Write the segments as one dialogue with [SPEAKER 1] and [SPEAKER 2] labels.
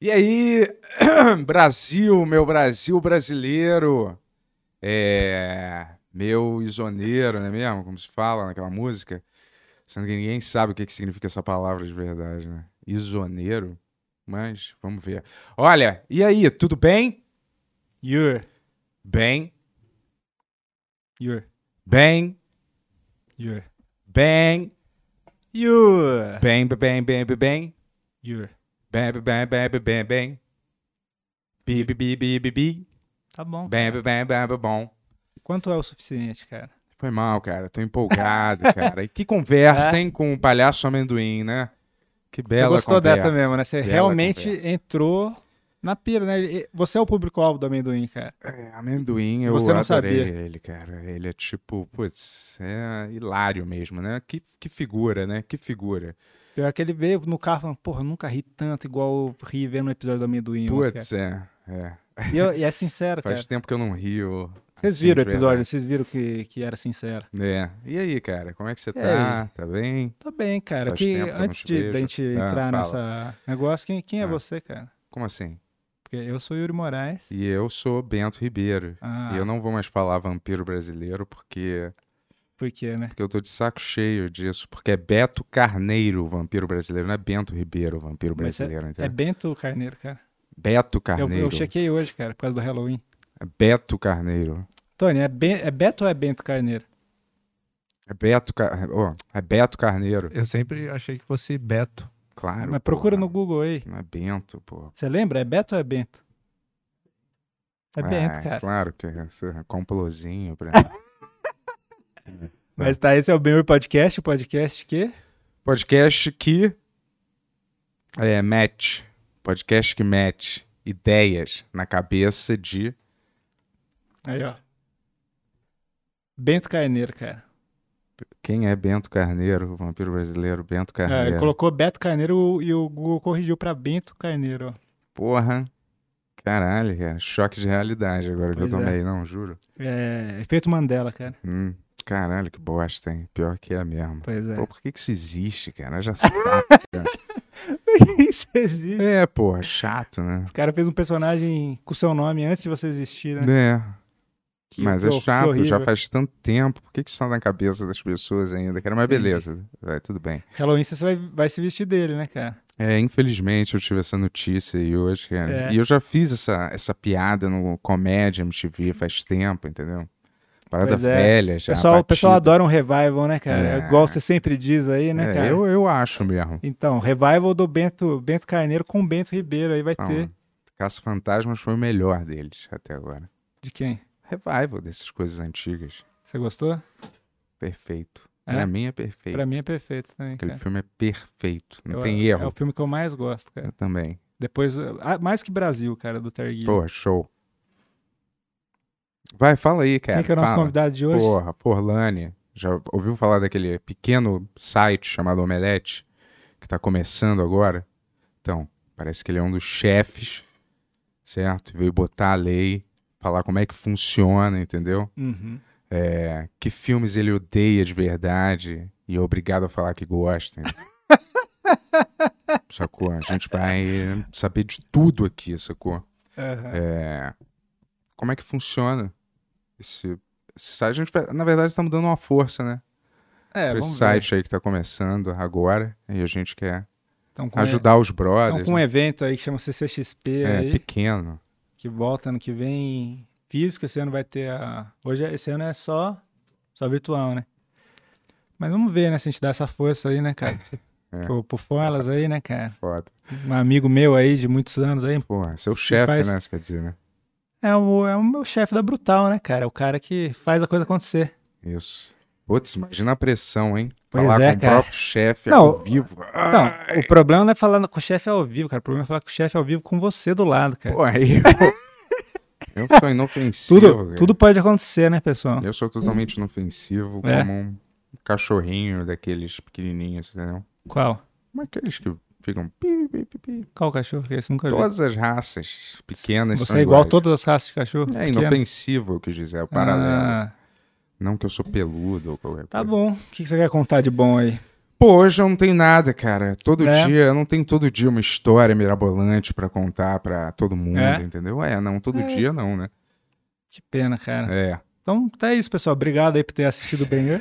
[SPEAKER 1] E aí, Brasil, meu Brasil brasileiro, é, meu isoneiro, não é mesmo? Como se fala naquela música. Sendo que ninguém sabe o que, que significa essa palavra de verdade, né? Isoneiro. Mas vamos ver. Olha, e aí, tudo bem?
[SPEAKER 2] You're,
[SPEAKER 1] Bem,
[SPEAKER 2] you're,
[SPEAKER 1] bem,
[SPEAKER 2] you're,
[SPEAKER 1] bem,
[SPEAKER 2] you're,
[SPEAKER 1] bem, bem, bem, bem, bem,
[SPEAKER 2] you're.
[SPEAKER 1] Bem, bem, bem, bem, bem, bem. Bi, bi, bi, bi, bi, bi.
[SPEAKER 2] Tá bom.
[SPEAKER 1] Bem, bem, bem, bem, bem, bom.
[SPEAKER 2] Quanto é o suficiente, cara?
[SPEAKER 1] Foi mal, cara. Tô empolgado, cara. E que conversa, hein, com o palhaço amendoim, né? Que
[SPEAKER 2] Você
[SPEAKER 1] bela
[SPEAKER 2] gostou
[SPEAKER 1] conversa.
[SPEAKER 2] dessa mesmo, né? Você
[SPEAKER 1] Bela
[SPEAKER 2] realmente
[SPEAKER 1] conversa.
[SPEAKER 2] entrou na pira, né? Você é o público-alvo do amendoim, cara.
[SPEAKER 1] É, amendoim, eu
[SPEAKER 2] Você não
[SPEAKER 1] adorei
[SPEAKER 2] sabia.
[SPEAKER 1] ele, cara. Ele é tipo, putz, é hilário mesmo, né? Que, que figura, né? Que figura.
[SPEAKER 2] Pior que ele veio no carro falando, porra, eu nunca ri tanto igual eu ri vendo o episódio do amendoim.
[SPEAKER 1] Putz, é, é.
[SPEAKER 2] cara. E, eu- e é sincero, cara.
[SPEAKER 1] Faz tempo que eu não rio.
[SPEAKER 2] Vocês
[SPEAKER 1] assim,
[SPEAKER 2] viram o episódio, vocês viram que, que era sincero.
[SPEAKER 1] É. E aí, cara, como é que você tá? Tá bem?
[SPEAKER 2] Tô bem, cara.
[SPEAKER 1] Faz
[SPEAKER 2] Que,
[SPEAKER 1] que
[SPEAKER 2] antes
[SPEAKER 1] te
[SPEAKER 2] de, da gente
[SPEAKER 1] Ah,
[SPEAKER 2] entrar
[SPEAKER 1] fala.
[SPEAKER 2] nessa negócio, quem, quem é
[SPEAKER 1] Ah.
[SPEAKER 2] você, cara?
[SPEAKER 1] Como assim?
[SPEAKER 2] Porque eu sou Yuri Moraes.
[SPEAKER 1] E eu sou Bento Ribeiro.
[SPEAKER 2] Ah,
[SPEAKER 1] E eu não vou mais falar vampiro brasileiro porque,
[SPEAKER 2] por quê, né?
[SPEAKER 1] porque eu tô de saco cheio disso. Porque é Beto Carneiro o vampiro brasileiro, não é Bento Ribeiro o vampiro
[SPEAKER 2] Mas
[SPEAKER 1] brasileiro,
[SPEAKER 2] É
[SPEAKER 1] entendeu?
[SPEAKER 2] Bento Carneiro, cara.
[SPEAKER 1] Beto
[SPEAKER 2] Eu,
[SPEAKER 1] Carneiro.
[SPEAKER 2] eu chequei hoje, cara, por causa do Halloween.
[SPEAKER 1] É Beto Carneiro.
[SPEAKER 2] Tony, é, Ben- é Beto ou é Bento Carneiro?
[SPEAKER 1] É Beto, Car... oh, é Beto Carneiro.
[SPEAKER 3] Eu sempre achei que fosse Beto.
[SPEAKER 1] Claro.
[SPEAKER 2] Mas procura
[SPEAKER 1] porra.
[SPEAKER 2] no Google aí.
[SPEAKER 1] Não é Bento, pô.
[SPEAKER 2] Você lembra? É Beto ou é Bento? É Bento, cara.
[SPEAKER 1] Claro que é esse complozinho. Pra...
[SPEAKER 2] Mas tá, esse é o Benhur Podcast, o podcast que...
[SPEAKER 1] Podcast que é match. Podcast que match ideias na cabeça de
[SPEAKER 2] Aí, ó. Bento Carneiro, cara.
[SPEAKER 1] quem é Bento Carneiro, o vampiro brasileiro, Bento
[SPEAKER 2] É,
[SPEAKER 1] Carneiro.
[SPEAKER 2] ele colocou Beto Carneiro e o Google corrigiu pra Bento Carneiro, ó.
[SPEAKER 1] Porra. Caralho, cara. Choque de realidade agora que eu
[SPEAKER 2] Pois é.
[SPEAKER 1] tomei, não, juro.
[SPEAKER 2] É, efeito Mandela, cara.
[SPEAKER 1] Hum, caralho, que bosta, hein? Pior que é mesmo.
[SPEAKER 2] Pois é.
[SPEAKER 1] Pô, por que que isso existe, cara? Já sabe.
[SPEAKER 2] Isso existe.
[SPEAKER 1] é, porra, chato, né?
[SPEAKER 2] Os caras fez um personagem com seu nome antes de você existir, né?
[SPEAKER 1] É,
[SPEAKER 2] Que-
[SPEAKER 1] mas
[SPEAKER 2] que
[SPEAKER 1] é
[SPEAKER 2] que
[SPEAKER 1] chato, já faz tanto tempo. Por que que isso tá na cabeça das pessoas ainda? Cara, mas
[SPEAKER 2] Entendi.
[SPEAKER 1] beleza, vai, tudo bem.
[SPEAKER 2] Halloween você vai, vai se vestir dele, né, cara?
[SPEAKER 1] É, infelizmente eu tive essa notícia aí hoje, cara.
[SPEAKER 2] É.
[SPEAKER 1] E eu já fiz essa, essa piada no Comédia MTV faz tempo, entendeu? Parada
[SPEAKER 2] Pois é.
[SPEAKER 1] velha, já.
[SPEAKER 2] pessoal, o pessoal
[SPEAKER 1] batida.
[SPEAKER 2] adora um revival, né, cara?
[SPEAKER 1] É.
[SPEAKER 2] Igual você sempre diz aí, né,
[SPEAKER 1] É,
[SPEAKER 2] cara?
[SPEAKER 1] eu, eu acho mesmo.
[SPEAKER 2] Então, revival do Bento, Bento Carneiro com Bento Ribeiro aí vai
[SPEAKER 1] Não,
[SPEAKER 2] ter.
[SPEAKER 1] Caça Fantasmas foi o melhor deles até agora.
[SPEAKER 2] De quem?
[SPEAKER 1] Revival dessas coisas antigas.
[SPEAKER 2] Você gostou?
[SPEAKER 1] Perfeito.
[SPEAKER 2] É?
[SPEAKER 1] Pra mim é perfeito.
[SPEAKER 2] Pra mim é perfeito também,
[SPEAKER 1] Aquele
[SPEAKER 2] cara.
[SPEAKER 1] filme é perfeito. Não
[SPEAKER 2] Eu-
[SPEAKER 1] tem
[SPEAKER 2] É
[SPEAKER 1] erro.
[SPEAKER 2] o filme que eu mais gosto, cara.
[SPEAKER 1] Eu também.
[SPEAKER 2] Depois, ah, mais que Brasil, cara, do Terguilho.
[SPEAKER 1] Porra, show. Vai, fala aí, cara.
[SPEAKER 2] Quem que é o nosso
[SPEAKER 1] fala.
[SPEAKER 2] convidado de hoje?
[SPEAKER 1] Porra, Porlane. Já ouviu falar daquele pequeno site chamado Omelete? Que tá começando agora? Então, parece que ele é um dos chefes, certo? Veio botar a lei, falar como é que funciona, entendeu?
[SPEAKER 2] Uhum.
[SPEAKER 1] É, que filmes ele odeia de verdade e é obrigado a falar que gosta. sacou? A gente vai saber de tudo aqui, sacou?
[SPEAKER 2] Aham.
[SPEAKER 1] É, como é que funciona esse, esse site? A gente na verdade, estamos dando uma força, né?
[SPEAKER 2] É,
[SPEAKER 1] pra esse site aí que tá começando agora e a gente quer
[SPEAKER 2] Estão
[SPEAKER 1] ajudar os
[SPEAKER 2] Estão
[SPEAKER 1] brothers.
[SPEAKER 2] com um
[SPEAKER 1] né?
[SPEAKER 2] evento aí que chama CCXP
[SPEAKER 1] É,
[SPEAKER 2] aí,
[SPEAKER 1] pequeno.
[SPEAKER 2] que volta ano que vem físico. Esse ano vai ter a... Hoje, esse ano é só, só virtual, né? Mas vamos ver, né? Se a gente dá essa força aí, né, cara?
[SPEAKER 1] É.
[SPEAKER 2] Pro Folas aí, né, cara?
[SPEAKER 1] Foda.
[SPEAKER 2] Um amigo meu aí de muitos anos aí.
[SPEAKER 1] Porra, seu chefe,
[SPEAKER 2] faz-
[SPEAKER 1] né? Você quer dizer, né?
[SPEAKER 2] É o, é o meu chefe da Brutal, né, cara? O cara que faz a coisa acontecer.
[SPEAKER 1] Isso. Putz, imagina a pressão, hein?
[SPEAKER 2] Pois
[SPEAKER 1] Falar
[SPEAKER 2] é,
[SPEAKER 1] com
[SPEAKER 2] cara.
[SPEAKER 1] o próprio chefe ao vivo.
[SPEAKER 2] Então,
[SPEAKER 1] Ai,
[SPEAKER 2] o problema não é falar com o chefe ao vivo, cara. O problema é falar com o chefe ao vivo com você do lado, cara.
[SPEAKER 1] Pô, aí eu, eu sou inofensivo.
[SPEAKER 2] tudo,
[SPEAKER 1] cara.
[SPEAKER 2] tudo pode acontecer, né, pessoal?
[SPEAKER 1] Eu sou totalmente inofensivo,
[SPEAKER 2] É?
[SPEAKER 1] como um cachorrinho daqueles pequenininhos, entendeu?
[SPEAKER 2] Qual?
[SPEAKER 1] Como aqueles que ficam pi, pi, pi, pi.
[SPEAKER 2] Qual cachorro que é esse? Nunca vi.
[SPEAKER 1] Todas as raças pequenas
[SPEAKER 2] Você
[SPEAKER 1] são
[SPEAKER 2] é igual a todas as raças de cachorro?
[SPEAKER 1] É
[SPEAKER 2] pequenos?
[SPEAKER 1] inofensivo, eu quis dizer, é o paralelo.
[SPEAKER 2] Ah,
[SPEAKER 1] Não que eu sou peludo ou qualquer
[SPEAKER 2] tá
[SPEAKER 1] coisa.
[SPEAKER 2] bom. O que que você quer contar de bom aí?
[SPEAKER 1] Pô, hoje eu não tenho nada, cara. Todo
[SPEAKER 2] É?
[SPEAKER 1] dia, eu não tenho todo dia uma história mirabolante pra contar pra todo mundo,
[SPEAKER 2] É?
[SPEAKER 1] entendeu? É, não, todo dia não, né?
[SPEAKER 2] Que pena, cara.
[SPEAKER 1] É.
[SPEAKER 2] Então, tá isso, pessoal. Obrigado aí por ter assistido o Banger.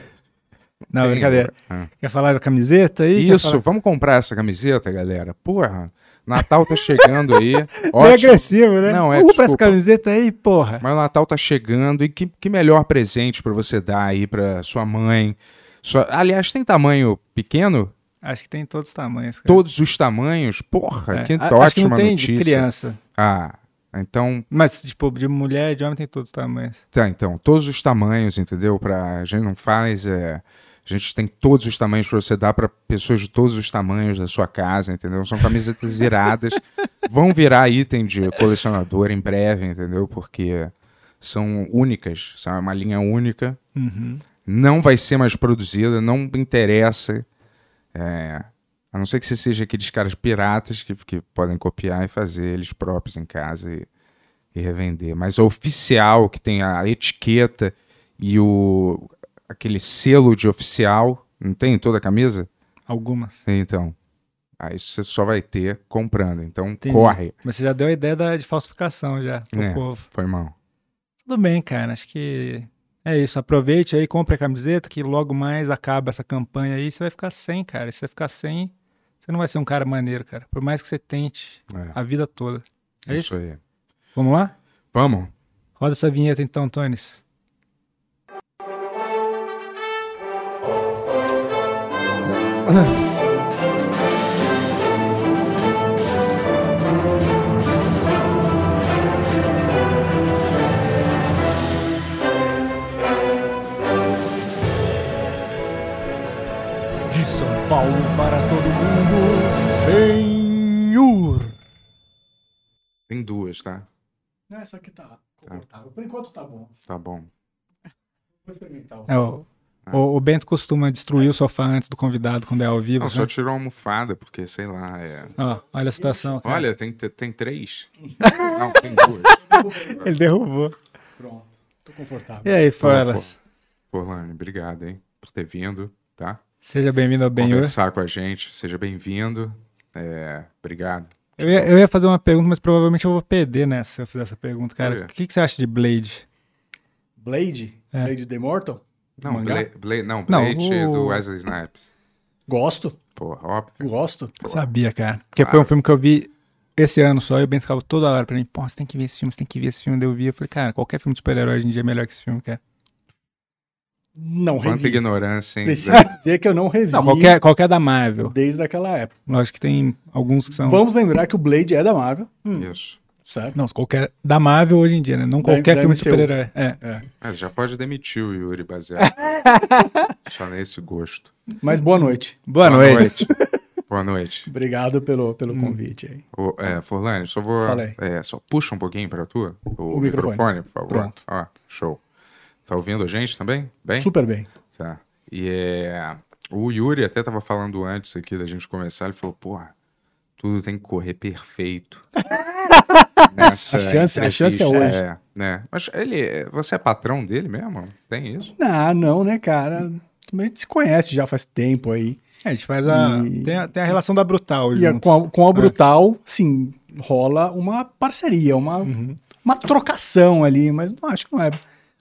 [SPEAKER 2] Não,
[SPEAKER 1] Tem-
[SPEAKER 2] brincadeira.
[SPEAKER 1] Ah.
[SPEAKER 2] Quer falar da camiseta aí?
[SPEAKER 1] Isso,
[SPEAKER 2] falar-
[SPEAKER 1] vamos comprar essa camiseta, galera. Porra, Natal tá chegando aí. Ótimo.
[SPEAKER 2] agressivo, né?
[SPEAKER 1] Não, é,
[SPEAKER 2] Vamos pra essa camiseta aí, porra.
[SPEAKER 1] Mas o Natal tá chegando e que, que melhor presente pra você dar aí pra sua mãe. Sua... Aliás, tem tamanho pequeno?
[SPEAKER 2] Acho que tem todos os tamanhos. Cara.
[SPEAKER 1] Todos os tamanhos? Porra,
[SPEAKER 2] É.
[SPEAKER 1] que
[SPEAKER 2] A- que
[SPEAKER 1] ótima
[SPEAKER 2] tem
[SPEAKER 1] notícia.
[SPEAKER 2] de criança.
[SPEAKER 1] Ah, então
[SPEAKER 2] Mas, tipo, de mulher e de homem tem todos os tamanhos.
[SPEAKER 1] Tá, então, todos os tamanhos, entendeu? Pra, a gente não faz. é, a gente tem todos os tamanhos pra você dar pra pessoas de todos os tamanhos da sua casa, entendeu? São camisetas iradas. Vão virar item de colecionador em breve, entendeu? Porque são únicas, são uma linha única.
[SPEAKER 2] Uhum.
[SPEAKER 1] Não vai ser mais produzida, não interessa. é, a não ser que você seja aqueles caras piratas que, que podem copiar e fazer eles próprios em casa e, e revender. Mas a oficial, que tem a etiqueta e o aquele selo de oficial, não tem em toda a camisa?
[SPEAKER 2] Algumas.
[SPEAKER 1] Então, aí você só vai ter comprando. Então,
[SPEAKER 2] Entendi.
[SPEAKER 1] corre.
[SPEAKER 2] Mas você já deu a ideia da, de falsificação já pro
[SPEAKER 1] É.
[SPEAKER 2] povo.
[SPEAKER 1] Foi mal.
[SPEAKER 2] Tudo bem, cara. Acho que é isso. Aproveite aí, compre a camiseta, que logo mais acaba essa campanha aí. Você vai ficar sem, cara. Se você ficar sem, você não vai ser um cara maneiro, cara. Por mais que você tente
[SPEAKER 1] É,
[SPEAKER 2] a vida toda. É isso?
[SPEAKER 1] aí.
[SPEAKER 2] Vamos lá?
[SPEAKER 1] Vamos.
[SPEAKER 2] Roda essa vinheta então, Tones.
[SPEAKER 3] De São Paulo para todo mundo, Benhur.
[SPEAKER 1] Tem duas, tá?
[SPEAKER 4] Não, essa aqui tá confortável. Por enquanto tá bom.
[SPEAKER 1] Tá bom.
[SPEAKER 4] Vou experimentar.
[SPEAKER 2] É, o, o, o Bento costuma destruir o sofá antes do convidado quando é ao vivo.
[SPEAKER 1] Não, só
[SPEAKER 2] né?
[SPEAKER 1] tirou a almofada, porque, sei lá, é...
[SPEAKER 2] Ó, olha a situação. cara.
[SPEAKER 1] Olha, tem, tem três? Não, tem duas.
[SPEAKER 2] Ele derrubou.
[SPEAKER 4] Pronto. Tô confortável.
[SPEAKER 2] E aí, Forlas?
[SPEAKER 1] Forlane, obrigado, hein, por ter vindo, tá?
[SPEAKER 2] Seja bem-vindo ao Benhur.
[SPEAKER 1] Conversar com a gente. Seja bem-vindo. É, obrigado.
[SPEAKER 2] Eu ia, eu ia fazer uma pergunta, mas provavelmente eu vou perder nessa se eu fizer essa pergunta, cara. O que, que você acha de Blade?
[SPEAKER 4] Blade?
[SPEAKER 2] É.
[SPEAKER 4] Blade The Immortal?
[SPEAKER 1] Não,
[SPEAKER 4] Mangá?
[SPEAKER 1] Bla Bla não,
[SPEAKER 2] Não,
[SPEAKER 1] Blade
[SPEAKER 2] o-
[SPEAKER 1] do Wesley Snipes.
[SPEAKER 4] Gosto.
[SPEAKER 1] Porra, óbvio.
[SPEAKER 4] Gosto.
[SPEAKER 2] Sabia, cara. Porque foi
[SPEAKER 1] Claro.
[SPEAKER 2] um filme que eu vi esse ano só e o Ben ficava toda hora pra mim, pô, você tem que ver esse filme, você tem que ver esse filme. Daí eu vi, eu falei, cara, qualquer filme de super-herói hoje em dia é melhor que esse filme, cara.
[SPEAKER 4] Não
[SPEAKER 1] Quanta
[SPEAKER 4] revi.
[SPEAKER 1] ignorância, hein?
[SPEAKER 4] Preciso dizer que eu não revi
[SPEAKER 2] Não, qualquer, qualquer da Marvel.
[SPEAKER 4] desde aquela época.
[SPEAKER 2] Lógico que tem alguns que são...
[SPEAKER 4] Vamos lembrar que o Blade é da Marvel.
[SPEAKER 1] Isso.
[SPEAKER 4] Certo?
[SPEAKER 2] Não, qualquer da Marvel hoje em dia, né? Não
[SPEAKER 4] Da-
[SPEAKER 2] qualquer
[SPEAKER 4] da
[SPEAKER 2] filme de super-herói. É.
[SPEAKER 1] Ah, já pode demitir o Yuri baseado. Só nesse gosto.
[SPEAKER 4] Mas boa noite.
[SPEAKER 2] Boa, noite.
[SPEAKER 1] Boa noite.
[SPEAKER 4] Obrigado pelo, pelo
[SPEAKER 2] Hum.
[SPEAKER 4] convite aí.
[SPEAKER 1] Ô, é, Forlane, só vou. É, só puxa um pouquinho pra tu. O,
[SPEAKER 4] O microfone.
[SPEAKER 1] microfone. por favor.
[SPEAKER 4] Pronto.
[SPEAKER 1] Ó, show. Tá ouvindo a gente também? Bem?
[SPEAKER 4] Super bem.
[SPEAKER 1] Tá. E é. O Yuri até tava falando antes aqui da gente começar, ele falou, porra, tudo tem que correr perfeito. Nessa
[SPEAKER 4] A chance- a chance é hoje.
[SPEAKER 1] É, né? Mas ele. Você é patrão dele mesmo? Tem isso?
[SPEAKER 4] Ah, não, né, cara? A gente se conhece já faz tempo aí.
[SPEAKER 2] É, a gente faz a...
[SPEAKER 4] E-
[SPEAKER 2] Tem, a... tem a relação da Brutal
[SPEAKER 4] E com, a, com a Brutal, sim, rola uma parceria, uma, uma trocação ali, mas não acho que não é.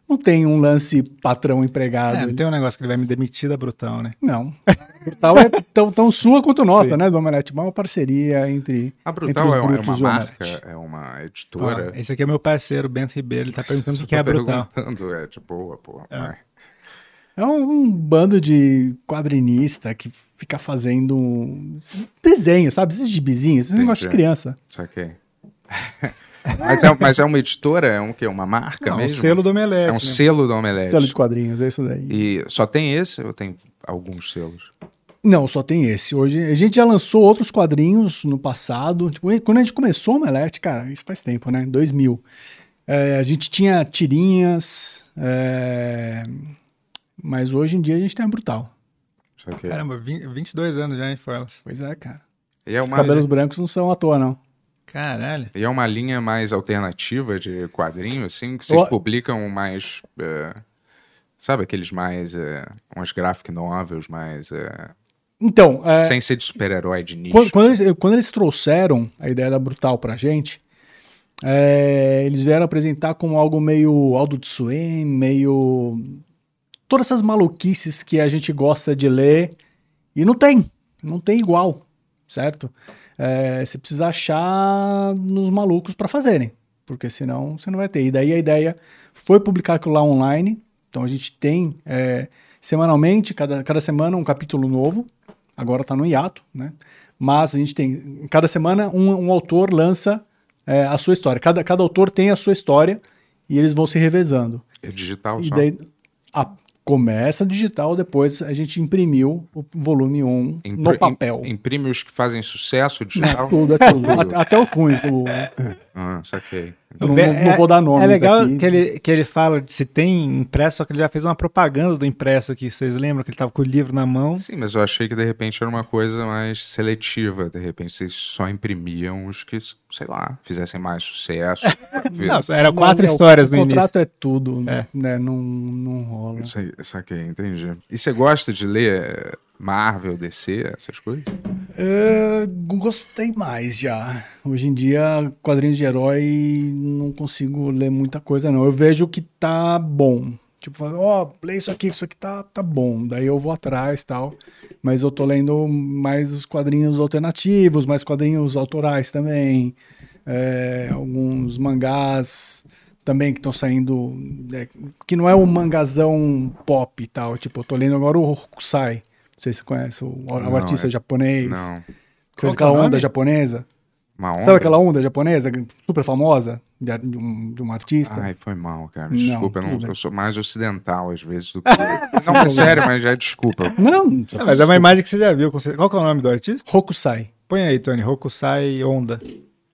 [SPEAKER 4] Não tem um lance patrão empregado.
[SPEAKER 2] É, não tem um negócio que ele vai me demitir da Brutal, né?
[SPEAKER 4] Não. A Brutal é tão, tão sua quanto nossa,
[SPEAKER 2] Sim.
[SPEAKER 4] né, do Omelete? Mas é uma parceria entre.
[SPEAKER 1] A
[SPEAKER 4] Entre
[SPEAKER 1] Brutal
[SPEAKER 4] os
[SPEAKER 1] é, uma- é uma marca, é uma editora.
[SPEAKER 2] esse aqui é meu parceiro, Bento Ribeiro. Ele tá perguntando o que, é a Brutal.
[SPEAKER 1] perguntando, é de boa, porra. mas-
[SPEAKER 4] É um, um bando de quadrinista que fica fazendo desenho, sabe? Esses gibizinhos, esses negócios de criança.
[SPEAKER 1] Saquei. mas, é, mas é uma editora? É um quê? Uma marca
[SPEAKER 2] Não,
[SPEAKER 1] mesmo?
[SPEAKER 2] selo do Omelete.
[SPEAKER 1] É um
[SPEAKER 2] né?
[SPEAKER 1] selo da Omelete.
[SPEAKER 4] Selo de quadrinhos, é isso daí.
[SPEAKER 1] E só tem esse ou tem alguns selos?
[SPEAKER 4] Não, só tem esse. Hoje a gente já lançou outros quadrinhos no passado. Tipo, quando a gente começou o Omelete, cara, isso faz tempo, né? 2000. É, a gente tinha tirinhas, é, mas hoje em dia a gente tem a Brutal.
[SPEAKER 1] Saquei.
[SPEAKER 2] Caramba, 20, 22 anos já, hein, Forlas?
[SPEAKER 4] Pois é, cara.
[SPEAKER 1] E é
[SPEAKER 4] Os cabelos brancos não são à toa, não.
[SPEAKER 2] Caralho.
[SPEAKER 1] e é uma linha mais alternativa de quadrinho, assim, que vocês publicam mais. é, sabe, aqueles mais. É, umas graphic novels mais. É,
[SPEAKER 4] Então, é,
[SPEAKER 1] Sem ser de super-herói de nicho.
[SPEAKER 4] Quando, quando eles, quando eles trouxeram a ideia da Brutal pra gente, é, eles vieram apresentar como algo meio Adult Swim, meio. Todas essas maluquices que a gente gosta de ler. E não tem. Não tem igual, certo? É, você precisa achar nos malucos pra fazerem. Porque senão você não vai ter. E daí a ideia foi publicar aquilo lá online. Então a gente tem é, semanalmente, cada, cada semana, um capítulo novo. Agora tá no hiato, né? Mas a gente tem, cada semana, um, um autor lança é, a sua história. Cada, cada autor tem a sua história e eles vão se revezando.
[SPEAKER 1] É digital
[SPEAKER 4] E
[SPEAKER 1] só.
[SPEAKER 4] daí a- começa digital, depois a gente imprimiu o volume 1
[SPEAKER 1] Impri-
[SPEAKER 4] no papel.
[SPEAKER 1] im- Imprime os que fazem sucesso
[SPEAKER 4] É
[SPEAKER 1] digital.
[SPEAKER 4] tudo, é tudo. Até, até os ruins. o-
[SPEAKER 1] Ah, saquei.
[SPEAKER 4] Eu não, não- não vou dar nomes
[SPEAKER 2] É legal
[SPEAKER 4] aqui.
[SPEAKER 2] que ele, que ele fala de se tem impresso, só que ele já fez uma propaganda do impresso aqui. Vocês lembram que ele tava com o livro na mão?
[SPEAKER 1] Sim, mas eu achei que de repente era uma coisa mais seletiva. De repente vocês só imprimiam os que, sei lá, fizessem mais sucesso.
[SPEAKER 2] Não, eram quatro
[SPEAKER 4] Não,
[SPEAKER 2] histórias
[SPEAKER 4] o
[SPEAKER 2] no início.
[SPEAKER 4] contrato é tudo,
[SPEAKER 2] É.
[SPEAKER 4] né? Não, não rola.
[SPEAKER 1] Isso aí, saquei, entendi. E você gosta de ler Marvel, DC, essas coisas?
[SPEAKER 4] É, gostei mais já. Hoje em dia, quadrinhos de herói, não consigo ler muita coisa, não. Eu vejo que tá bom. Tipo, ó, lê isso aqui, isso aqui tá, tá bom. Daí eu vou atrás tal. Mas eu tô lendo mais os quadrinhos alternativos, mais quadrinhos autorais também. É, alguns mangás também que estão saindo. é, que não é um mangazão pop e tal. Tipo, eu tô lendo agora o Hokusai. Não sei se você conhece, o, o
[SPEAKER 1] Não,
[SPEAKER 4] artista
[SPEAKER 1] é-
[SPEAKER 4] japonês.
[SPEAKER 1] Não.
[SPEAKER 4] Que
[SPEAKER 2] Qual
[SPEAKER 4] fez
[SPEAKER 2] que é
[SPEAKER 4] aquela onda japonesa.
[SPEAKER 1] Uma onda?
[SPEAKER 4] Sabe aquela onda japonesa super famosa de, de um, de um artista?
[SPEAKER 1] Ai, foi mal, cara.
[SPEAKER 4] Não,
[SPEAKER 1] Desculpa, eu, não-
[SPEAKER 4] tudo bem.
[SPEAKER 1] eu sou mais ocidental às vezes do que. não, é sério, mas já desculpa.
[SPEAKER 4] Não,
[SPEAKER 2] Ah, mas é uma imagem que você já viu. Qual que é o nome do artista?
[SPEAKER 4] Hokusai.
[SPEAKER 2] Põe aí, Tony. Hokusai Onda.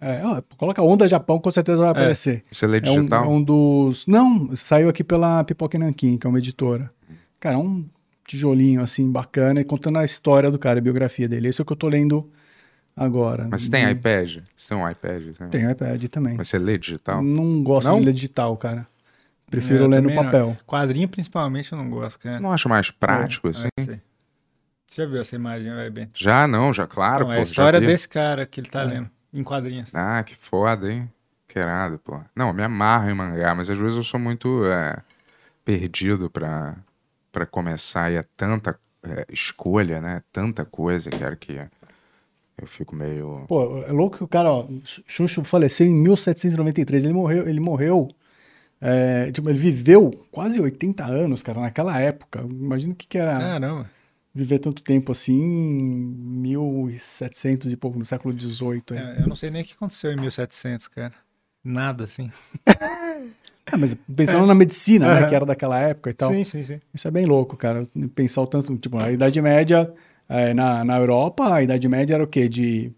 [SPEAKER 4] É, ó, coloca onda Japão, com certeza vai aparecer.
[SPEAKER 1] Você lê
[SPEAKER 4] É um,
[SPEAKER 1] digital?
[SPEAKER 4] é um dos. Não, saiu aqui pela Pipoca Nanquim, que é uma editora. Cara, é um tijolinho assim, bacana, e contando a história do cara, a biografia dele. Esse é o que eu tô lendo agora.
[SPEAKER 1] Mas você tem
[SPEAKER 4] E-
[SPEAKER 1] iPad? Você tem um iPad? Tem.
[SPEAKER 4] Tem iPad também.
[SPEAKER 1] Mas você lê digital?
[SPEAKER 4] Não gosto
[SPEAKER 1] Não?
[SPEAKER 4] de ler digital, cara. Prefiro
[SPEAKER 2] É, eu
[SPEAKER 4] ler no
[SPEAKER 2] também não.
[SPEAKER 4] papel.
[SPEAKER 2] Quadrinho, principalmente, eu não gosto,
[SPEAKER 1] Você
[SPEAKER 2] cara.
[SPEAKER 1] não acha mais prático assim?
[SPEAKER 2] É, sei. Você já viu essa imagem, vai bem?
[SPEAKER 1] Já não, já claro,
[SPEAKER 2] Não,
[SPEAKER 1] pô.
[SPEAKER 2] é a
[SPEAKER 1] já
[SPEAKER 2] história desse cara que ele tá lendo, em quadrinhos.
[SPEAKER 1] Ah, que foda, hein? Que irado, pô. Não, eu me amarro em mangá, mas às vezes eu sou muito é, perdido pra, pra começar e é tanta é, escolha, né? Tanta coisa, cara, que eu fico meio.
[SPEAKER 4] Pô, é louco que o cara, ó, Xuxo faleceu em 1793. Ele morreu, ele morreu. é, tipo, ele viveu quase 80 anos, cara, naquela época. Imagina o que, que era
[SPEAKER 2] Caramba.
[SPEAKER 4] viver tanto tempo assim, em 1700 e pouco, no século XVIII.
[SPEAKER 2] É, eu não sei nem o que aconteceu em 1700, cara. Nada, assim.
[SPEAKER 4] É, mas pensando na medicina, né, que era daquela época e tal.
[SPEAKER 2] Sim, sim, sim.
[SPEAKER 4] Isso é bem louco, cara. Pensar o tanto, tipo, a Idade Média, é, na, na Europa, a Idade Média era o quê? De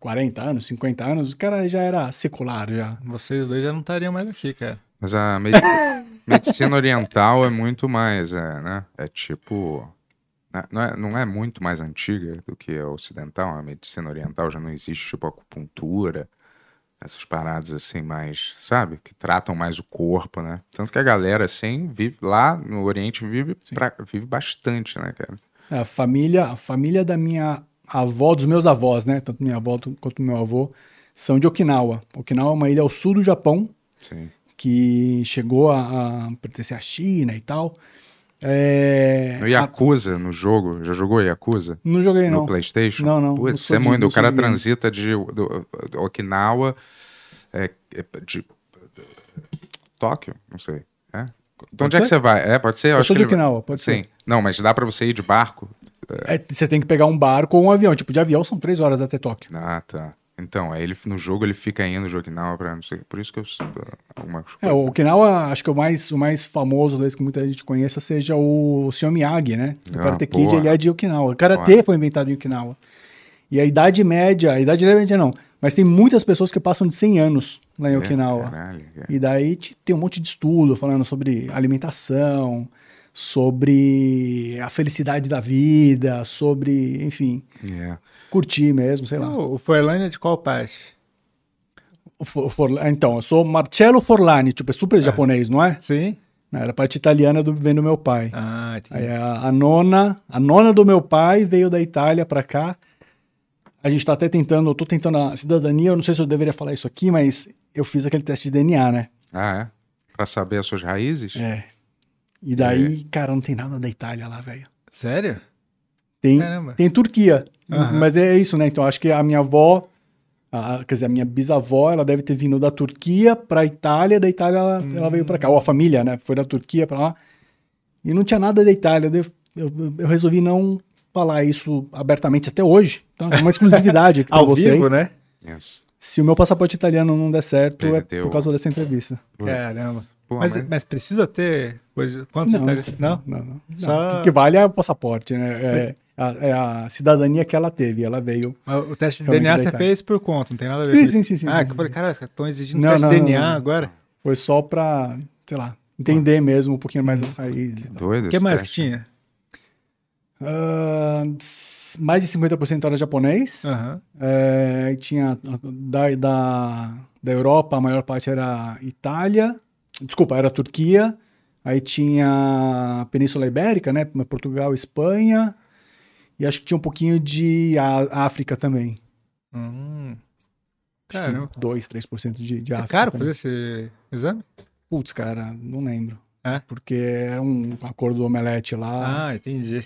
[SPEAKER 4] 40 anos, 50 anos? O cara já era secular, já.
[SPEAKER 2] Vocês dois já não estariam mais aqui, cara.
[SPEAKER 1] Mas a medici- medicina oriental é muito mais, é, né? É tipo. né, Não é, não é muito mais antiga do que a ocidental. A medicina oriental já não existe, tipo, acupuntura, essas paradas assim, mais, sabe? Que tratam mais o corpo, né? Tanto que a galera, assim, vive lá no Oriente, vive, pra- vive bastante, né, cara?
[SPEAKER 4] A família, a família da minha avó, dos meus avós, né? Tanto minha avó quanto meu avô, são de Okinawa. Okinawa é uma ilha ao sul do Japão,
[SPEAKER 1] Sim.
[SPEAKER 4] que chegou a, a pertencer à China e tal. É,
[SPEAKER 1] No Yakuza, no jogo, já jogou Yakuza?
[SPEAKER 4] a- não joguei,
[SPEAKER 1] No
[SPEAKER 4] não.
[SPEAKER 1] PlayStation?
[SPEAKER 4] Não, não,
[SPEAKER 1] Putz, é
[SPEAKER 4] de-
[SPEAKER 1] muito. O cara
[SPEAKER 4] de
[SPEAKER 1] transita de, do- do Okinawa é, é, de. Tóquio? Não sei. É? De onde é que
[SPEAKER 4] ser?
[SPEAKER 1] você vai? É, pode ser?
[SPEAKER 4] Eu
[SPEAKER 1] acho
[SPEAKER 4] sou de
[SPEAKER 1] ele-
[SPEAKER 4] Okinawa, pode
[SPEAKER 1] Sim.
[SPEAKER 4] ser.
[SPEAKER 1] Não, mas dá pra você ir de barco?
[SPEAKER 4] É, você tem que pegar um barco ou um avião. Tipo, de avião são três horas até Tóquio.
[SPEAKER 1] Ah, tá. Então, aí ele, no jogo ele fica indo de Okinawa pra não sei. Por isso que eu. Algumas
[SPEAKER 4] É, o Okinawa, acho que o mais, o mais famoso, talvez que muita gente conheça, seja o Sr. Miyagi, né? O
[SPEAKER 1] Ah,
[SPEAKER 4] Karate Kid, ele é de Okinawa. O Karatê
[SPEAKER 1] Foda.
[SPEAKER 4] foi inventado em Okinawa. E a Idade Média, a Idade Média não, mas tem muitas pessoas que passam de 100 anos lá em
[SPEAKER 1] É,
[SPEAKER 4] Okinawa.
[SPEAKER 1] caralho, cara.
[SPEAKER 4] E daí te- tem um monte de estudo falando sobre alimentação, sobre a felicidade da vida, sobre, enfim,
[SPEAKER 1] É.
[SPEAKER 4] curtir mesmo, sei lá.
[SPEAKER 2] O, o Forlane é de qual parte?
[SPEAKER 4] O For- então, eu sou Marcello Forlani, tipo, é super japonês, não é?
[SPEAKER 2] Sim.
[SPEAKER 4] Era a parte italiana do vem do meu pai.
[SPEAKER 2] Ah, entendi.
[SPEAKER 4] Aí a, a nona, a nona do meu pai veio da Itália pra cá. A gente tá até tentando, eu tô tentando a cidadania, eu não sei se eu deveria falar isso aqui, mas eu fiz aquele teste de DNA, né?
[SPEAKER 1] Ah, é? Pra saber as suas raízes?
[SPEAKER 4] É. E daí, cara, não tem nada da Itália lá, velho.
[SPEAKER 2] Sério?
[SPEAKER 4] Tem,
[SPEAKER 2] Caramba.
[SPEAKER 4] tem Turquia. Mas é isso, né? Então acho que a minha avó, a- quer dizer, a minha bisavó, ela deve ter vindo da Turquia pra Itália, da Itália ela, ela veio pra cá. Ou a família, né? Foi da Turquia pra lá. E não tinha nada da Itália. Eu, eu, eu resolvi não falar isso abertamente até hoje. Então é uma exclusividade aqui pra
[SPEAKER 2] Ao
[SPEAKER 4] vocês.
[SPEAKER 2] vivo, né?
[SPEAKER 1] Isso.
[SPEAKER 4] Se o meu passaporte italiano não der certo, é
[SPEAKER 1] Perdeu.
[SPEAKER 4] por causa dessa entrevista.
[SPEAKER 2] Caramba.
[SPEAKER 1] Pô,
[SPEAKER 2] Mas,
[SPEAKER 1] mas-
[SPEAKER 2] mas precisa ter coisa. Quantos
[SPEAKER 4] Não,
[SPEAKER 2] italianos? Não?
[SPEAKER 4] não, não.
[SPEAKER 2] Só-
[SPEAKER 4] O que vale é o passaporte, né? É, a, é a cidadania que ela teve. Ela veio.
[SPEAKER 2] Mas O teste de DNA você fez por conta, não tem nada a ver
[SPEAKER 4] Sim,
[SPEAKER 2] com
[SPEAKER 4] sim,
[SPEAKER 2] isso.
[SPEAKER 4] sim, sim,
[SPEAKER 2] Ah,
[SPEAKER 4] sim,
[SPEAKER 2] que eu falei, cara, estão exigindo
[SPEAKER 4] Não,
[SPEAKER 2] teste
[SPEAKER 4] não,
[SPEAKER 2] de
[SPEAKER 4] não,
[SPEAKER 2] DNA
[SPEAKER 4] não.
[SPEAKER 2] agora.
[SPEAKER 4] Foi só pra, sei lá, entender mesmo um pouquinho mais as raízes. e tal.
[SPEAKER 1] Doido
[SPEAKER 2] O que mais que
[SPEAKER 1] teste.
[SPEAKER 2] tinha?
[SPEAKER 4] Ah, s- mais de 50% era japonês.
[SPEAKER 2] Aham.
[SPEAKER 4] É, tinha da, da, da Europa, a maior parte era Itália. Desculpa, era Turquia. Aí tinha a Península Ibérica, né? Portugal, Espanha. E acho que tinha um pouquinho de África também.
[SPEAKER 2] Hum.
[SPEAKER 4] Acho
[SPEAKER 2] Caramba.
[SPEAKER 4] que 2, 3% de, de
[SPEAKER 2] É
[SPEAKER 4] África.
[SPEAKER 2] caro
[SPEAKER 4] também.
[SPEAKER 2] fazer esse exame?
[SPEAKER 4] Putz, cara, não lembro.
[SPEAKER 2] É?
[SPEAKER 4] Porque era um acordo do omelete lá.
[SPEAKER 2] Ah, entendi.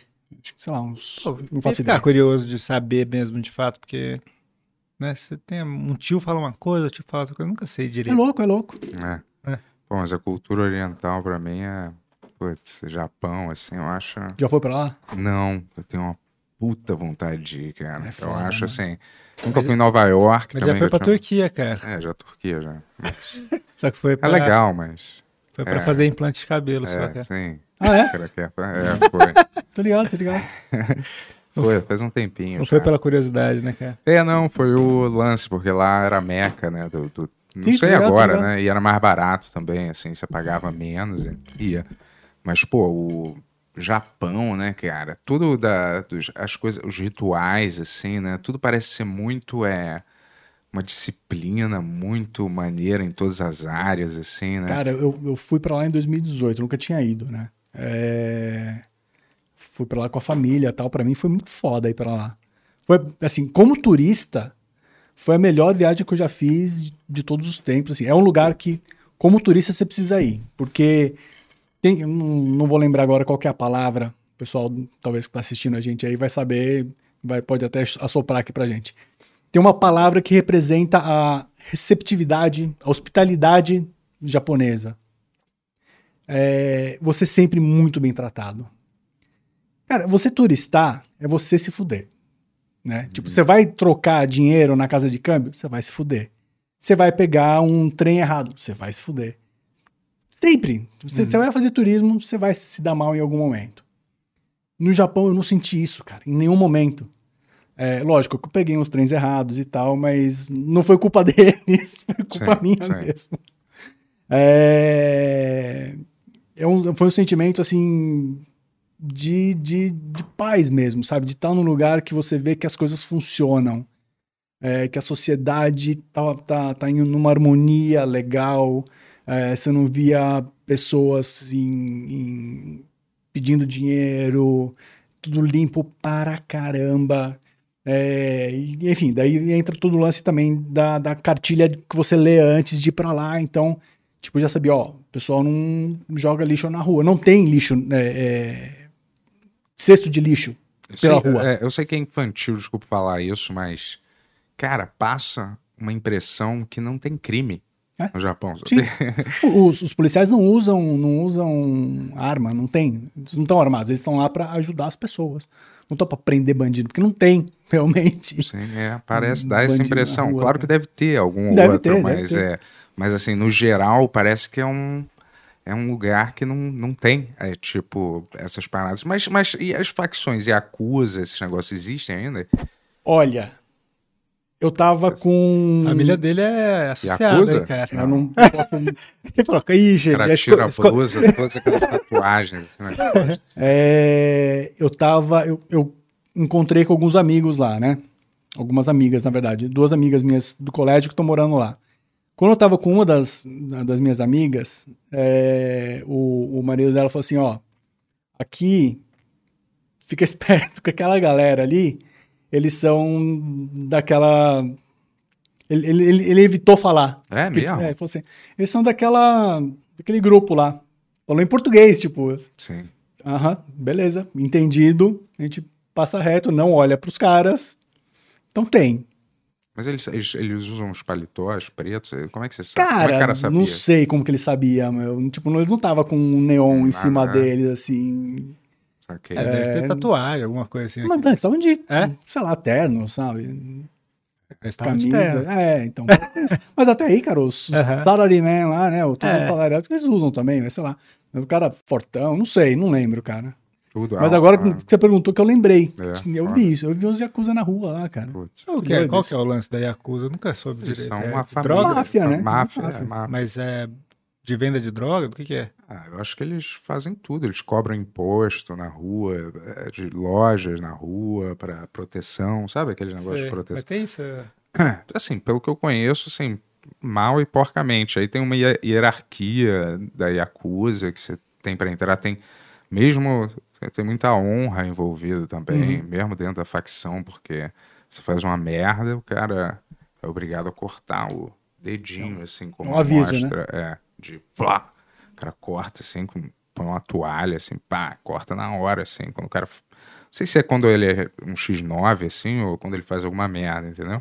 [SPEAKER 4] Acho que, sei lá, uns.
[SPEAKER 2] Pô,
[SPEAKER 4] não faço ideia.
[SPEAKER 2] curioso de saber mesmo de fato, porque né, você tem um tio fala uma coisa, outro tio fala outra coisa, eu nunca sei
[SPEAKER 4] É
[SPEAKER 2] direito.
[SPEAKER 4] louco, é louco.
[SPEAKER 1] É.
[SPEAKER 2] É.
[SPEAKER 1] Pô, mas a cultura oriental pra mim é. Putz, Japão, assim, eu acho.
[SPEAKER 4] Já foi pra lá?
[SPEAKER 1] Não, eu tenho uma puta vontade de ir, cara.
[SPEAKER 4] É
[SPEAKER 1] eu
[SPEAKER 4] foda,
[SPEAKER 1] acho
[SPEAKER 4] né?
[SPEAKER 1] assim. Nunca fui em Nova York
[SPEAKER 2] Mas
[SPEAKER 1] também.
[SPEAKER 2] já foi pra
[SPEAKER 1] tinha-
[SPEAKER 2] Turquia, cara.
[SPEAKER 1] É, já Turquia já.
[SPEAKER 2] Só que foi
[SPEAKER 1] É
[SPEAKER 2] pra,
[SPEAKER 1] legal, mas.
[SPEAKER 2] Foi pra
[SPEAKER 1] É.
[SPEAKER 2] fazer implante de cabelo, só,
[SPEAKER 1] É,
[SPEAKER 2] cara.
[SPEAKER 1] sim.
[SPEAKER 4] Ah, é?
[SPEAKER 1] Que é, é, foi.
[SPEAKER 4] Tô ligado, tô ligado.
[SPEAKER 1] Foi, faz um tempinho.
[SPEAKER 2] Não foi
[SPEAKER 1] já.
[SPEAKER 2] pela curiosidade, né, cara?
[SPEAKER 1] É, não, foi o lance, porque lá era a meca, né? Do, do- não
[SPEAKER 4] Sim,
[SPEAKER 1] sei
[SPEAKER 4] ligado, tô
[SPEAKER 1] agora, né? E era mais barato também, assim, você pagava menos e ia. Mas, pô, o Japão, né, cara? Tudo da. Dos, as coisas, os rituais, assim, né? Tudo parece ser muito. É, uma disciplina muito maneira em todas as áreas, assim, né?
[SPEAKER 4] Cara, eu, eu fui pra lá em 2018, nunca tinha ido, né? É, Fui pra lá com a família e tal. Pra mim foi muito foda ir pra lá. Foi, assim, como turista, foi a melhor viagem que eu já fiz de, de todos os tempos. Assim, é um lugar que, como turista, você precisa ir. Porque tem, não, não vou lembrar agora qual é a palavra. O pessoal, talvez que tá assistindo a gente aí, vai saber, vai, pode até assoprar aqui pra gente. Tem uma palavra que representa a receptividade, a hospitalidade japonesa. É, você sempre muito bem tratado. Cara, você turistar é você se fuder. Né? Tipo, você vai trocar dinheiro na casa de câmbio, você vai se fuder. Você vai pegar um trem errado, você vai se fuder. Sempre. Você, você vai fazer turismo, você vai se dar mal em algum momento. No Japão eu não senti isso, cara, em nenhum momento. É, lógico que eu peguei uns trens errados e tal, mas não foi culpa deles, foi culpa
[SPEAKER 1] Sim,
[SPEAKER 4] minha
[SPEAKER 1] sim.
[SPEAKER 4] mesmo. É, é um- foi um sentimento assim de, de, de paz mesmo, sabe? De estar num lugar que você vê que as coisas funcionam, é, que a sociedade tá, tá, tá em uma harmonia legal, é, você não via pessoas em- em- pedindo dinheiro, tudo limpo para caramba. É, enfim, daí entra todo o lance também da, da cartilha que você lê antes de ir pra lá. Então, tipo, já sabia, ó, o pessoal não joga lixo na rua. Não tem lixo, é, é, cesto de lixo
[SPEAKER 1] Eu
[SPEAKER 4] pela
[SPEAKER 1] sei,
[SPEAKER 4] rua.
[SPEAKER 1] é, eu sei que é infantil, desculpa falar isso, mas, cara, passa uma impressão que não tem crime
[SPEAKER 4] É?
[SPEAKER 1] no Japão.
[SPEAKER 4] Os, os policiais não usam, não usam arma, não tem. Eles não estão armados, eles estão lá pra ajudar as pessoas. Não estão pra prender bandido, porque não tem, realmente.
[SPEAKER 1] Sim, é, parece,
[SPEAKER 4] Um
[SPEAKER 1] dá essa impressão.
[SPEAKER 4] rua,
[SPEAKER 1] claro que
[SPEAKER 4] cara.
[SPEAKER 1] deve ter algum
[SPEAKER 4] Deve
[SPEAKER 1] outro,
[SPEAKER 4] ter,
[SPEAKER 1] mas é. Mas assim, no geral, parece que é um. É um lugar que não, não tem, é, tipo, essas paradas. Mas, mas e as facções e acusa, esses negócios existem ainda?
[SPEAKER 4] Olha, eu tava com.
[SPEAKER 2] A família dele é associada, hein, cara.
[SPEAKER 4] Eu não
[SPEAKER 2] Ele falou,
[SPEAKER 1] cara
[SPEAKER 2] já
[SPEAKER 1] tira a blusa, todas aquelas tatuagens. Assim?
[SPEAKER 4] É, eu tava. Eu, eu encontrei com alguns amigos lá, né? Algumas amigas, na verdade. Duas amigas minhas do colégio que estão morando lá. Quando eu tava com uma das, das minhas amigas, é, o, o marido dela falou assim, ó, aqui fica esperto com aquela galera ali, eles são daquela... Ele, ele, ele- evitou falar.
[SPEAKER 1] É
[SPEAKER 4] Porque-
[SPEAKER 1] mesmo?
[SPEAKER 4] É, assim, eles são daquela, daquele grupo lá. Falou em português, tipo,
[SPEAKER 1] Sim.
[SPEAKER 4] aham, beleza, entendido. A gente passa reto, não olha pros caras. Então tem.
[SPEAKER 1] Mas eles, eles, eles usam os paletós pretos? Como é que você sabe? Como é que o
[SPEAKER 4] Cara,
[SPEAKER 1] cara sabia?
[SPEAKER 4] não sei como que ele sabia, meu. Tipo, eles não tava com um neon em cima
[SPEAKER 1] é.
[SPEAKER 4] deles, assim.
[SPEAKER 1] Saquei.
[SPEAKER 2] É, deve ter tatuagem, alguma coisa assim.
[SPEAKER 4] Mas eles estavam de,
[SPEAKER 2] É?
[SPEAKER 4] sei lá, terno, sabe?
[SPEAKER 2] Eles estavam de
[SPEAKER 4] Camisa.
[SPEAKER 2] terno.
[SPEAKER 4] É, então. Mas até aí, cara, os
[SPEAKER 2] Aham.
[SPEAKER 4] salaryman lá, né? Todos os
[SPEAKER 2] É.
[SPEAKER 4] salariados que eles usam também, mas sei lá. O cara fortão, não sei, não lembro, cara.
[SPEAKER 1] Tudo
[SPEAKER 4] Mas agora
[SPEAKER 1] né?
[SPEAKER 4] que você perguntou que eu lembrei.
[SPEAKER 1] É,
[SPEAKER 4] eu
[SPEAKER 1] foda.
[SPEAKER 4] vi isso, eu vi os Yakuza na rua lá, cara.
[SPEAKER 1] Putz.
[SPEAKER 2] O que é? Qual que é o lance da Yakuza? Eu nunca soube
[SPEAKER 1] Eles
[SPEAKER 2] direito.
[SPEAKER 1] são
[SPEAKER 2] É
[SPEAKER 1] uma família.
[SPEAKER 2] droga?
[SPEAKER 4] Máfia, né?
[SPEAKER 1] Máfia,
[SPEAKER 4] Máfia.
[SPEAKER 1] é, máfia.
[SPEAKER 2] Mas é de venda de droga? Do que que é?
[SPEAKER 1] Ah, eu acho que eles fazem tudo. Eles cobram imposto na rua, é, de lojas na rua para proteção, sabe aquele negócio de proteção?
[SPEAKER 2] Mas tem isso. é-
[SPEAKER 1] Assim, pelo que eu conheço, assim, mal e porcamente. Aí tem uma hie- hierarquia da Yakuza que você tem para entrar, tem mesmo tem muita honra envolvida também,
[SPEAKER 4] Uhum.
[SPEAKER 1] mesmo dentro da facção, porque você faz uma merda, o cara é obrigado a cortar o dedinho, assim, como
[SPEAKER 4] um aviso, né?
[SPEAKER 1] mostra, é, de plá, o cara corta assim, com, põe uma toalha, assim, pá, corta na hora, assim, quando o cara, não sei se é quando ele é um X9, assim, ou quando ele faz alguma merda, entendeu?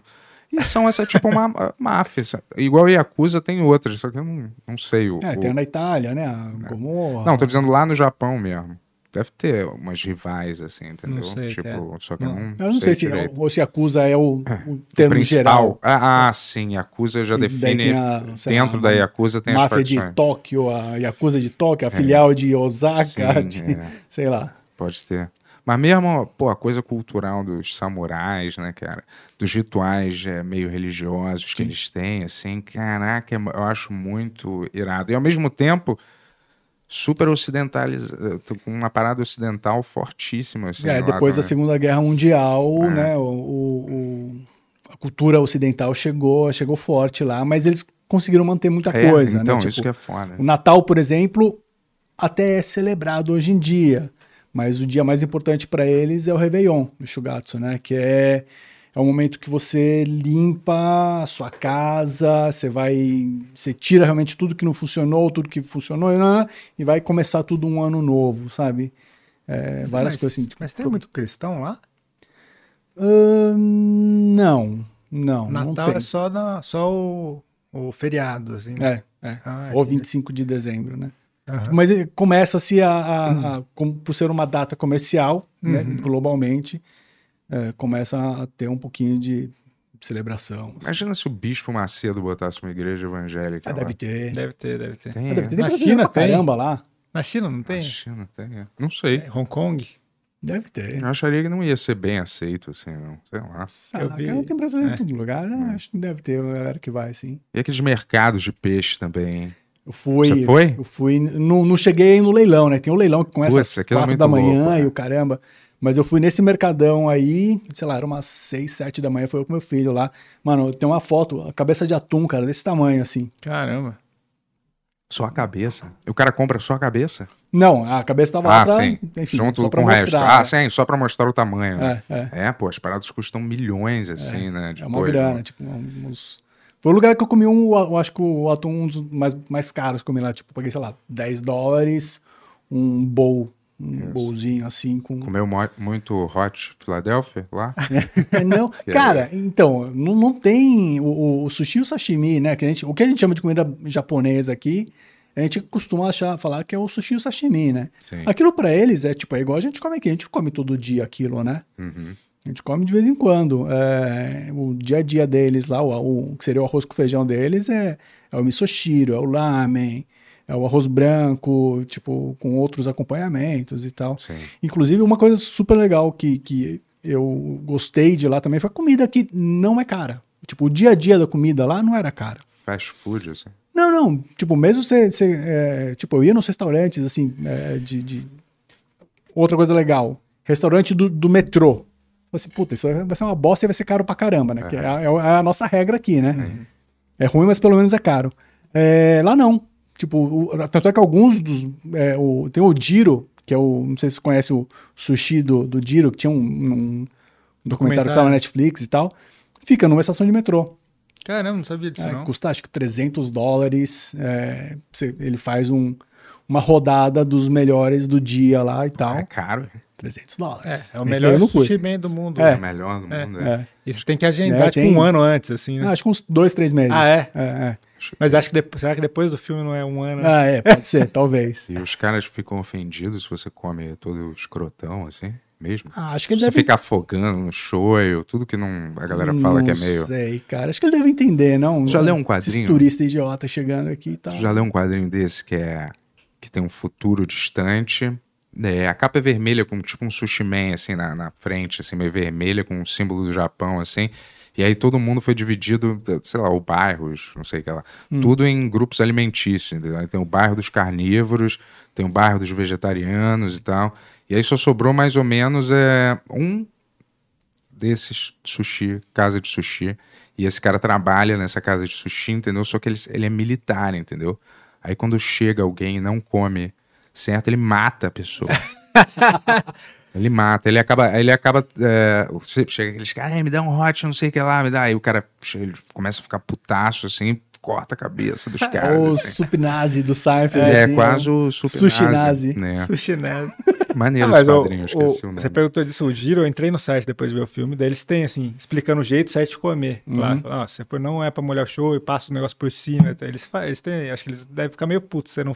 [SPEAKER 1] E são essa, tipo, uma máfia. Igual a Yakuza tem outras, só que eu não, não sei o.
[SPEAKER 4] É,
[SPEAKER 1] o-
[SPEAKER 4] tem na Itália, né? A Gomorra.
[SPEAKER 1] Não, tô dizendo lá no Japão mesmo. Deve ter umas rivais, assim, entendeu?
[SPEAKER 2] sei,
[SPEAKER 1] tipo,
[SPEAKER 2] cara.
[SPEAKER 1] só que
[SPEAKER 2] Não.
[SPEAKER 1] eu não,
[SPEAKER 4] Eu não sei, se,
[SPEAKER 1] direito.
[SPEAKER 4] ou se Yakuza é o, o
[SPEAKER 1] O
[SPEAKER 4] termo
[SPEAKER 1] principal.
[SPEAKER 4] geral.
[SPEAKER 1] Ah, ah, sim, Yakuza já define.
[SPEAKER 4] tem a, sei
[SPEAKER 1] dentro
[SPEAKER 4] lá,
[SPEAKER 1] da Yakuza tem as
[SPEAKER 4] máfia de
[SPEAKER 1] facções.
[SPEAKER 4] Tóquio, a Yakuza de Tóquio, a filial de Osaka,
[SPEAKER 1] Sim,
[SPEAKER 4] de-
[SPEAKER 1] é.
[SPEAKER 4] sei lá.
[SPEAKER 1] Pode ter. Mas mesmo, pô, a coisa cultural dos samurais, né, cara? Dos rituais é, meio religiosos que eles têm, assim, caraca, é- eu acho muito irado. E ao mesmo tempo, super ocidentalizado, com uma parada ocidental fortíssima, assim.
[SPEAKER 4] É, depois da
[SPEAKER 1] também.
[SPEAKER 4] Segunda Guerra Mundial,
[SPEAKER 1] É.
[SPEAKER 4] né, o, o- a cultura ocidental chegou, chegou forte lá, mas eles conseguiram manter muita
[SPEAKER 1] É,
[SPEAKER 4] coisa,
[SPEAKER 1] então,
[SPEAKER 4] né? Tipo,
[SPEAKER 1] isso que é foda.
[SPEAKER 4] O Natal, por exemplo, até é celebrado hoje em dia, mas o dia mais importante para eles é o Réveillon, o Shugatsu, né? Que é, é o momento que você limpa a sua casa, você vai, você tira realmente tudo que não funcionou, tudo que funcionou né, e vai começar tudo um ano novo, sabe? É, várias
[SPEAKER 2] mas,
[SPEAKER 4] coisas assim.
[SPEAKER 2] Mas tem muito cristão lá?
[SPEAKER 4] Ahn, não, não, não
[SPEAKER 2] Natal
[SPEAKER 4] tem.
[SPEAKER 2] é só, na, só o, o feriado, assim.
[SPEAKER 4] É, é.
[SPEAKER 2] Ah,
[SPEAKER 4] Ou
[SPEAKER 2] entendi.
[SPEAKER 4] 25 de dezembro, né?
[SPEAKER 2] Aham.
[SPEAKER 4] Mas eh, começa-se a, a- a- como por ser uma data comercial, né, globalmente, eh, começa a ter um pouquinho de celebração. assim.
[SPEAKER 1] Imagina se o Bispo Macedo botasse uma igreja evangélica
[SPEAKER 4] Ah,
[SPEAKER 1] lá.
[SPEAKER 4] deve ter.
[SPEAKER 2] Deve ter, deve ter.
[SPEAKER 1] Tem,
[SPEAKER 4] Ah, deve ter.
[SPEAKER 1] é?
[SPEAKER 4] Tem
[SPEAKER 2] Na China tem.
[SPEAKER 4] caramba lá.
[SPEAKER 2] Na China não
[SPEAKER 1] Na
[SPEAKER 2] tem?
[SPEAKER 1] China tem, é. Não sei.
[SPEAKER 2] É, Hong Kong?
[SPEAKER 4] Deve ter.
[SPEAKER 1] Eu acharia que não ia ser bem aceito, assim, não. Sei lá.
[SPEAKER 4] Ah,
[SPEAKER 2] Eu vi.
[SPEAKER 4] cara, não tem brasileiro
[SPEAKER 2] É.
[SPEAKER 4] em todo lugar. né? Acho que deve ter uma galera que vai, sim.
[SPEAKER 1] E aqueles mercados de peixe também.
[SPEAKER 4] Eu fui.
[SPEAKER 1] Você foi?
[SPEAKER 4] Eu fui. Não, não cheguei no leilão, né? Tem um leilão que começa
[SPEAKER 1] Putz,
[SPEAKER 4] às
[SPEAKER 1] é
[SPEAKER 4] quatro
[SPEAKER 1] muito
[SPEAKER 4] da manhã
[SPEAKER 1] louco,
[SPEAKER 4] e
[SPEAKER 1] né?
[SPEAKER 4] o caramba. Mas eu fui nesse mercadão aí, sei lá, era umas seis, sete da manhã, foi eu com meu filho lá. Mano, tem uma foto, a cabeça de atum, cara, desse tamanho, assim.
[SPEAKER 2] Caramba.
[SPEAKER 1] Só a cabeça. O cara compra só a cabeça?
[SPEAKER 4] Não, a cabeça tava lá
[SPEAKER 1] Ah,
[SPEAKER 4] pra,
[SPEAKER 1] sim.
[SPEAKER 4] enfim,
[SPEAKER 1] Junto
[SPEAKER 4] só pra
[SPEAKER 1] com o resto. Ah, sim, só pra mostrar o tamanho. né?
[SPEAKER 4] É, é.
[SPEAKER 1] É, pô, as paradas custam milhões, assim, né?
[SPEAKER 4] É uma grana,
[SPEAKER 1] né?
[SPEAKER 4] tipo, uns... Foi o lugar que eu comi um, eu acho que o atum um dos mais, mais caros que eu comi lá, tipo, paguei, sei lá, 10 dólares, um bowl, um bowlzinho assim com...
[SPEAKER 1] Comeu muito Hot Philadelphia lá?
[SPEAKER 4] É, não, cara, então, não, não tem o, o sushi e o sashimi, né? Que a gente, o que a gente chama de comida japonesa aqui, a gente costuma achar, falar que é o sushi e o sashimi, né?
[SPEAKER 1] Sim.
[SPEAKER 4] Aquilo pra eles é tipo, é igual a gente come aqui, a gente come todo dia aquilo, né?
[SPEAKER 1] Uhum.
[SPEAKER 4] A gente come de vez em quando. É, o dia a dia deles lá, o, o que seria o arroz com feijão deles, é, é o misoshiro, é o lamen, é o arroz branco, tipo, com outros acompanhamentos e tal.
[SPEAKER 1] Sim.
[SPEAKER 4] Inclusive, uma coisa super legal que, que eu gostei de lá também foi a comida que não é cara. Tipo, o dia a dia da comida lá não era cara.
[SPEAKER 1] Fast food, assim.
[SPEAKER 4] Não, não. Tipo, mesmo você. é, tipo, eu ia nos restaurantes, assim, é, de, de- Outra coisa legal. Restaurante do, do metrô. Assim, puta, isso vai ser uma bosta e vai ser caro pra caramba, né? Que é, a- é a nossa regra aqui, né? É ruim, mas pelo menos é caro. É, lá não. Tipo, o- tanto é que alguns dos. é, o- tem o Diro, que é o. Não sei se você conhece o sushi do, do Diro, que tinha um, um documentário que tá na Netflix e tal. Fica numa estação de metrô.
[SPEAKER 2] Caramba, não sabia disso,
[SPEAKER 4] É,
[SPEAKER 2] não.
[SPEAKER 4] custa acho que 300 dólares. é, você- ele faz um, uma rodada dos melhores do dia lá e tal.
[SPEAKER 1] É caro.
[SPEAKER 4] 300
[SPEAKER 2] É,
[SPEAKER 4] dólares.
[SPEAKER 2] é o
[SPEAKER 4] Esse daí
[SPEAKER 2] melhor sushi man do mundo.
[SPEAKER 1] É,
[SPEAKER 2] É.
[SPEAKER 1] o melhor do
[SPEAKER 2] É.
[SPEAKER 1] mundo. É.
[SPEAKER 2] Isso tem que agendar,
[SPEAKER 4] É,
[SPEAKER 2] tipo,
[SPEAKER 4] tem-
[SPEAKER 2] um ano antes, assim, né?
[SPEAKER 4] Ah, acho que uns dois, três meses.
[SPEAKER 2] Ah, é?
[SPEAKER 4] É, é.
[SPEAKER 2] Mas acho que depois, será que depois do filme não é um ano?
[SPEAKER 4] Ah, é, pode ser, talvez.
[SPEAKER 1] E os caras ficam ofendidos se você come todo escrotão, assim, mesmo.
[SPEAKER 4] Ah, acho que ele
[SPEAKER 1] Você
[SPEAKER 4] deve
[SPEAKER 1] fica afogando no shoyu, tudo que não, a galera fala que é meio...
[SPEAKER 4] Não sei, cara. Acho que ele deve entender, não?
[SPEAKER 1] Já leu um quadrinho?
[SPEAKER 4] turistas idiotas chegando aqui e tal.
[SPEAKER 1] Tu já leu um quadrinho desse que é que tem um futuro distante? É, a capa é vermelha com tipo um sushi man, assim, na, na frente, assim, meio vermelha, com um símbolo do Japão, assim. E aí todo mundo foi dividido, sei lá, o bairros, não sei o que lá. Tudo em grupos alimentícios, entendeu? Tem o bairro dos carnívoros, tem o bairro dos vegetarianos e tal. E aí só sobrou mais ou menos é, um desses sushi, casa de sushi. E esse cara trabalha nessa casa de sushi, entendeu? Só que ele, ele é militar, entendeu? Aí quando chega alguém e não come certo, ele mata a pessoa. ele mata, ele acaba, ele acaba, é, chega aqueles caras, "Ai, me dá um hot, não sei o que lá, me dá. Aí o cara ele começa a ficar putaço, assim, corta a cabeça dos caras.
[SPEAKER 4] O
[SPEAKER 1] assim.
[SPEAKER 4] supinazi do Seinfeld.
[SPEAKER 1] É,
[SPEAKER 4] assim,
[SPEAKER 1] quase
[SPEAKER 4] né?
[SPEAKER 1] o super
[SPEAKER 4] Sushi nazi.
[SPEAKER 1] Né?
[SPEAKER 2] Sushi né?
[SPEAKER 1] Maneiro
[SPEAKER 2] Ah, mas
[SPEAKER 1] esse
[SPEAKER 2] o-
[SPEAKER 1] quadrinho,
[SPEAKER 2] o-
[SPEAKER 1] esqueci o nome.
[SPEAKER 2] você perguntou disso, o Giro, eu entrei no site depois de ver o filme, daí eles têm, assim, explicando o jeito certo de comer.
[SPEAKER 1] Uhum.
[SPEAKER 2] Lá, "Ah, você não é pra molhar o show e passa o negócio por cima. Eles, eles têm, acho que eles devem ficar meio putos. Você não.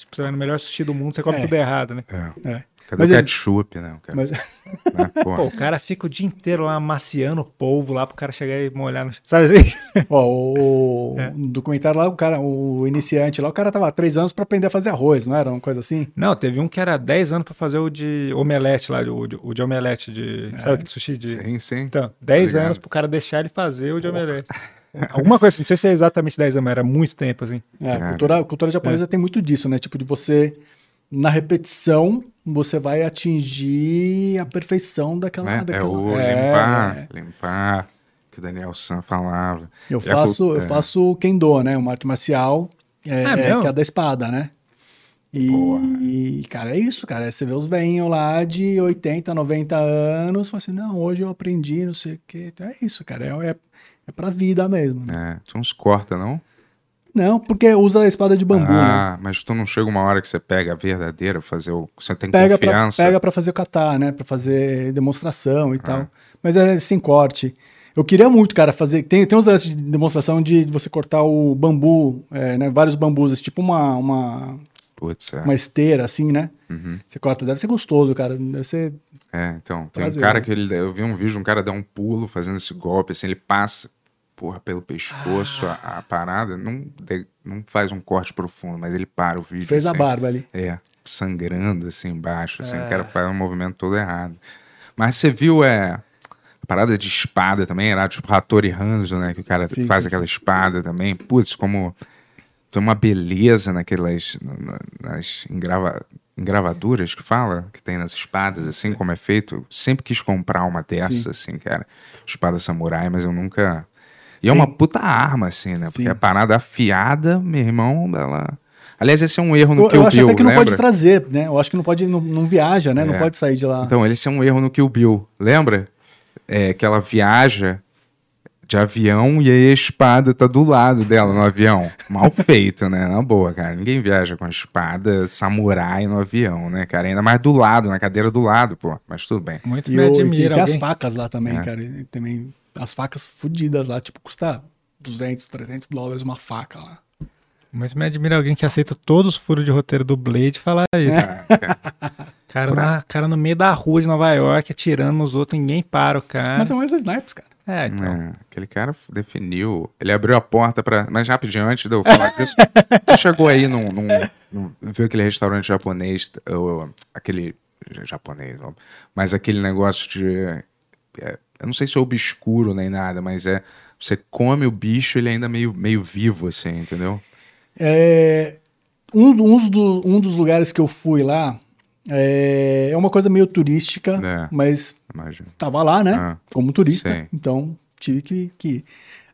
[SPEAKER 2] Tipo, você vai no melhor sushi do mundo, você come
[SPEAKER 4] É.
[SPEAKER 2] tudo errado, né?
[SPEAKER 1] É.
[SPEAKER 4] É.
[SPEAKER 1] Cadê
[SPEAKER 4] Mas
[SPEAKER 1] o
[SPEAKER 4] ele-
[SPEAKER 1] ketchup, né? O cara,
[SPEAKER 4] Mas,
[SPEAKER 1] né? Pô,
[SPEAKER 2] Pô, o cara fica o dia inteiro lá amaciando o polvo lá pro cara chegar e molhar no. Sabe assim?
[SPEAKER 4] ó, o,
[SPEAKER 2] É.
[SPEAKER 4] no documentário lá, o cara, o iniciante lá, o cara tava há três anos pra aprender a fazer arroz, não era uma coisa assim?
[SPEAKER 2] Não, teve um que era 10 anos pra fazer o de omelete lá, o de, o de omelete de. Sabe aquele sushi de.
[SPEAKER 1] sim, sim.
[SPEAKER 2] Então, 10
[SPEAKER 1] Obrigado.
[SPEAKER 2] anos pro cara deixar ele fazer o de omelete. Alguma coisa assim, não sei se é exatamente 10 anos, mas era muito tempo, assim.
[SPEAKER 4] É, a cultura, a cultura japonesa tem muito disso, né? Tipo, de você, na repetição, você vai atingir a perfeição daquela...
[SPEAKER 1] né? É
[SPEAKER 4] daquela...
[SPEAKER 1] o
[SPEAKER 4] É,
[SPEAKER 1] limpar,
[SPEAKER 4] é.
[SPEAKER 1] limpar, que o Daniel San falava.
[SPEAKER 4] Eu
[SPEAKER 1] E
[SPEAKER 4] faço,
[SPEAKER 1] cult-
[SPEAKER 4] eu
[SPEAKER 1] é.
[SPEAKER 4] faço kendo, né? Uma arte marcial, é, é, que é a da espada, né? E,
[SPEAKER 1] Boa.
[SPEAKER 4] e, cara, é isso, cara. Você vê os velhinhos lá de 80, 90 anos, fala assim, não, hoje eu aprendi, não sei o quê. Então é isso, cara. É, é, é pra vida mesmo. né?
[SPEAKER 1] É, tu não se corta, não?
[SPEAKER 4] Não, porque usa a espada de bambu, né?
[SPEAKER 1] ah, mas tu não chega uma hora que você pega a verdadeira, fazer o. Você tem
[SPEAKER 4] Pega pra,
[SPEAKER 1] confiança.
[SPEAKER 4] pega pra fazer o kata, né? Pra fazer demonstração e
[SPEAKER 1] Ah.
[SPEAKER 4] tal. Mas é sem corte. Eu queria muito, cara, fazer. Tem, tem uns lances de demonstração de você cortar o bambu, é, né? Vários bambus, tipo uma, uma,
[SPEAKER 1] Putz, é.
[SPEAKER 4] uma esteira, assim, né?
[SPEAKER 1] Uhum.
[SPEAKER 4] Você corta, deve ser gostoso, cara. Deve ser.
[SPEAKER 1] É, então, tem
[SPEAKER 4] Prazer,
[SPEAKER 1] um cara
[SPEAKER 4] né?
[SPEAKER 1] que ele. Eu vi um vídeo, um cara dá um pulo fazendo esse golpe, assim, ele passa, porra, pelo pescoço
[SPEAKER 4] Ah.
[SPEAKER 1] a, a parada, não, de- não faz um corte profundo, mas ele para o vídeo.
[SPEAKER 4] Fez a
[SPEAKER 1] assim.
[SPEAKER 4] barba ali.
[SPEAKER 1] É, sangrando assim embaixo, assim,
[SPEAKER 2] É.
[SPEAKER 1] o cara faz um movimento todo errado. Mas você viu, é. A parada de espada também, era tipo Hattori Hanzo, né? Que o cara
[SPEAKER 4] Sim,
[SPEAKER 1] faz
[SPEAKER 4] sim,
[SPEAKER 1] aquela
[SPEAKER 4] sim.
[SPEAKER 1] espada também. Putz, como tem uma beleza naquelas. na- na- nas engrava, engravaduras que fala, que tem nas espadas, assim, como é feito. Sempre quis comprar uma dessa, assim, cara. Espada samurai, mas eu nunca. E é uma puta arma, assim, né? Porque
[SPEAKER 4] Sim.
[SPEAKER 1] a parada afiada, meu irmão, ela. Aliás, esse é um erro no
[SPEAKER 4] Eu,
[SPEAKER 1] Kill
[SPEAKER 4] eu acho
[SPEAKER 1] Bill,
[SPEAKER 4] até que não
[SPEAKER 1] lembra?
[SPEAKER 4] pode trazer, né? Eu acho que não pode, não, não viaja, né? Não
[SPEAKER 1] É.
[SPEAKER 4] pode sair de lá.
[SPEAKER 1] Então, esse é um erro no Kill Bill. Lembra? É que ela viaja de avião e aí a espada tá do lado dela no avião. Mal feito, né? Na boa, cara. Ninguém viaja com a espada samurai no avião, né, cara? Ainda mais do lado, na cadeira do lado, pô. Mas tudo bem.
[SPEAKER 2] Muito
[SPEAKER 4] E,
[SPEAKER 2] me
[SPEAKER 4] o- e tem,
[SPEAKER 2] admira
[SPEAKER 4] tem as facas lá também,
[SPEAKER 1] É.
[SPEAKER 4] cara. E também as facas fodidas lá, tipo, custa 200, 300 dólares uma faca lá.
[SPEAKER 2] Muito me admira alguém que aceita todos os furos de roteiro do Blade e falar isso.
[SPEAKER 1] Ah, cara.
[SPEAKER 2] Cara, na, cara no meio da rua de Nova York, atirando nos outros, ninguém para o cara.
[SPEAKER 4] Mas é um Wesley Snipes, cara.
[SPEAKER 2] É, então.
[SPEAKER 1] É, aquele cara definiu. Ele abriu a porta pra. Mas rapidinho, antes de eu falar disso, tu chegou aí num. num, num viu aquele restaurante japonês, ou, aquele. japonês, ó, mas aquele negócio de. é, eu não sei se é obscuro nem nada, mas é. Você come o bicho, ele é ainda meio, meio vivo, assim, entendeu?
[SPEAKER 4] É, um, uns do- um dos lugares que eu fui lá é, é uma coisa meio turística,
[SPEAKER 1] É.
[SPEAKER 4] mas
[SPEAKER 1] Imagina.
[SPEAKER 4] tava lá, né?
[SPEAKER 1] Ah,
[SPEAKER 4] como turista,
[SPEAKER 1] sim.
[SPEAKER 4] então tive que, que ir.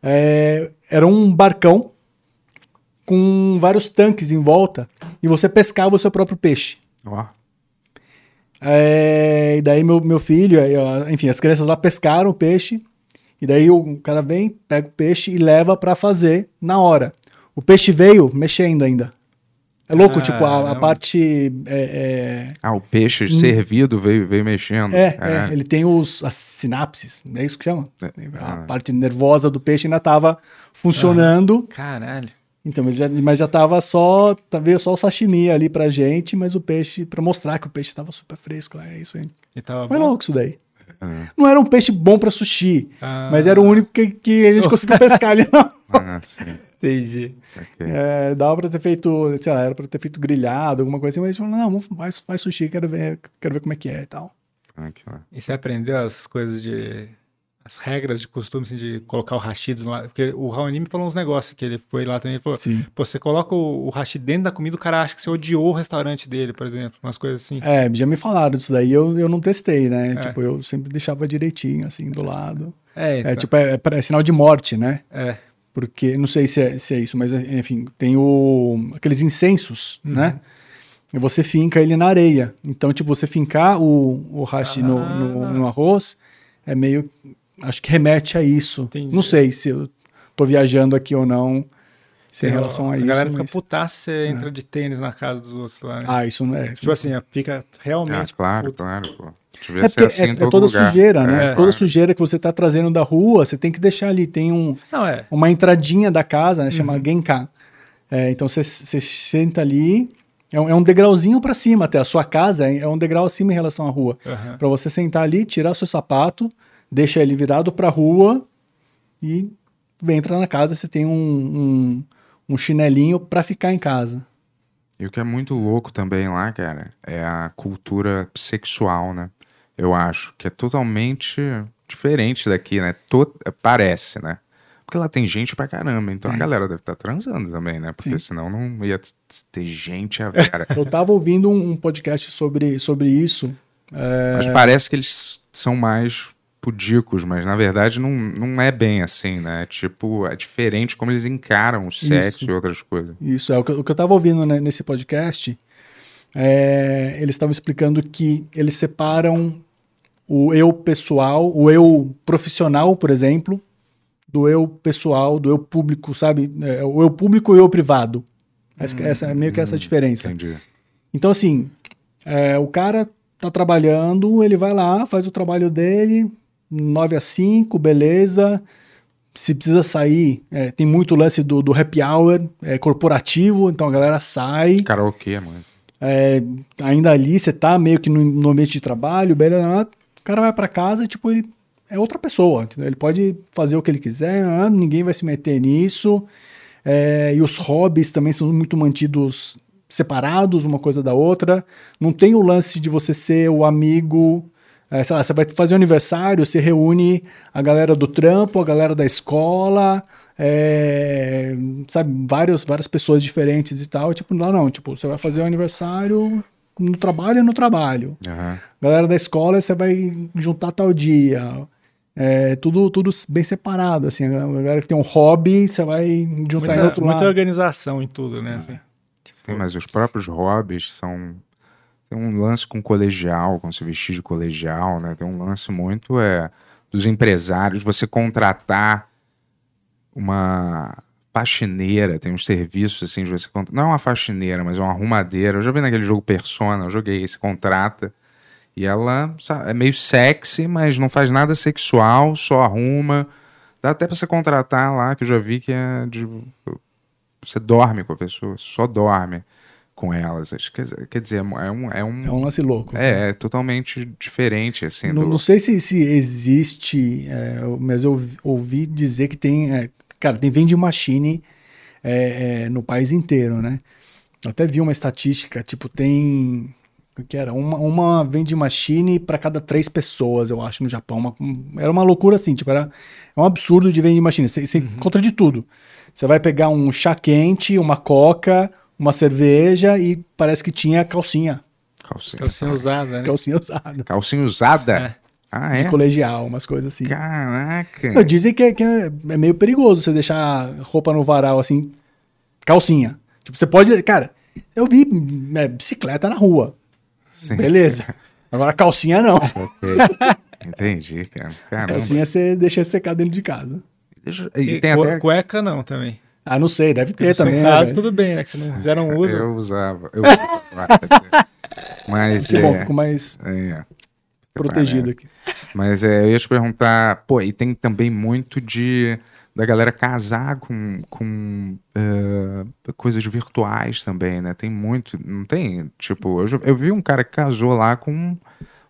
[SPEAKER 4] é, era um barcão com vários tanques em volta e você pescava o seu próprio peixe.
[SPEAKER 1] Ó,
[SPEAKER 4] É, e daí meu, meu filho, aí, ó, enfim, as crianças lá pescaram o peixe, e daí o cara vem, pega o peixe e leva pra fazer na hora. O peixe veio mexendo ainda. É louco, tipo, a, a parte. É,
[SPEAKER 1] Ah, o peixe servido veio, veio mexendo.
[SPEAKER 4] é, é, é, ele tem os, as sinapses, é isso que chama? A
[SPEAKER 1] Ah.
[SPEAKER 4] parte nervosa do peixe ainda tava funcionando.
[SPEAKER 2] Caralho.
[SPEAKER 4] Então, mas já, mas já tava só. tá- Veio só o sashimi ali pra gente, mas o peixe, pra mostrar que o peixe tava super fresco. É isso aí.
[SPEAKER 2] E tava
[SPEAKER 4] Foi
[SPEAKER 2] bom?
[SPEAKER 4] louco isso daí.
[SPEAKER 1] É.
[SPEAKER 4] Não era um peixe bom pra sushi,
[SPEAKER 2] Ah.
[SPEAKER 4] mas era o único que, que a gente conseguiu pescar ali. Não.
[SPEAKER 1] Ah, sim.
[SPEAKER 2] Entendi.
[SPEAKER 1] ok.
[SPEAKER 4] É, dava pra ter feito, sei lá, era pra ter feito grelhado, alguma coisa assim, mas a gente falou, não, vamos, faz, faz sushi, quero ver, quero ver como é que é e tal.
[SPEAKER 1] Aqui, ó.
[SPEAKER 2] E você aprendeu as coisas de. As regras de costume, assim, de colocar o hashi do lado. Porque o Raoni me falou uns negócios que ele foi lá também. Ele falou:
[SPEAKER 4] Sim.
[SPEAKER 2] Pô, você coloca o, o hashi dentro da comida, o cara acha que você odiou o restaurante dele, por exemplo. Umas coisas assim.
[SPEAKER 4] É, já me falaram disso daí, eu, eu não testei, né?
[SPEAKER 2] É.
[SPEAKER 4] Tipo, eu sempre deixava direitinho, assim, do lado.
[SPEAKER 2] É,
[SPEAKER 4] É,
[SPEAKER 2] então,
[SPEAKER 4] tipo, é, é sinal de morte, né?
[SPEAKER 2] é.
[SPEAKER 4] Porque, não sei se é, se é isso, mas enfim, tem o, aqueles incensos,
[SPEAKER 2] Uhum.
[SPEAKER 4] né? E você finca ele na areia. Então, tipo, você fincar o, o hashi no, no,
[SPEAKER 2] Ah.
[SPEAKER 4] no arroz é meio. Acho que remete a isso.
[SPEAKER 2] Entendi.
[SPEAKER 4] Não sei se eu tô viajando aqui ou não, se em relação a,
[SPEAKER 2] a
[SPEAKER 4] isso.
[SPEAKER 2] galera fica
[SPEAKER 4] mas-
[SPEAKER 2] putaça se você entra de tênis na casa dos outros lá. né?
[SPEAKER 4] Ah, isso não é.
[SPEAKER 2] tipo assim, fica
[SPEAKER 1] Ah,
[SPEAKER 2] realmente.
[SPEAKER 1] claro,
[SPEAKER 2] puto.
[SPEAKER 1] claro, pô. Devia
[SPEAKER 4] É,
[SPEAKER 1] ser
[SPEAKER 4] porque
[SPEAKER 1] assim
[SPEAKER 4] é,
[SPEAKER 1] em
[SPEAKER 4] é
[SPEAKER 1] todo
[SPEAKER 4] toda
[SPEAKER 1] lugar.
[SPEAKER 4] sujeira, né?
[SPEAKER 1] É,
[SPEAKER 4] Toda
[SPEAKER 1] claro.
[SPEAKER 4] sujeira que você tá trazendo da rua, você tem que deixar ali. Tem um,
[SPEAKER 2] Não, é.
[SPEAKER 4] uma entradinha da casa, né,
[SPEAKER 2] Uhum.
[SPEAKER 4] chama Genkan. É, então você, senta ali, é um, é um degrauzinho para cima até. A sua casa é é um degrau acima em relação à rua.
[SPEAKER 2] Aham.
[SPEAKER 4] Para você sentar ali, tirar seu sapato, deixa ele virado para a rua e vem entrar na casa. Você tem um, um, um chinelinho para ficar em casa.
[SPEAKER 1] E o que é muito louco também lá, cara, é a cultura sexual, né? Eu acho que é totalmente diferente daqui, né? To- Parece, né? Porque lá tem gente pra caramba, então a galera deve estar transando também, né? Porque
[SPEAKER 4] Sim.
[SPEAKER 1] senão não ia ter gente a vera.
[SPEAKER 4] Eu tava ouvindo um, um podcast sobre, sobre isso. É,
[SPEAKER 1] Mas parece que eles são mais pudicos, mas na verdade não, não é bem assim, né? Tipo, é diferente como eles encaram o sexo e outras coisas.
[SPEAKER 4] Isso, é o que, o que eu estava ouvindo né, nesse podcast. é, eles estavam explicando que eles separam o eu pessoal, o eu profissional, por exemplo, do eu pessoal, do eu público, sabe? É, o eu público e o eu privado. Essa, essa- meio que essa a diferença.
[SPEAKER 1] Entendi.
[SPEAKER 4] Então, assim, é, o cara tá trabalhando, ele vai lá, faz o trabalho dele, 9 a 5, beleza. Se precisa sair, é, tem muito lance do, do happy hour é, corporativo, então a galera sai.
[SPEAKER 1] Karaokê, mano.
[SPEAKER 4] é, ainda ali, você tá meio que no, no ambiente de trabalho, beleza, o cara vai pra casa e, tipo, ele é outra pessoa, entendeu? Ele pode fazer o que ele quiser, ninguém vai se meter nisso. É, e os hobbies também são muito mantidos separados uma coisa da outra. Não tem o lance de você ser o amigo. É, sei lá, você vai fazer um aniversário, você reúne a galera do trampo, a galera da escola, é, sabe, várias, várias pessoas diferentes e tal. Tipo, não, não, tipo, você vai fazer o aniversário no trabalho é no trabalho.
[SPEAKER 1] Aham.
[SPEAKER 4] Galera da escola, você vai juntar tal dia. É, tudo, tudo bem separado, assim. A galera que tem um hobby, você vai juntar em
[SPEAKER 2] Muita,
[SPEAKER 4] outro
[SPEAKER 2] muita
[SPEAKER 4] lado.
[SPEAKER 2] organização em tudo, né? assim.
[SPEAKER 1] Sim, mas os próprios hobbies são. Tem um lance com colegial, com se vestir de colegial, né? Tem um lance muito é, dos empresários, você contratar uma faxineira, tem uns serviços assim de você. Não é uma faxineira, mas é uma arrumadeira. Eu já vi naquele jogo Persona, eu joguei esse contrata. E ela é meio sexy, mas não faz nada sexual, só arruma. Dá até pra você contratar lá, que eu já vi que é de você dorme com a pessoa, só dorme com elas. Acho que- Quer dizer, é um. É um,
[SPEAKER 4] É um lance louco.
[SPEAKER 1] é, é totalmente diferente, assim.
[SPEAKER 4] Não,
[SPEAKER 1] do-
[SPEAKER 4] não sei se, se existe, é, mas eu ouvi- dizer que tem. é, cara, tem vending machine é, é, no país inteiro, né? Eu até vi uma estatística, tipo, tem. O que era? Uma, uma vending machine para cada três pessoas, eu acho, no Japão. Uma- um- era uma loucura assim, tipo, era é um absurdo de vending machine. Você, você encontra de tudo. Você vai pegar um chá quente, uma coca, uma cerveja e parece que tinha calcinha.
[SPEAKER 1] Calcinha,
[SPEAKER 2] Calcinha usada, né?
[SPEAKER 4] Calcinha usada.
[SPEAKER 1] Calcinha usada?
[SPEAKER 2] É.
[SPEAKER 1] Ah,
[SPEAKER 4] de
[SPEAKER 1] é?
[SPEAKER 4] colegial, umas coisas assim.
[SPEAKER 1] Caraca.
[SPEAKER 4] Não, dizem que, é, que é é meio perigoso você deixar roupa no varal assim, calcinha. Tipo, você pode. Cara, eu vi é, bicicleta na rua.
[SPEAKER 1] Sim.
[SPEAKER 4] Beleza. Agora calcinha não.
[SPEAKER 1] Ok. Entendi, cara. Caramba.
[SPEAKER 4] Calcinha você deixa secar dentro de casa.
[SPEAKER 1] E
[SPEAKER 2] E
[SPEAKER 1] tem até.
[SPEAKER 2] Cueca não também.
[SPEAKER 4] Ah, não sei, deve ter também. né,
[SPEAKER 2] caso,
[SPEAKER 4] velho?
[SPEAKER 2] tudo bem, né? Que você não, já não usa.
[SPEAKER 1] Eu usava. Eu usava. Mas
[SPEAKER 4] Que bom,
[SPEAKER 1] é,
[SPEAKER 4] fico mais
[SPEAKER 1] é,
[SPEAKER 4] protegido aqui.
[SPEAKER 1] Mas é, eu ia te perguntar, pô, e tem também muito de da galera casar com, com eh, coisas virtuais também, né? Tem muito, não tem? Tipo, eu, eu vi um cara que casou lá com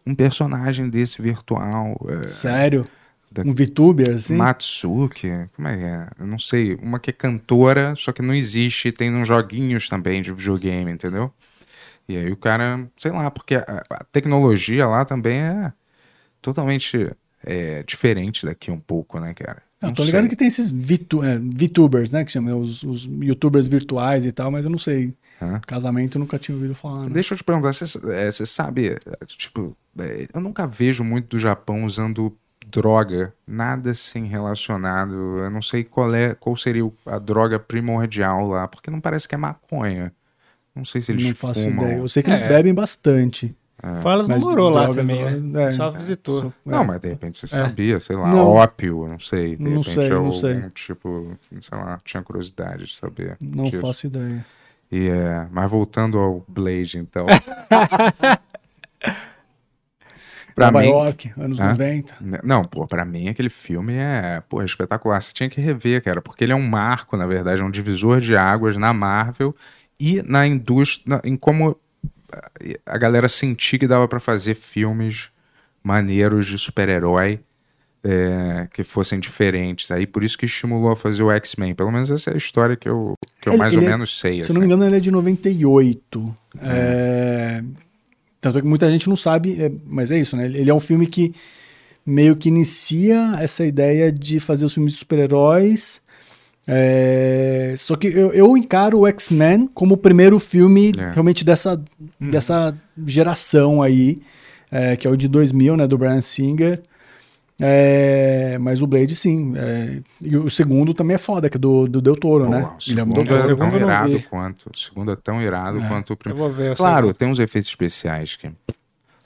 [SPEAKER 1] um, personagem desse virtual, eh,
[SPEAKER 4] Sério?
[SPEAKER 1] Da-
[SPEAKER 4] Um VTuber, assim?
[SPEAKER 1] Matsuki, como é que é? Eu não sei, uma que é cantora, só que não existe, tem uns joguinhos também de videogame, entendeu? E aí o cara, sei lá, porque a, a tecnologia lá também é totalmente é, diferente daqui um pouco, né, cara?
[SPEAKER 4] Eu
[SPEAKER 1] Não
[SPEAKER 4] tô ligado
[SPEAKER 1] sei.
[SPEAKER 4] que tem esses VTu- é, VTubers, né? Que chamam os, os YouTubers virtuais e tal, mas eu não sei.
[SPEAKER 1] Hã?
[SPEAKER 4] Casamento eu nunca tinha ouvido falar. né?
[SPEAKER 1] Deixa eu te perguntar, você é, sabe, é, tipo, é, eu nunca vejo muito do Japão usando droga, nada assim relacionado, eu não sei qual é, qual seria a droga primordial lá, porque não parece que é maconha. Não sei se eles
[SPEAKER 4] não faço
[SPEAKER 1] fumam.
[SPEAKER 4] ideia. Eu sei que eles
[SPEAKER 2] É.
[SPEAKER 4] bebem bastante.
[SPEAKER 2] Falas não
[SPEAKER 4] Mas
[SPEAKER 2] morou lá também, né?
[SPEAKER 4] é.
[SPEAKER 2] Só visitou.
[SPEAKER 4] Só-
[SPEAKER 1] Não,
[SPEAKER 4] é.
[SPEAKER 1] mas de repente você sabia, sei lá,
[SPEAKER 4] Não.
[SPEAKER 1] ópio, não sei. De
[SPEAKER 4] Não
[SPEAKER 1] repente
[SPEAKER 4] sei,
[SPEAKER 1] é
[SPEAKER 4] não
[SPEAKER 1] algum
[SPEAKER 4] sei.
[SPEAKER 1] tipo, sei lá, tinha curiosidade de saber.
[SPEAKER 4] Não
[SPEAKER 1] disso.
[SPEAKER 4] faço ideia.
[SPEAKER 1] E, é, mas voltando ao Blade, então. pra
[SPEAKER 4] Nova
[SPEAKER 1] mim,
[SPEAKER 4] York, anos
[SPEAKER 1] Hã?
[SPEAKER 4] 90.
[SPEAKER 1] Né, Não, pô, pra mim aquele filme é, pô, é espetacular. Você tinha que rever, cara, porque ele é um marco, na verdade, é um divisor de águas na Marvel e na indústria, em como a galera sentia que dava pra fazer filmes maneiros de super-herói eh, que fossem diferentes. Aí por isso que estimulou a fazer o X-Men. Pelo menos essa é a história que eu, que eu
[SPEAKER 4] Ele-
[SPEAKER 1] mais
[SPEAKER 4] ele
[SPEAKER 1] ou
[SPEAKER 4] é-
[SPEAKER 1] menos sei.
[SPEAKER 4] Se eu não me
[SPEAKER 1] assim.
[SPEAKER 4] engano, ele é de 98. É... Tanto é que muita gente não sabe, é, mas é isso, né? Ele é um filme que meio que inicia essa ideia de fazer os filmes de super-heróis. É, Só que eu, eu encaro o X-Men como o primeiro filme
[SPEAKER 1] É.
[SPEAKER 4] realmente dessa, dessa geração aí, é, que é o de 2000, né, do Brian Singer. É, mas o Blade, sim. é, e o segundo também é foda, que é do, do Del Toro,
[SPEAKER 1] Pô,
[SPEAKER 4] né?
[SPEAKER 1] o
[SPEAKER 4] Guilherme
[SPEAKER 1] segundo
[SPEAKER 4] Del
[SPEAKER 1] é
[SPEAKER 4] Toro.
[SPEAKER 1] tão
[SPEAKER 2] eu
[SPEAKER 1] irado quanto. O segundo é tão irado
[SPEAKER 4] É.
[SPEAKER 1] quanto o
[SPEAKER 2] Eu
[SPEAKER 1] primeiro.
[SPEAKER 2] vou ver. eu
[SPEAKER 1] Claro, tem uns efeitos especiais que.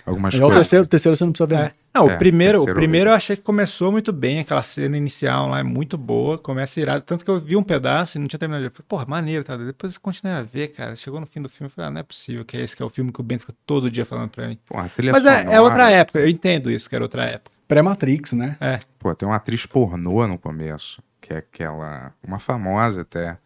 [SPEAKER 1] Algumas
[SPEAKER 4] Já o
[SPEAKER 1] coisas.
[SPEAKER 4] terceiro, o terceiro você não precisa ver.
[SPEAKER 2] É.
[SPEAKER 4] não.
[SPEAKER 2] Não,
[SPEAKER 1] É,
[SPEAKER 2] o primeiro, o primeiro
[SPEAKER 1] eu
[SPEAKER 2] eu achei que começou muito bem, aquela cena inicial lá é muito boa, começa irado, tanto que eu vi um pedaço e não tinha terminado ver. Falei, Porra, maneiro, tá? Depois eu continuei a ver, cara. Chegou no fim do filme, eu falei, ah, não é possível que é esse que é o filme que o Bento fica todo dia falando pra mim.
[SPEAKER 1] Pô, a trilha
[SPEAKER 2] Mas é, é outra época, eu entendo isso, que era outra época.
[SPEAKER 4] Pré-Matrix, né?
[SPEAKER 2] É,
[SPEAKER 1] Pô, tem uma atriz pornô no começo, que é aquela. Uma famosa até.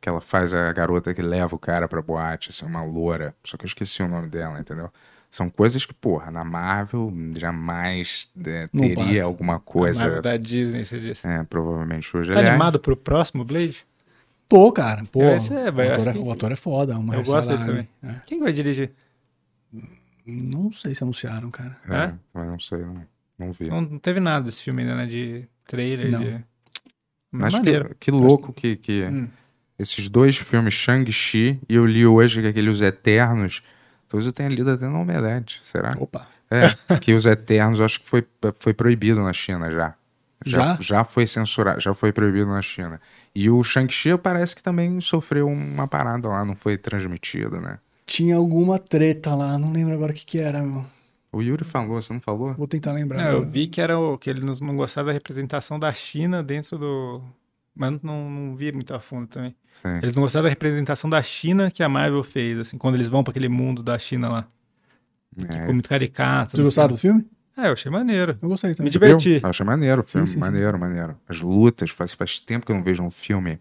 [SPEAKER 1] Que ela faz a garota que leva o cara pra boate, assim, uma loura. Só que eu esqueci o nome dela, entendeu? São coisas que, porra, na Marvel jamais é, teria alguma
[SPEAKER 2] coisa
[SPEAKER 1] coisa.
[SPEAKER 2] da Disney, você disse.
[SPEAKER 1] É, provavelmente hoje.
[SPEAKER 2] Tá
[SPEAKER 1] Aliás,
[SPEAKER 2] animado pro próximo Blade?
[SPEAKER 4] Tô, cara. Pô,
[SPEAKER 2] Esse é,
[SPEAKER 4] o, ator é,
[SPEAKER 2] que-
[SPEAKER 4] o ator é foda. Uma
[SPEAKER 2] Eu gosto dele
[SPEAKER 4] também.
[SPEAKER 2] Quem vai dirigir?
[SPEAKER 4] Não sei se anunciaram, cara.
[SPEAKER 1] É,
[SPEAKER 2] É?
[SPEAKER 1] mas não sei, não, não vi.
[SPEAKER 2] Não, não teve nada desse filme ainda, né? De trailer,
[SPEAKER 4] Não.
[SPEAKER 2] de...
[SPEAKER 1] Mas que, que louco que, que
[SPEAKER 4] Hum.
[SPEAKER 1] esses dois filmes, Shang-Chi, e eu li hoje que aquele Os Eternos, talvez eu tenha lido até no Omelete, será?
[SPEAKER 4] Opa.
[SPEAKER 1] É, que Os Eternos acho que foi, foi proibido na China já.
[SPEAKER 4] Já?
[SPEAKER 1] Já foi censurado, já foi proibido na China. E o Shang-Chi parece que também sofreu uma parada lá, não foi transmitido, né?
[SPEAKER 4] Tinha alguma treta lá, não lembro agora o que que era, meu.
[SPEAKER 1] O Yuri falou, você não falou?
[SPEAKER 4] Vou tentar lembrar.
[SPEAKER 2] Não, eu vi que era o que eles não gostaram da representação da China dentro do. Mas não, não vi muito a fundo também.
[SPEAKER 1] Sim.
[SPEAKER 2] Eles não gostaram da representação da China que a Marvel fez, assim, quando eles vão pra aquele mundo da China lá.
[SPEAKER 1] É.
[SPEAKER 2] Ficou muito caricato.
[SPEAKER 4] Vocês gostaram do filme?
[SPEAKER 2] É, eu achei maneiro.
[SPEAKER 4] Eu gostei
[SPEAKER 2] Me
[SPEAKER 4] também.
[SPEAKER 2] diverti.
[SPEAKER 1] Eu achei maneiro o filme,
[SPEAKER 4] sim, sim.
[SPEAKER 1] maneiro, maneiro. As lutas, faz, faz tempo que eu não vejo um filme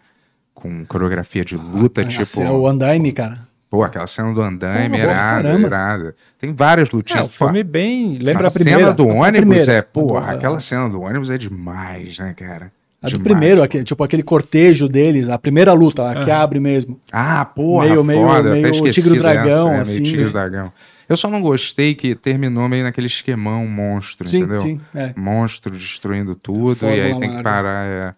[SPEAKER 1] com coreografia de luta,
[SPEAKER 4] Ah,
[SPEAKER 1] tipo.
[SPEAKER 4] É o Andaime, cara.
[SPEAKER 1] Pô, aquela cena do andaime, irada, irada. Tem várias
[SPEAKER 2] É,
[SPEAKER 1] lutinhas.
[SPEAKER 2] o filme bem. Lembra
[SPEAKER 1] a
[SPEAKER 2] a primeira?
[SPEAKER 1] cena do
[SPEAKER 4] a
[SPEAKER 1] ônibus
[SPEAKER 4] primeira.
[SPEAKER 1] é,
[SPEAKER 4] A
[SPEAKER 1] porra,
[SPEAKER 4] do-
[SPEAKER 1] aquela cena do ônibus é demais, né, cara?
[SPEAKER 4] A do
[SPEAKER 1] Demais.
[SPEAKER 4] primeiro, aquele, tipo aquele cortejo deles, a primeira luta, a que abre mesmo.
[SPEAKER 1] Ah, porra,
[SPEAKER 4] Meio- meio-
[SPEAKER 1] foda,
[SPEAKER 4] meio
[SPEAKER 1] até esqueci
[SPEAKER 4] Tigre e o Dragão,
[SPEAKER 1] dessa, é,
[SPEAKER 4] assim,
[SPEAKER 1] meio Tigre e
[SPEAKER 4] né?
[SPEAKER 1] o Dragão. Eu só não gostei que terminou meio naquele esquemão monstro,
[SPEAKER 4] Sim,
[SPEAKER 1] entendeu?
[SPEAKER 4] sim. É.
[SPEAKER 1] Monstro destruindo tudo,
[SPEAKER 4] Fórmula
[SPEAKER 1] e aí tem que parar. é.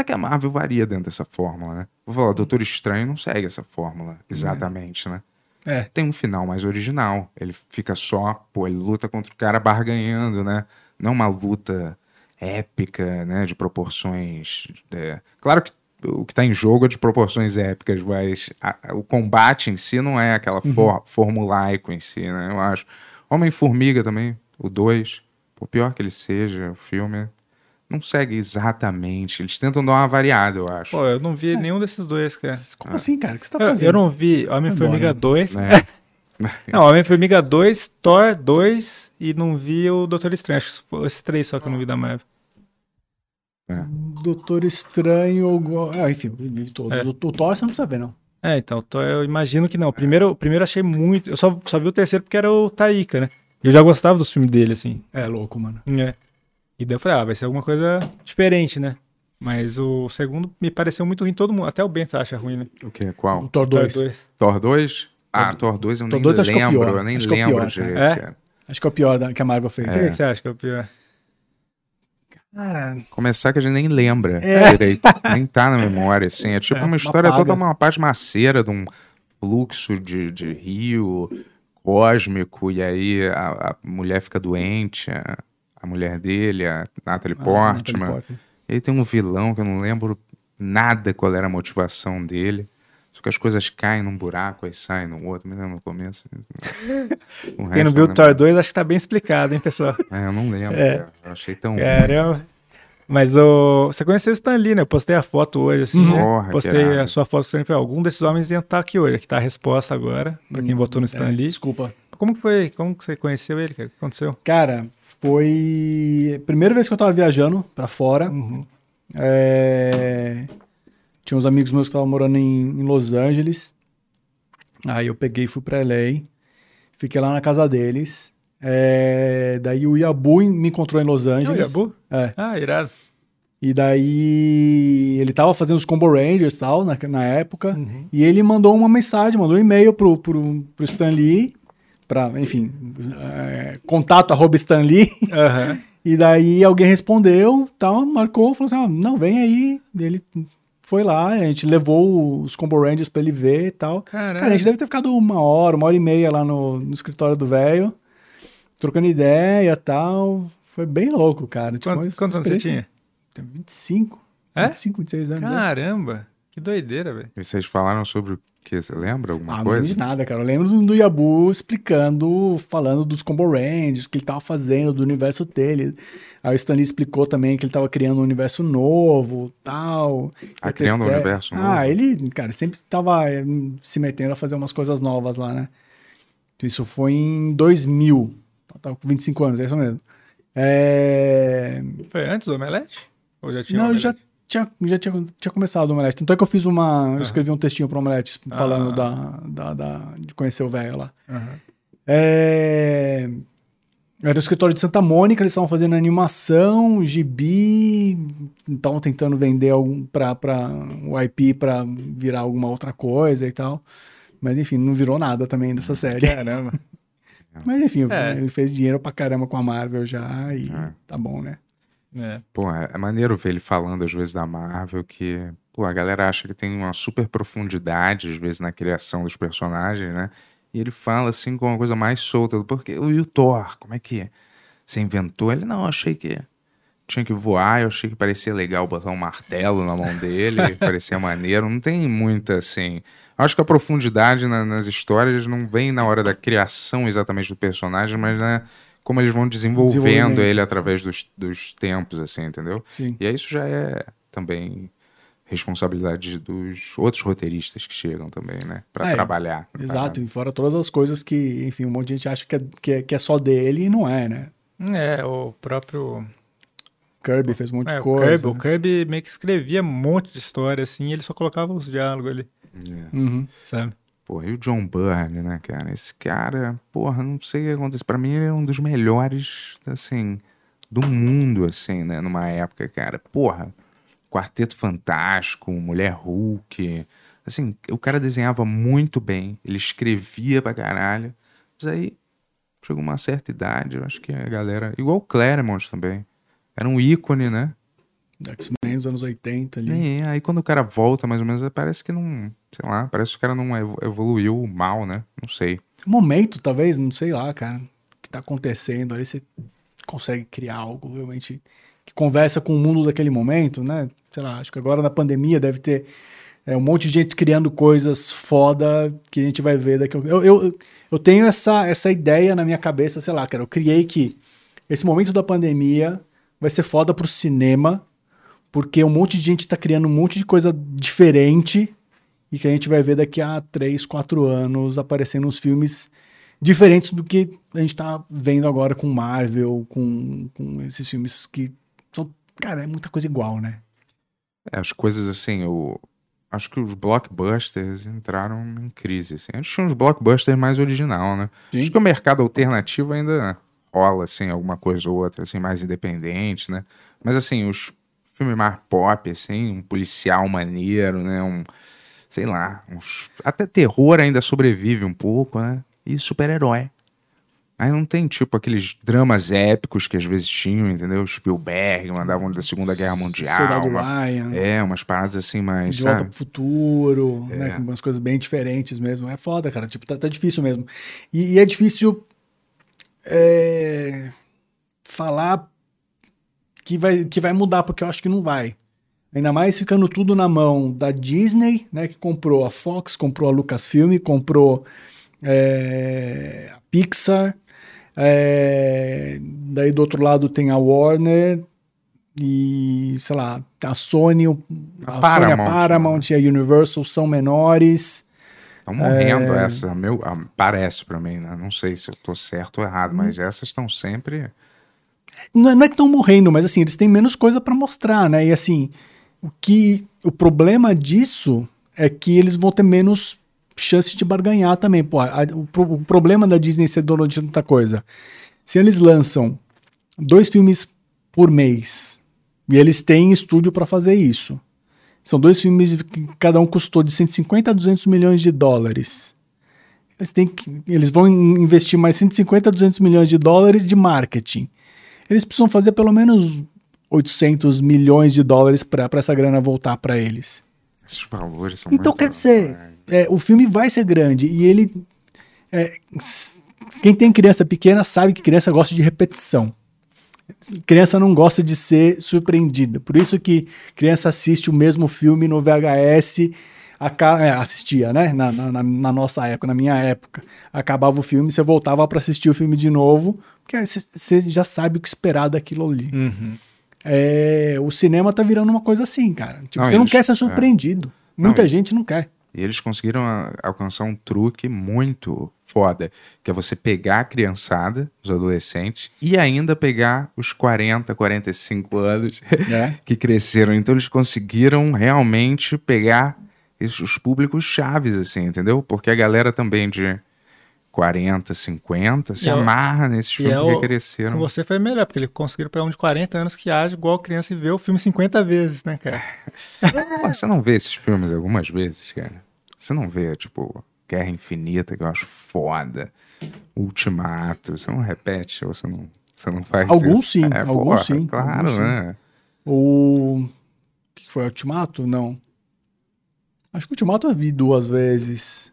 [SPEAKER 1] Até que a Marvel varia dentro dessa fórmula, né? Vou falar, o Doutor Estranho não segue essa fórmula exatamente, né?
[SPEAKER 4] É.
[SPEAKER 1] Tem um final mais original. Ele fica só, pô, ele luta contra o cara barganhando, né? não é uma luta épica, né? De proporções. é, Claro que o que tá em jogo é de proporções épicas, mas a- o combate em si não é aquela for, formulaico em si, né? Eu acho. Homem-Formiga também, o 2, por pior que ele seja, o filme não segue exatamente. Eles tentam dar uma variada, eu acho.
[SPEAKER 2] Pô, eu não vi nenhum desses dois, cara.
[SPEAKER 4] Como assim, cara? O que você tá
[SPEAKER 2] Eu,
[SPEAKER 4] fazendo?
[SPEAKER 2] eu não vi Homem-Formiga
[SPEAKER 4] Embora.
[SPEAKER 2] 2.
[SPEAKER 1] Né?
[SPEAKER 2] Não, Homem-Formiga 2, Thor 2 e não vi o Doutor Estranho. Acho que foi esses três só que eu não vi da Marvel.
[SPEAKER 4] Doutor Estranho. eu Ah, enfim, vi todos.
[SPEAKER 2] É.
[SPEAKER 4] O, o Thor você não precisa ver, não.
[SPEAKER 2] É, então, o Thor eu imagino que não. O primeiro, o primeiro eu achei muito. Eu só, só vi o terceiro porque era o Taika, né? Eu já gostava dos filmes dele, assim.
[SPEAKER 4] É louco, mano.
[SPEAKER 2] É. E daí eu falei, ah, vai ser alguma coisa diferente, né? Mas o segundo me pareceu muito ruim, todo mundo. Até o Bento acha ruim, né?
[SPEAKER 1] O que?
[SPEAKER 4] O
[SPEAKER 1] Qual?
[SPEAKER 4] Thor 2.
[SPEAKER 2] Thor 2.
[SPEAKER 1] Thor 2? Ah, Thor 2 eu
[SPEAKER 4] Thor
[SPEAKER 1] nem
[SPEAKER 4] 2 acho que é o
[SPEAKER 1] lembro,
[SPEAKER 4] pior.
[SPEAKER 1] eu nem
[SPEAKER 4] Acho é o
[SPEAKER 1] lembro
[SPEAKER 4] pior,
[SPEAKER 1] direito.
[SPEAKER 2] É?
[SPEAKER 1] cara.
[SPEAKER 4] Acho que é o pior da, que a Marvel fez.
[SPEAKER 2] O que, você acha que é o pior?
[SPEAKER 4] Cara,
[SPEAKER 1] Começar que a gente nem lembra direito, nem tá na memória, assim. É tipo
[SPEAKER 4] É,
[SPEAKER 1] uma
[SPEAKER 4] uma
[SPEAKER 1] história
[SPEAKER 4] paga.
[SPEAKER 1] toda uma parte maceira de um fluxo de, de rio cósmico, e aí a, a mulher fica doente, a, a mulher dele, a Natalie
[SPEAKER 4] ah,
[SPEAKER 1] Portman.
[SPEAKER 4] Natalie Portman.
[SPEAKER 1] E aí tem um vilão que eu não lembro nada qual era a motivação dele. Só que as coisas caem num buraco e saem no outro, me lembro no começo. O
[SPEAKER 2] Quem não viu o Thor
[SPEAKER 1] lembro.
[SPEAKER 2] 2, acho que tá bem explicado, hein, pessoal?
[SPEAKER 1] É, eu não lembro.
[SPEAKER 2] É.
[SPEAKER 1] cara. Eu achei tão.
[SPEAKER 2] Caramba. Mas o... você conheceu o Stan Lee, né? Eu postei a foto hoje, assim,
[SPEAKER 1] Uhum.
[SPEAKER 2] né?
[SPEAKER 1] Porra, que
[SPEAKER 2] postei a sua foto, falei, algum desses homens ia estar aqui hoje. Aqui tá a resposta agora, pra quem votou no Stan
[SPEAKER 4] É,
[SPEAKER 2] Lee.
[SPEAKER 4] desculpa.
[SPEAKER 2] Como que foi? Como que você conheceu ele? O que aconteceu?
[SPEAKER 4] Cara, foi. a Primeira vez que eu tava viajando pra fora.
[SPEAKER 2] Uhum.
[SPEAKER 4] É, Tinha uns amigos meus que estavam morando em, em Los Angeles. Aí eu peguei e fui pra LA. Fiquei lá na casa deles. É, Daí o Yabu me encontrou em Los
[SPEAKER 2] É o
[SPEAKER 4] Angeles.
[SPEAKER 2] Yabu?
[SPEAKER 4] É.
[SPEAKER 2] Ah, irado.
[SPEAKER 4] E daí ele tava fazendo os Combo Rangers e tal, na, na época.
[SPEAKER 2] Uhum.
[SPEAKER 4] E ele mandou uma mensagem, mandou um e-mail pro, pro, pro Stan Lee. Pra, enfim, é, contato arroba Stan Lee.
[SPEAKER 2] Aham.
[SPEAKER 4] E daí alguém respondeu, tal, marcou, falou assim: ah, não, vem aí. E ele foi lá, a gente levou os Combo Rangers pra ele ver e tal.
[SPEAKER 2] Caramba.
[SPEAKER 4] Cara, a gente deve ter ficado uma hora, uma hora e meia lá no, no escritório do velho, trocando ideia e tal. Foi bem louco, cara. Tipo,
[SPEAKER 2] Quantos, quantos anos você tinha?
[SPEAKER 4] Tem 25.
[SPEAKER 2] É?
[SPEAKER 4] 25, 26 anos. é.
[SPEAKER 2] Caramba. Que doideira, velho.
[SPEAKER 1] E vocês falaram sobre o que? Você lembra alguma
[SPEAKER 4] Ah, não
[SPEAKER 1] coisa?
[SPEAKER 4] lembro de nada, cara. Eu lembro do, Yabu explicando, falando dos Combo Rangers, que ele tava fazendo, do universo dele. Aí o Stanley explicou também que ele tava criando um universo novo, tal.
[SPEAKER 1] Ah,
[SPEAKER 4] Eu
[SPEAKER 1] criando um
[SPEAKER 4] testei-
[SPEAKER 1] universo novo?
[SPEAKER 4] Ah, ele, cara, sempre tava eh, se metendo a fazer umas coisas novas lá, né? Então, Isso foi em 2000. Eu tava com 25 anos, é isso mesmo. É...
[SPEAKER 2] Foi antes do Omelete? Ou já tinha
[SPEAKER 4] Não, já tinha, já tinha, tinha começado o Omelete. Tanto é que eu fiz uma. Eu escrevi um textinho pro Omelete falando
[SPEAKER 2] Ah.
[SPEAKER 4] da, da, da- de conhecer o velho lá.
[SPEAKER 2] Aham.
[SPEAKER 4] É, Era o escritório de Santa Mônica, eles estavam fazendo animação, gibi, estavam tentando vender algum pra, pra, o IP pra virar alguma outra coisa e tal. Mas enfim, não virou nada também dessa série.
[SPEAKER 2] Caramba.
[SPEAKER 4] Mas enfim,
[SPEAKER 2] É.
[SPEAKER 4] ele fez dinheiro pra caramba com a Marvel já e
[SPEAKER 1] É.
[SPEAKER 4] tá bom, né?
[SPEAKER 2] É.
[SPEAKER 1] Pô, é é maneiro ver ele falando às vezes da Marvel, que pô, a galera acha que tem uma super profundidade, às vezes, na criação dos personagens, né? E ele fala assim com uma coisa mais solta, porque e o Thor, como é que você inventou? Ele, não, achei que tinha que voar, eu achei que parecia legal botar um martelo na mão dele, parecia maneiro. Não tem muita assim. Acho que a profundidade na- nas histórias não vem na hora da criação exatamente do personagem, mas né, como eles vão desenvolvendo ele através dos, dos tempos, assim, entendeu?
[SPEAKER 4] Sim.
[SPEAKER 1] E aí isso já é também responsabilidade dos outros roteiristas que chegam também, né? Pra
[SPEAKER 4] É,
[SPEAKER 1] trabalhar.
[SPEAKER 4] Exato, e fora todas as coisas que, enfim, um monte de gente acha que é, que é, que é só dele e não é, né?
[SPEAKER 2] É, o próprio.
[SPEAKER 4] Kirby fez um monte
[SPEAKER 2] É,
[SPEAKER 4] de
[SPEAKER 2] o
[SPEAKER 4] coisa.
[SPEAKER 2] Kirby, o Kirby meio que escrevia um monte de história assim, e ele só colocava os diálogos ali,
[SPEAKER 1] É.
[SPEAKER 4] Uhum.
[SPEAKER 2] sabe?
[SPEAKER 1] E o John Byrne, né, cara? Esse cara, porra, não sei o que acontece. Pra mim, ele é um dos melhores, assim, do mundo, assim, né? Numa época, cara. Porra, Quarteto Fantástico, Mulher Hulk. Assim, o cara desenhava muito bem. Ele escrevia pra caralho. Mas aí, chegou uma certa idade, eu acho que a galera... Igual o Claremont também. Era um ícone, né?
[SPEAKER 4] X-Men dos anos 80 ali.
[SPEAKER 1] É, aí quando o cara volta, mais ou menos, parece que não... Sei lá, parece que o cara não evo- evoluiu mal, né? Não sei.
[SPEAKER 4] momento, talvez, não sei lá, cara, o que tá acontecendo ali, você consegue criar algo realmente que conversa com o mundo daquele momento, né? Sei lá, acho que agora na pandemia deve ter é, um monte de gente criando coisas foda que a gente vai ver daqui a eu, eu, eu tenho essa, essa ideia na minha cabeça, sei lá, cara, eu criei que esse momento da pandemia vai ser foda pro cinema, porque um monte de gente tá criando um monte de coisa diferente e que a gente vai ver daqui a 3, 4 anos aparecendo uns filmes diferentes do que a gente tá vendo agora com Marvel, com, com esses filmes que são, cara, é muita coisa igual, né?
[SPEAKER 1] É, as coisas assim, eu acho que os blockbusters entraram em crise. Assim. Antes tinha uns blockbusters mais original, né?
[SPEAKER 4] Sim.
[SPEAKER 1] Acho que o mercado alternativo ainda rola, assim, alguma coisa ou outra, assim, mais independente, né? Mas assim, os filmes mais pop, assim, um policial maneiro, né? Um, sei lá, uns- até terror ainda sobrevive um pouco, né? E super-herói. Aí não tem, tipo, aqueles dramas épicos que às vezes tinham, entendeu? Spielberg mandavam da Segunda Guerra Mundial.
[SPEAKER 4] Soldado
[SPEAKER 1] uma-
[SPEAKER 4] Ryan,
[SPEAKER 1] é, umas paradas assim mais,
[SPEAKER 4] De Volta pro Futuro,
[SPEAKER 1] É.
[SPEAKER 4] né? Com umas coisas bem diferentes mesmo. É foda, cara. Tipo, tá, tá difícil mesmo. E, e é difícil é, falar que vai, que vai mudar, porque eu acho que não vai. Ainda mais ficando tudo na mão da Disney, né? Que comprou a Fox, comprou a Lucasfilm, comprou é, a Pixar. é, daí do outro lado tem a Warner e, sei lá, a Sony,
[SPEAKER 1] A
[SPEAKER 4] a, Sony, a
[SPEAKER 1] Paramount,
[SPEAKER 4] Paramount e a Universal são menores.
[SPEAKER 1] Estão morrendo
[SPEAKER 4] É.
[SPEAKER 1] essa, meu, ah, parece pra mim, né? Não sei se eu tô certo ou errado, mas
[SPEAKER 4] Hum.
[SPEAKER 1] essas estão sempre.
[SPEAKER 4] Não é, não é que estão morrendo, mas assim, eles têm menos coisa pra mostrar, né? E assim, o que o problema disso é que eles vão ter menos chance de barganhar também. Pô, a- o, o problema da Disney ser dona de tanta coisa. Se eles lançam dois filmes por mês e eles têm estúdio pra fazer isso. São dois filmes que cada um custou de 150 a 200 milhões de dólares. Eles, têm que, eles vão in- investir mais 150 a 200 milhões de dólares de marketing. Eles precisam fazer pelo menos 800 milhões de dólares para essa grana voltar para eles.
[SPEAKER 1] Esses valores são
[SPEAKER 4] Então, quer dizer, é, o filme vai ser grande e ele. é, quem tem criança pequena sabe que criança gosta de repetição. Criança não gosta de ser surpreendida. Por isso que criança assiste o mesmo filme no VHS, aca- é, assistia, né? Na, na- na- nossa época, na minha época. Acabava o filme, você voltava para assistir o filme de novo, porque você- já sabe o que esperar daquilo ali.
[SPEAKER 2] Uhum.
[SPEAKER 4] É, o cinema tá virando uma coisa assim, cara. Tipo,
[SPEAKER 1] Não,
[SPEAKER 4] você não
[SPEAKER 1] eles-
[SPEAKER 4] quer ser
[SPEAKER 1] é.
[SPEAKER 4] surpreendido. Muita
[SPEAKER 1] Não,
[SPEAKER 4] gente não quer.
[SPEAKER 1] E eles conseguiram ah, alcançar um truque muito foda, que é você pegar a criançada, os adolescentes, e ainda pegar os 40, 45 anos
[SPEAKER 4] É.
[SPEAKER 1] que cresceram. Então eles conseguiram realmente pegar os públicos chaves, assim, entendeu? Porque a galera também de 40, 50 se
[SPEAKER 2] E é
[SPEAKER 1] amarra nesses
[SPEAKER 2] e
[SPEAKER 1] filmes
[SPEAKER 2] é
[SPEAKER 1] que cresceram.
[SPEAKER 2] Com você foi melhor, porque ele conseguiram pegar um de 40 anos que age igual criança e vê o filme 50 vezes, né, cara?
[SPEAKER 1] Mas você não vê esses filmes algumas vezes, cara? Você não vê, tipo, Guerra Infinita, que eu acho foda. Ultimato. Você não repete, ou você não, você não faz
[SPEAKER 4] Alguns
[SPEAKER 1] isso?
[SPEAKER 4] sim,
[SPEAKER 1] É,
[SPEAKER 4] alguns
[SPEAKER 1] porra,
[SPEAKER 4] sim,
[SPEAKER 1] Claro,
[SPEAKER 4] alguns sim.
[SPEAKER 1] né?
[SPEAKER 4] O. O que que foi? Ultimato? Não. Acho que o Ultimato eu vi duas vezes.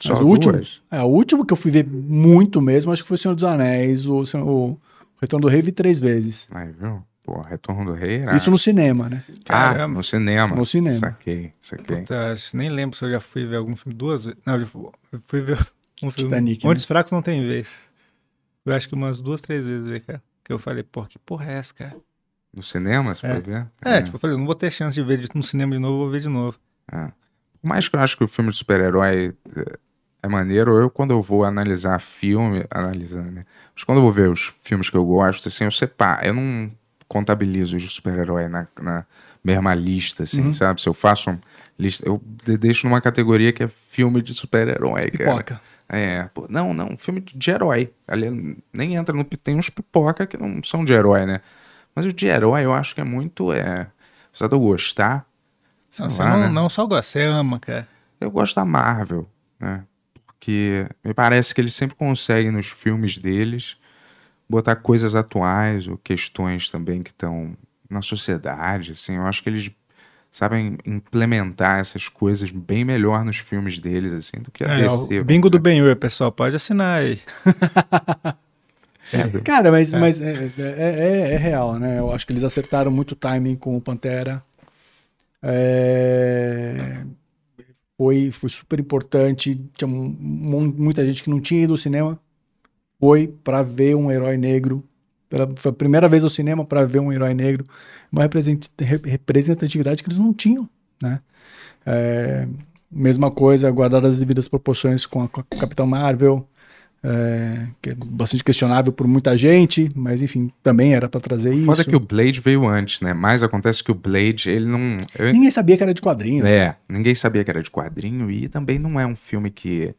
[SPEAKER 1] Só
[SPEAKER 4] Mas o último,
[SPEAKER 1] duas?
[SPEAKER 4] é, o último que eu fui ver muito mesmo, acho que foi o Senhor dos Anéis, o, o Retorno do Rei vi três vezes.
[SPEAKER 1] Aí, viu? Pô, Retorno do Rei era...
[SPEAKER 4] Isso no cinema, né?
[SPEAKER 1] Ah,
[SPEAKER 2] Caramba.
[SPEAKER 1] no cinema.
[SPEAKER 4] No cinema.
[SPEAKER 1] Saquei, saquei.
[SPEAKER 2] Puta, acho- nem lembro se eu já fui ver algum filme duas vezes. Não, eu fui ver um filme.
[SPEAKER 4] Titanic,
[SPEAKER 2] Onde
[SPEAKER 4] né?
[SPEAKER 2] os fracos não tem vez. Eu acho que umas duas, três vezes ver, cara. Que eu falei, pô, que porra é essa, cara?
[SPEAKER 1] No cinema, você
[SPEAKER 2] É.
[SPEAKER 1] foi ver?
[SPEAKER 2] É, tipo, eu falei, eu não vou ter chance de ver de- no cinema de novo, eu vou ver de novo.
[SPEAKER 1] É. Por mais que eu acho que o filme de super-herói é, é maneiro, eu quando eu vou analisar filme, analisando, né? Mas quando eu vou ver os filmes que eu gosto, assim, eu separo, eu não contabilizo os de super-herói na, na mesma lista, assim,
[SPEAKER 4] Uhum.
[SPEAKER 1] sabe? Se eu faço uma lista, eu de- deixo numa categoria que é filme de super-herói, cara.
[SPEAKER 4] Pipoca.
[SPEAKER 1] É, pô, não, não, filme de herói. Ali nem entra no. Tem uns pipoca que não são de herói, né? Mas o de herói eu acho que é muito. É, apesar de eu gostar. Sei
[SPEAKER 2] Não, você
[SPEAKER 1] lá,
[SPEAKER 2] não,
[SPEAKER 1] né?
[SPEAKER 2] não só gosta, você ama, cara.
[SPEAKER 1] Eu gosto da Marvel, né? Porque me parece que eles sempre conseguem nos filmes deles botar coisas atuais ou questões também que estão na sociedade, assim. Eu acho que eles sabem implementar essas coisas bem melhor nos filmes deles, assim, do que a
[SPEAKER 2] É,
[SPEAKER 1] DC.
[SPEAKER 2] bingo do. Ben-Hur, pessoal, pode assinar aí.
[SPEAKER 4] Cara, mas, mas é, é, é- é real, né? Eu acho que eles acertaram muito o timing com o Pantera. É, Foi, foi super importante. Tinha mu- mu- muita gente que não tinha ido ao cinema. Foi pra ver um herói negro. Pela, foi a primeira vez ao cinema pra ver um herói negro. Uma represent- re- representatividade que eles não tinham, né? É, mesma coisa, guardadas as devidas proporções com a, com a Capitão Marvel é, que é bastante questionável por muita gente, mas enfim, também era pra trazer isso.
[SPEAKER 1] Foda que o Blade veio antes, né? Mas acontece que o Blade, ele não. eu-
[SPEAKER 4] Ninguém sabia que era de quadrinhos.
[SPEAKER 1] É, ninguém sabia que era de quadrinho e também não é um filme que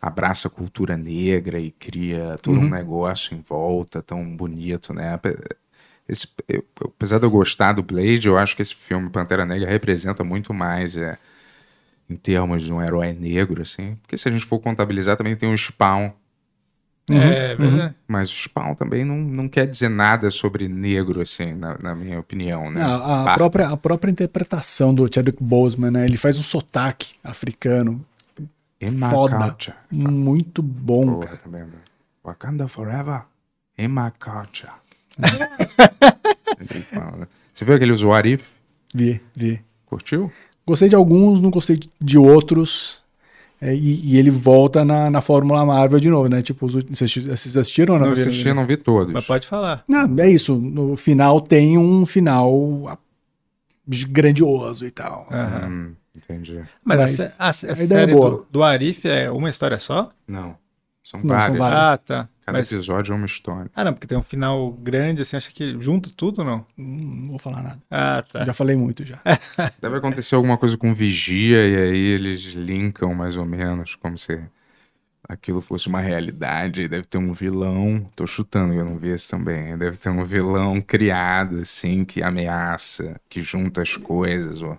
[SPEAKER 1] abraça a cultura negra e cria todo um negócio em volta tão bonito, né? Esse, eu- apesar de eu gostar do Blade, eu acho que esse filme Pantera Negra representa muito mais é, em termos de um herói negro, assim. Porque se a gente for contabilizar, também tem o Spawn.
[SPEAKER 2] É, verdade.
[SPEAKER 1] Mas o Spawn também não, não quer dizer nada sobre negro, assim, na, na minha opinião, né?
[SPEAKER 4] A, a
[SPEAKER 1] Bah,
[SPEAKER 4] própria, a própria interpretação do Chadwick Boseman, né? Ele faz um sotaque africano foda. muito bom,
[SPEAKER 1] Porra,
[SPEAKER 4] cara.
[SPEAKER 1] também, né? Wakanda forever in my culture. Né? Você viu aquele If?
[SPEAKER 4] Vi, vi.
[SPEAKER 1] Curtiu?
[SPEAKER 4] Gostei de alguns, não gostei de outros. É, e, e ele volta na, na Fórmula Marvel de novo, né? Tipo, os vocês vocês assistiram ou não?
[SPEAKER 1] Não
[SPEAKER 4] viram?
[SPEAKER 1] assisti, não vi todos.
[SPEAKER 2] Mas pode falar.
[SPEAKER 4] Não, é isso. No final tem um final ah, grandioso e tal.
[SPEAKER 2] Aham.
[SPEAKER 1] Hum, entendi.
[SPEAKER 2] Mas,
[SPEAKER 4] Mas
[SPEAKER 2] a, a, essa
[SPEAKER 4] a ideia é
[SPEAKER 2] série
[SPEAKER 4] boa.
[SPEAKER 2] do, do Arif é uma história só?
[SPEAKER 1] Não. São
[SPEAKER 4] Não, são
[SPEAKER 1] vários.
[SPEAKER 4] vários.
[SPEAKER 2] Ah, tá.
[SPEAKER 1] Cada
[SPEAKER 2] Mas,
[SPEAKER 1] episódio é uma história.
[SPEAKER 2] ah, não, porque tem um final grande, assim, acho que junta tudo ou não?
[SPEAKER 4] Hum, Não vou falar nada.
[SPEAKER 2] Ah, tá.
[SPEAKER 4] Já falei muito já.
[SPEAKER 1] Deve acontecer alguma coisa com vigia e aí eles linkam mais ou menos, como se aquilo fosse uma realidade. Deve ter um vilão. Tô chutando, eu não vi esse também. Deve ter um vilão criado, assim, que ameaça, que junta as coisas, ou,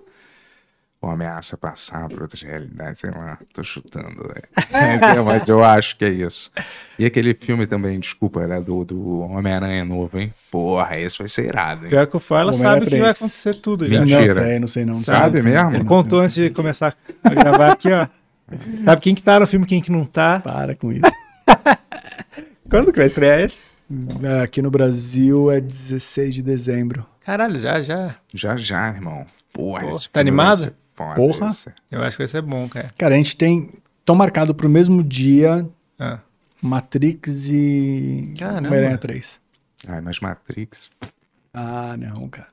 [SPEAKER 1] ou ameaça passar para outras realidades, sei lá. Tô chutando. né? É, mas eu acho que é isso. E aquele filme também, desculpa, né, do, do Homem-Aranha novo, hein? Porra, esse vai ser irado, hein?
[SPEAKER 2] Pior que o Fala sabe que vai
[SPEAKER 4] 3.
[SPEAKER 2] acontecer tudo já.
[SPEAKER 1] Mentira.
[SPEAKER 4] Não sei, não sei não.
[SPEAKER 1] Sabe mesmo?
[SPEAKER 2] Ele contou antes de começar a gravar aqui, ó. Sabe quem que tá no filme, quem que não tá?
[SPEAKER 4] Para com isso.
[SPEAKER 2] Quando que vai estrear esse?
[SPEAKER 4] É, Aqui no Brasil é 16 de dezembro.
[SPEAKER 2] Caralho, já, já.
[SPEAKER 1] Já, já, irmão. Porra,
[SPEAKER 2] Pô,
[SPEAKER 1] esse
[SPEAKER 2] tá
[SPEAKER 1] filme vai
[SPEAKER 2] animado?
[SPEAKER 1] ser
[SPEAKER 4] Porra.
[SPEAKER 1] esse.
[SPEAKER 2] Eu acho que vai ser bom, cara.
[SPEAKER 4] Cara, a gente tem. Estão marcado pro mesmo dia
[SPEAKER 2] Ah.
[SPEAKER 4] Matrix e. Homem-Aranha 3.
[SPEAKER 1] Ai, mas Matrix.
[SPEAKER 4] Ah, não, cara.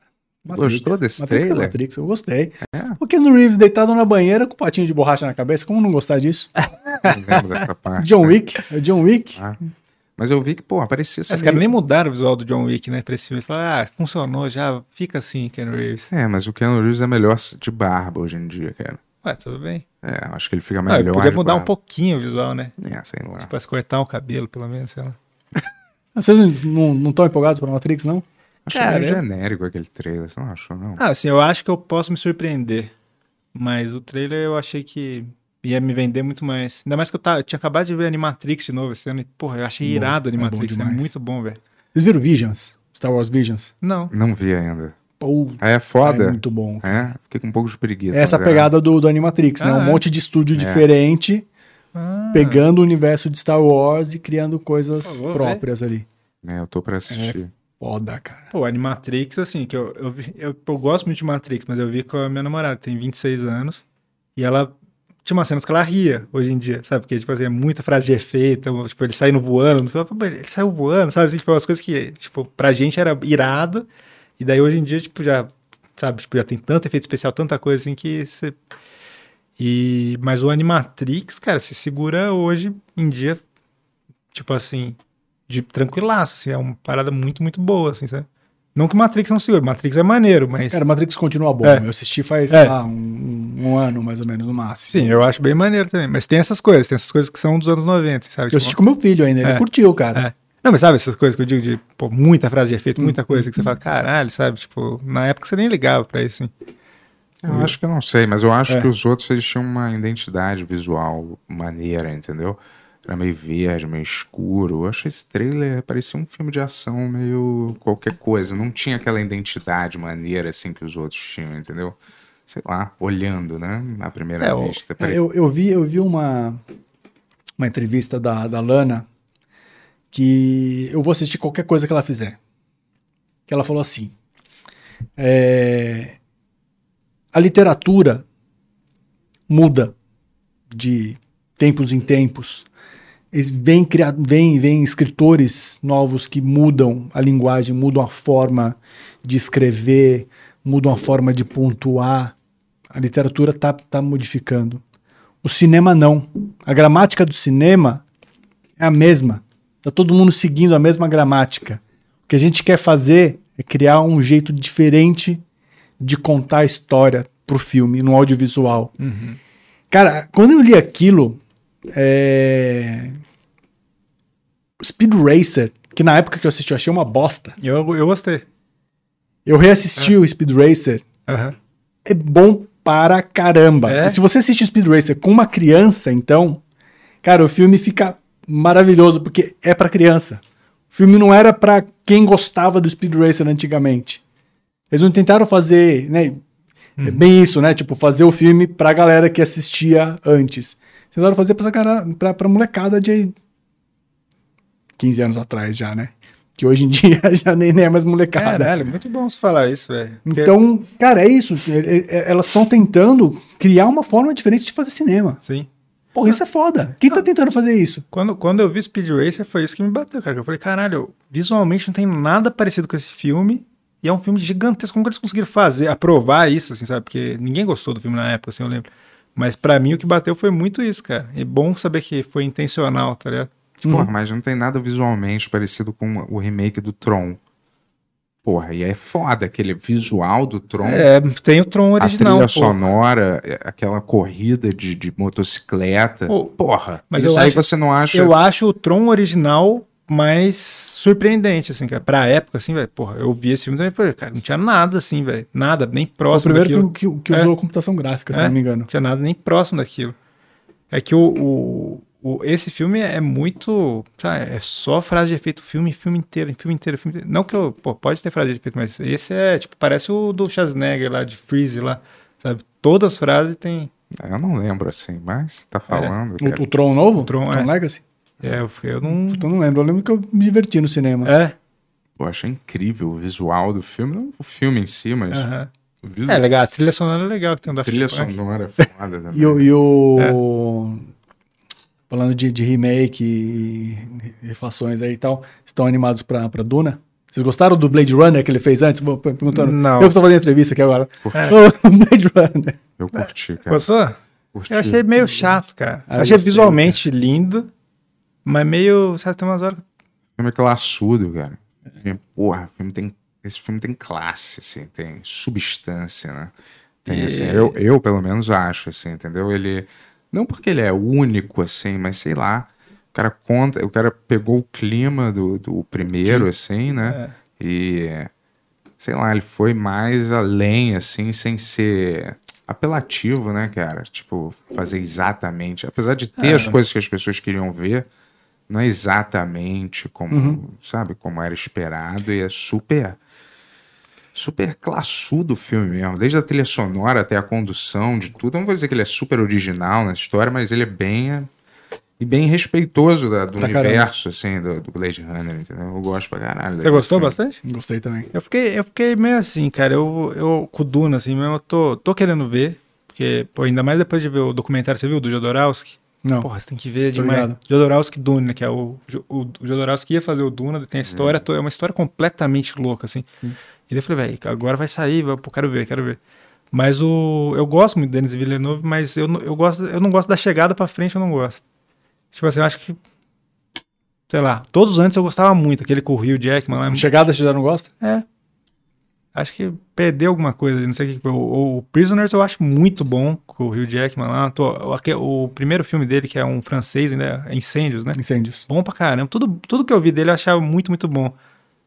[SPEAKER 1] Gostou desse
[SPEAKER 4] Matrix é
[SPEAKER 1] trailer?
[SPEAKER 4] Matrix, eu gostei.
[SPEAKER 1] É?
[SPEAKER 4] O Keanu Reeves deitado na banheira com o patinho de borracha na cabeça, como não gostar disso?
[SPEAKER 1] Não lembro dessa parte.
[SPEAKER 4] John
[SPEAKER 1] né?
[SPEAKER 4] Wick, é o John Wick.
[SPEAKER 1] Ah. Mas eu vi que, pô, parecia ser.
[SPEAKER 2] Os caras nem mudaram o visual do John Wick, né, pra esse filme. Falaram, ah, funcionou já, fica assim, Ken Reeves.
[SPEAKER 1] É, mas o Keanu Reeves é melhor de barba hoje em dia, cara.
[SPEAKER 2] Ué, tudo bem.
[SPEAKER 1] É, acho que ele fica
[SPEAKER 2] Ah,
[SPEAKER 1] melhor.
[SPEAKER 2] podia
[SPEAKER 1] de
[SPEAKER 2] mudar um
[SPEAKER 1] barba.
[SPEAKER 2] pouquinho o visual, né?
[SPEAKER 1] É, sei lá.
[SPEAKER 2] Pra se cortar o cabelo, pelo menos, sei lá.
[SPEAKER 4] Vocês não estão empolgados pra Matrix, não?
[SPEAKER 1] Acho
[SPEAKER 2] Cara,
[SPEAKER 1] meio
[SPEAKER 2] eu-
[SPEAKER 1] genérico aquele trailer, você não achou, não?
[SPEAKER 2] Ah, assim, eu acho que eu posso me surpreender. Mas o trailer eu achei que ia me vender muito mais. Ainda mais que eu, tava, eu tinha acabado de ver Animatrix de novo esse ano. E, porra, eu achei
[SPEAKER 4] Bom,
[SPEAKER 2] irado
[SPEAKER 4] é bom
[SPEAKER 2] Animatrix. É, muito bom, velho.
[SPEAKER 4] Vocês viram Visions? Star Wars Visions?
[SPEAKER 2] Não.
[SPEAKER 1] Não vi ainda.
[SPEAKER 4] Pô,
[SPEAKER 1] É
[SPEAKER 4] é
[SPEAKER 1] foda.
[SPEAKER 4] muito bom.
[SPEAKER 1] É, fiquei com um pouco de preguiça.
[SPEAKER 4] Essa
[SPEAKER 1] é-
[SPEAKER 4] pegada do, do Animatrix, né?
[SPEAKER 2] Ah,
[SPEAKER 4] Um
[SPEAKER 2] é?
[SPEAKER 4] monte de estúdio
[SPEAKER 1] É.
[SPEAKER 4] diferente,
[SPEAKER 2] Ah,
[SPEAKER 4] pegando o universo de Star Wars e criando coisas
[SPEAKER 2] Pô, vou
[SPEAKER 4] próprias ali.
[SPEAKER 1] É, eu tô pra assistir.
[SPEAKER 4] Foda, cara.
[SPEAKER 2] Pô, Animatrix, assim, que eu, eu, vi- eu, eu gosto muito de Matrix, mas eu vi com a minha namorada, tem 26 anos, e ela tinha umas cenas que ela ria hoje em dia, sabe? Porque, tipo assim, é muita frase de efeito, tipo, ele saindo voando, ele saiu voando, sabe? Assim, tipo, umas coisas que, tipo, pra gente era irado, e daí hoje em dia, tipo, já, sabe? Tipo, já tem tanto efeito especial, tanta coisa assim que você... E, mas o Animatrix, cara, se segura hoje em dia, tipo assim, de tranquilaço, assim, é uma parada muito, muito boa, assim, sabe? Não que Matrix não segure, Matrix é maneiro, mas...
[SPEAKER 4] Cara, Matrix continua bom.
[SPEAKER 2] É.
[SPEAKER 4] Eu assisti faz,
[SPEAKER 2] É.
[SPEAKER 4] sei lá, um, um ano mais ou menos, no máximo.
[SPEAKER 2] Sim, eu acho bem maneiro também, mas tem essas coisas, tem essas coisas que são dos anos 90, sabe?
[SPEAKER 4] Eu
[SPEAKER 2] Tipo,
[SPEAKER 4] assisti com meu filho ainda, ele
[SPEAKER 2] É.
[SPEAKER 4] curtiu, cara.
[SPEAKER 2] É. Não, mas sabe essas coisas que eu digo de, pô, muita frase de efeito, muita coisa que você fala, caralho, sabe? Tipo, na época você nem ligava pra isso, assim.
[SPEAKER 1] Eu acho que eu não sei, mas eu acho
[SPEAKER 4] É.
[SPEAKER 1] que os outros eles tinham uma identidade visual maneira, entendeu? Era meio verde, meio escuro. Eu achei esse trailer parecia um filme de ação meio qualquer coisa. Não tinha aquela identidade maneira assim que os outros tinham, entendeu? Sei lá, olhando, né? À primeira
[SPEAKER 2] É,
[SPEAKER 1] vista.
[SPEAKER 4] É,
[SPEAKER 1] parecia-
[SPEAKER 4] eu, eu vi, eu vi uma, uma entrevista da, da Lana que eu vou assistir qualquer coisa que ela fizer. Que ela falou assim: é, a literatura muda de tempos em tempos. Vem, vem, vem escritores novos que mudam a linguagem, mudam a forma de escrever, mudam a forma de pontuar. A literatura está tá modificando. O cinema não. A gramática do cinema é a mesma. Tá todo mundo seguindo a mesma gramática. O que a gente quer fazer é criar um jeito diferente de contar a história pro filme, no audiovisual. Cara, quando eu li aquilo, é... Speed Racer, que na época que eu assisti eu achei uma bosta.
[SPEAKER 2] Eu, eu gostei.
[SPEAKER 4] Eu reassisti o Speed Racer,
[SPEAKER 2] Aham.
[SPEAKER 4] é bom para caramba.
[SPEAKER 2] É?
[SPEAKER 4] Se você assistir o Speed Racer com uma criança, então, cara, o filme fica maravilhoso porque é para criança. O filme não era para quem gostava do Speed Racer antigamente. Eles não tentaram fazer, né, é bem isso, né, tipo fazer o filme pra galera que assistia antes. Tentaram fazer pra, cara- pra, pra molecada de 15 anos atrás já, né? Que hoje em dia já nem, nem é mais molecada.
[SPEAKER 2] Caralho, muito bom você falar isso, velho. Porque-
[SPEAKER 4] Então, cara, é isso. É- é- Elas estão tentando criar uma forma diferente de fazer cinema.
[SPEAKER 2] Sim.
[SPEAKER 4] Pô, isso é foda. Quem tá tentando fazer isso?
[SPEAKER 2] Quando, quando eu vi Speed Racer, foi isso que me bateu, cara. Eu falei, caralho, visualmente não tem nada parecido com esse filme. E é um filme gigantesco. Como que eles conseguiram fazer, aprovar isso, assim, sabe? Porque ninguém gostou do filme na época, assim, eu lembro. Mas pra mim o que bateu foi muito isso, cara. É bom saber que foi intencional, tá ligado?
[SPEAKER 1] Porra, mas não tem nada visualmente parecido com o remake do Tron. Porra, e é foda aquele visual do Tron.
[SPEAKER 2] É, tem o Tron
[SPEAKER 1] a
[SPEAKER 2] original,
[SPEAKER 1] trilha
[SPEAKER 2] pô.
[SPEAKER 1] sonora, é, aquela corrida de, de motocicleta.
[SPEAKER 2] Pô,
[SPEAKER 1] Porra,
[SPEAKER 2] mas
[SPEAKER 1] isso
[SPEAKER 2] eu
[SPEAKER 1] aí
[SPEAKER 2] acho-
[SPEAKER 1] você não acha.
[SPEAKER 2] Eu acho o Tron original mais surpreendente, assim, cara. Pra época, assim, velho. Porra, eu vi esse filme também e falei, cara, não tinha nada, assim, velho. Nada, nem
[SPEAKER 4] Foi o
[SPEAKER 2] próximo
[SPEAKER 4] primeiro
[SPEAKER 2] daquilo.
[SPEAKER 4] que, que
[SPEAKER 2] É.
[SPEAKER 4] usou computação gráfica, se
[SPEAKER 2] É.
[SPEAKER 4] não me engano.
[SPEAKER 2] Não tinha nada nem próximo daquilo. É que o, o, o- esse filme é muito. Sabe, é só frase de efeito, filme, filme inteiro, filme inteiro, filme inteiro. Não que eu. Pô, pode ter frase de efeito, mas esse é, tipo, parece o do Schwarzenegger lá, de Freeze lá. Sabe? Todas as frases tem.
[SPEAKER 1] Eu não lembro assim, mas tá falando. cara.
[SPEAKER 4] O, o Tron novo?
[SPEAKER 2] O Tron, é.
[SPEAKER 4] Legacy?
[SPEAKER 2] É, eu, eu não.
[SPEAKER 4] Então não lembro. Eu lembro que eu me diverti no cinema.
[SPEAKER 2] É.
[SPEAKER 1] Eu achei incrível o visual do filme. Não o filme em si, mas o vídeo.
[SPEAKER 2] É legal, a trilha sonora é legal que tem um da
[SPEAKER 1] trilha sonora é foda também.
[SPEAKER 4] E, o- e o.
[SPEAKER 2] É.
[SPEAKER 4] Falando de, de remake e refações aí e tal, estão animados pra, pra Duna? Vocês gostaram do Blade Runner que ele fez antes? Vou per- perguntando.
[SPEAKER 2] Não.
[SPEAKER 4] Eu que tô fazendo entrevista aqui agora.
[SPEAKER 2] É.
[SPEAKER 4] O Blade Runner.
[SPEAKER 1] Eu curti, cara.
[SPEAKER 2] Gostou?
[SPEAKER 1] Curti.
[SPEAKER 2] Eu achei meio chato, cara.
[SPEAKER 4] Ah, eu
[SPEAKER 2] achei
[SPEAKER 4] gostei,
[SPEAKER 2] visualmente lindo, mas meio. Sabe, tem umas horas.
[SPEAKER 1] O filme é classudo, cara. E, Porra, filme tem, esse filme tem classe, assim, tem substância, né? Tem,
[SPEAKER 2] E-
[SPEAKER 1] assim, eu, eu, pelo menos, acho, assim, entendeu? Ele. Não porque ele é único, assim, mas sei lá. O cara conta. O cara pegou o clima do, do primeiro, assim, né? E. Sei lá, ele foi mais além, assim, sem ser apelativo, né, cara? Tipo, fazer exatamente. Apesar de ter as coisas que as pessoas queriam ver, não é exatamente como, sabe, como era esperado e é super super classudo o filme mesmo, desde a trilha sonora até a condução de tudo. Eu não vou dizer que ele é super original na história, mas ele é bem e bem respeitoso da- do
[SPEAKER 4] Pra
[SPEAKER 1] universo assim do, do Blade Runner, entendeu? Eu gosto pra caralho.
[SPEAKER 2] Você gostou
[SPEAKER 1] filme.
[SPEAKER 2] bastante?
[SPEAKER 4] Gostei também.
[SPEAKER 2] Eu fiquei, eu fiquei meio assim, cara. Eu, eu com o Duna, assim mesmo, eu tô, tô querendo ver. Porque, pô, ainda mais depois de ver o documentário, você viu, do Jodorowsky?
[SPEAKER 4] Não.
[SPEAKER 2] Porra, você tem que ver
[SPEAKER 4] Tô
[SPEAKER 2] demais.
[SPEAKER 4] ligado.
[SPEAKER 2] Jodorowsky Duna, que é o, o, o Jodorowsky ia fazer o Duna, tem a história,
[SPEAKER 1] Uhum.
[SPEAKER 2] toda- é uma história completamente louca, assim. E daí eu falei, velho, agora vai sair, vai- pô, quero ver, quero ver. Mas o. Eu gosto muito do Denis Villeneuve, mas eu, não- eu, gosto, eu não gosto da chegada pra frente, eu não gosto. Tipo assim, eu acho que. Sei lá, todos antes eu gostava muito, aquele com o Hugh Jackman lá.
[SPEAKER 4] Chegada, você já não gosta?
[SPEAKER 2] É. Acho que perdeu alguma coisa, não sei o que. O, o Prisoners eu acho muito bom, com o Hugh Jackman lá. Tô, o, o primeiro filme dele, que é um francês, ainda é Incêndios, né?
[SPEAKER 4] Incêndios.
[SPEAKER 2] Bom pra caramba. Tudo, tudo que eu vi dele eu achava muito, muito bom.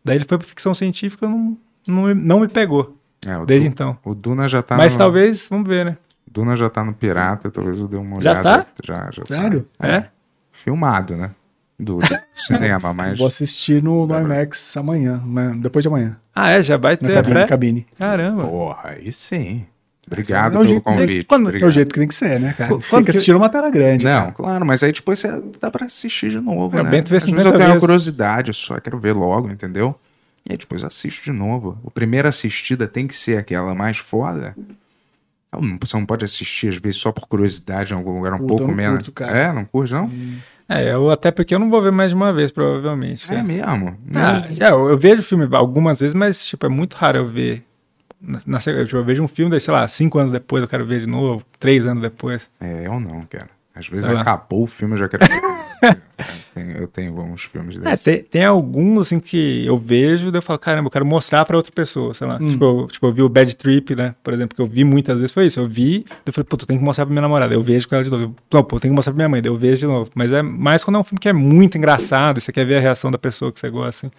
[SPEAKER 2] Daí ele foi pra ficção científica, não, não, me- não me pegou
[SPEAKER 1] É, o,
[SPEAKER 2] desde
[SPEAKER 1] Du-
[SPEAKER 2] então.
[SPEAKER 1] o Duna já tá
[SPEAKER 2] Mas
[SPEAKER 1] no,
[SPEAKER 2] talvez, vamos ver, né?
[SPEAKER 1] Duna já tá no Pirata, talvez eu dê uma
[SPEAKER 2] Já
[SPEAKER 1] olhada.
[SPEAKER 2] tá?
[SPEAKER 1] Já, já
[SPEAKER 4] Sério?
[SPEAKER 1] Tá.
[SPEAKER 2] É?
[SPEAKER 1] Filmado, né? Do, do cinema, mas
[SPEAKER 4] Vou assistir no, IMAX amanhã, né, depois de amanhã.
[SPEAKER 2] Ah, é? Já vai
[SPEAKER 4] Na
[SPEAKER 2] ter a
[SPEAKER 4] cabine, cabine.
[SPEAKER 2] Caramba.
[SPEAKER 1] porra, aí sim. Obrigado
[SPEAKER 4] É o
[SPEAKER 1] pelo
[SPEAKER 4] jeito-
[SPEAKER 1] convite.
[SPEAKER 4] É, quando- é
[SPEAKER 1] obrigado.
[SPEAKER 4] o jeito que tem que ser, né, cara?
[SPEAKER 2] Quando
[SPEAKER 4] Tem que assistir uma tela grande.
[SPEAKER 1] Não,
[SPEAKER 4] cara.
[SPEAKER 1] claro, mas aí depois você dá pra assistir de novo,
[SPEAKER 2] É, o
[SPEAKER 1] né?
[SPEAKER 2] Vê
[SPEAKER 1] Às vezes
[SPEAKER 2] 50
[SPEAKER 1] eu tenho uma curiosidade só, quero ver logo, entendeu? E aí depois eu assisto de novo. A primeira assistida tem que ser aquela mais foda. Não- Você não pode assistir, às vezes, só por curiosidade em algum lugar um
[SPEAKER 4] Puta,
[SPEAKER 1] pouco menos.
[SPEAKER 4] curto, cara.
[SPEAKER 1] É, não curte, não?
[SPEAKER 2] É, eu, até porque eu não vou ver mais de uma vez, provavelmente.
[SPEAKER 1] É
[SPEAKER 2] cara.
[SPEAKER 1] mesmo.
[SPEAKER 2] Ah, já, eu, eu vejo filme algumas vezes, mas tipo, é muito raro eu ver. Na, na tipo, eu vejo um filme, daí, sei lá, cinco anos depois eu quero ver de novo, três anos depois.
[SPEAKER 1] É, eu não, cara. Às vezes acabou o filme, eu já quero ver. Eu, tenho, eu tenho uns filmes
[SPEAKER 2] É,
[SPEAKER 1] desses.
[SPEAKER 2] tem, tem alguns assim que eu vejo, daí eu falo, caramba, eu quero mostrar pra outra pessoa, sei lá.
[SPEAKER 4] Hum.
[SPEAKER 2] Tipo, eu, tipo, eu vi o Bad Trip, né? Por exemplo, que eu vi muitas vezes, foi isso. Eu vi, eu falei, pô, tu tem que mostrar pra minha namorada. Eu vejo com ela de novo. Eu, Não, pô, tem que mostrar pra minha mãe, daí eu vejo de novo. Mas é mais quando é um filme que é muito engraçado, e você quer ver a reação da pessoa que você gosta, assim.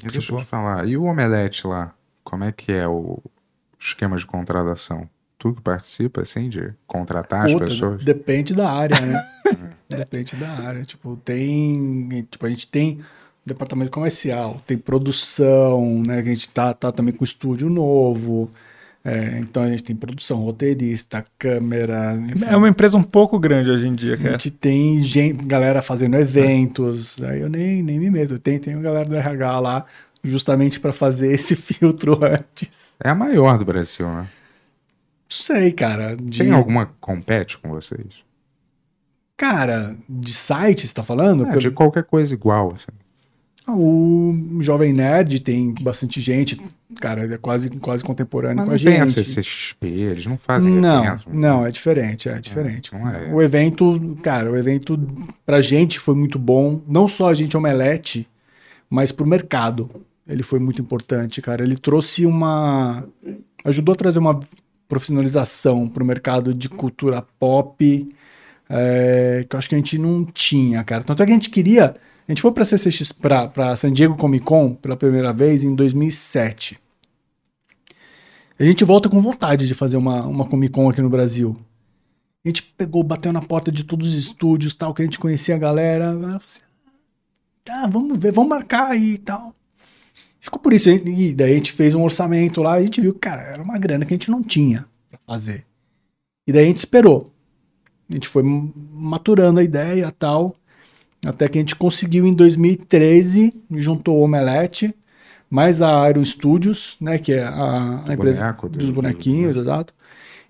[SPEAKER 1] E Deixa
[SPEAKER 2] tipo-
[SPEAKER 1] eu te falar. E o Omelete lá? Como é que é o esquema de contratação? Tu que participa, assim, de contratar as pessoas?
[SPEAKER 4] Depende da área, né? depende da área. Tipo, tem. Tipo, a gente tem departamento comercial, tem produção, né? A gente tá, tá também com estúdio novo. É, então a gente tem produção, roteirista, câmera. enfim.
[SPEAKER 2] É uma empresa um pouco grande hoje em dia,
[SPEAKER 4] A
[SPEAKER 2] cara.
[SPEAKER 4] gente tem gente, galera fazendo eventos, aí eu nem, nem me meto. Tem, tem uma galera do RH lá justamente para fazer esse filtro antes.
[SPEAKER 1] É a maior do Brasil, né?
[SPEAKER 4] Não sei, cara. De,
[SPEAKER 1] Tem alguma que compete com vocês?
[SPEAKER 4] Cara, de site, você tá falando?
[SPEAKER 1] É, de qualquer coisa igual, assim.
[SPEAKER 4] O Jovem Nerd tem bastante gente, cara, é quase, quase contemporâneo
[SPEAKER 1] Mas
[SPEAKER 4] com
[SPEAKER 1] não
[SPEAKER 4] a
[SPEAKER 1] tem a
[SPEAKER 4] gente.
[SPEAKER 1] CCXP, eles não fazem
[SPEAKER 4] Não,
[SPEAKER 1] evento.
[SPEAKER 4] não, é diferente, é diferente.
[SPEAKER 1] não é.
[SPEAKER 4] O evento, cara, o evento pra gente foi muito bom, não só a gente Omelete, mas pro mercado. Ele foi muito importante, cara. Ele trouxe uma ajudou a trazer uma profissionalização pro mercado de cultura pop, é, que eu acho que a gente não tinha, cara. Tanto é que a gente queria, a gente foi pra CCX, pra, pra San Diego Comic Con pela primeira vez em 2007. A gente volta com vontade de fazer uma, uma Comic Con aqui no Brasil. A gente pegou, bateu na porta de todos os estúdios, tal, que a gente conhecia a galera. A galera falou assim, ah, vamos ver, vamos marcar aí e tal. Ficou por isso. E daí a gente fez um orçamento lá a gente viu cara, era uma grana que a gente não tinha pra fazer. E daí a gente esperou. A gente foi maturando a ideia tal. Até que a gente conseguiu em 2013, juntou o Omelete, mais a Iron Studios, né? Que é a, a empresa
[SPEAKER 1] boneco,
[SPEAKER 4] dos
[SPEAKER 1] do-
[SPEAKER 4] bonequinhos, exato.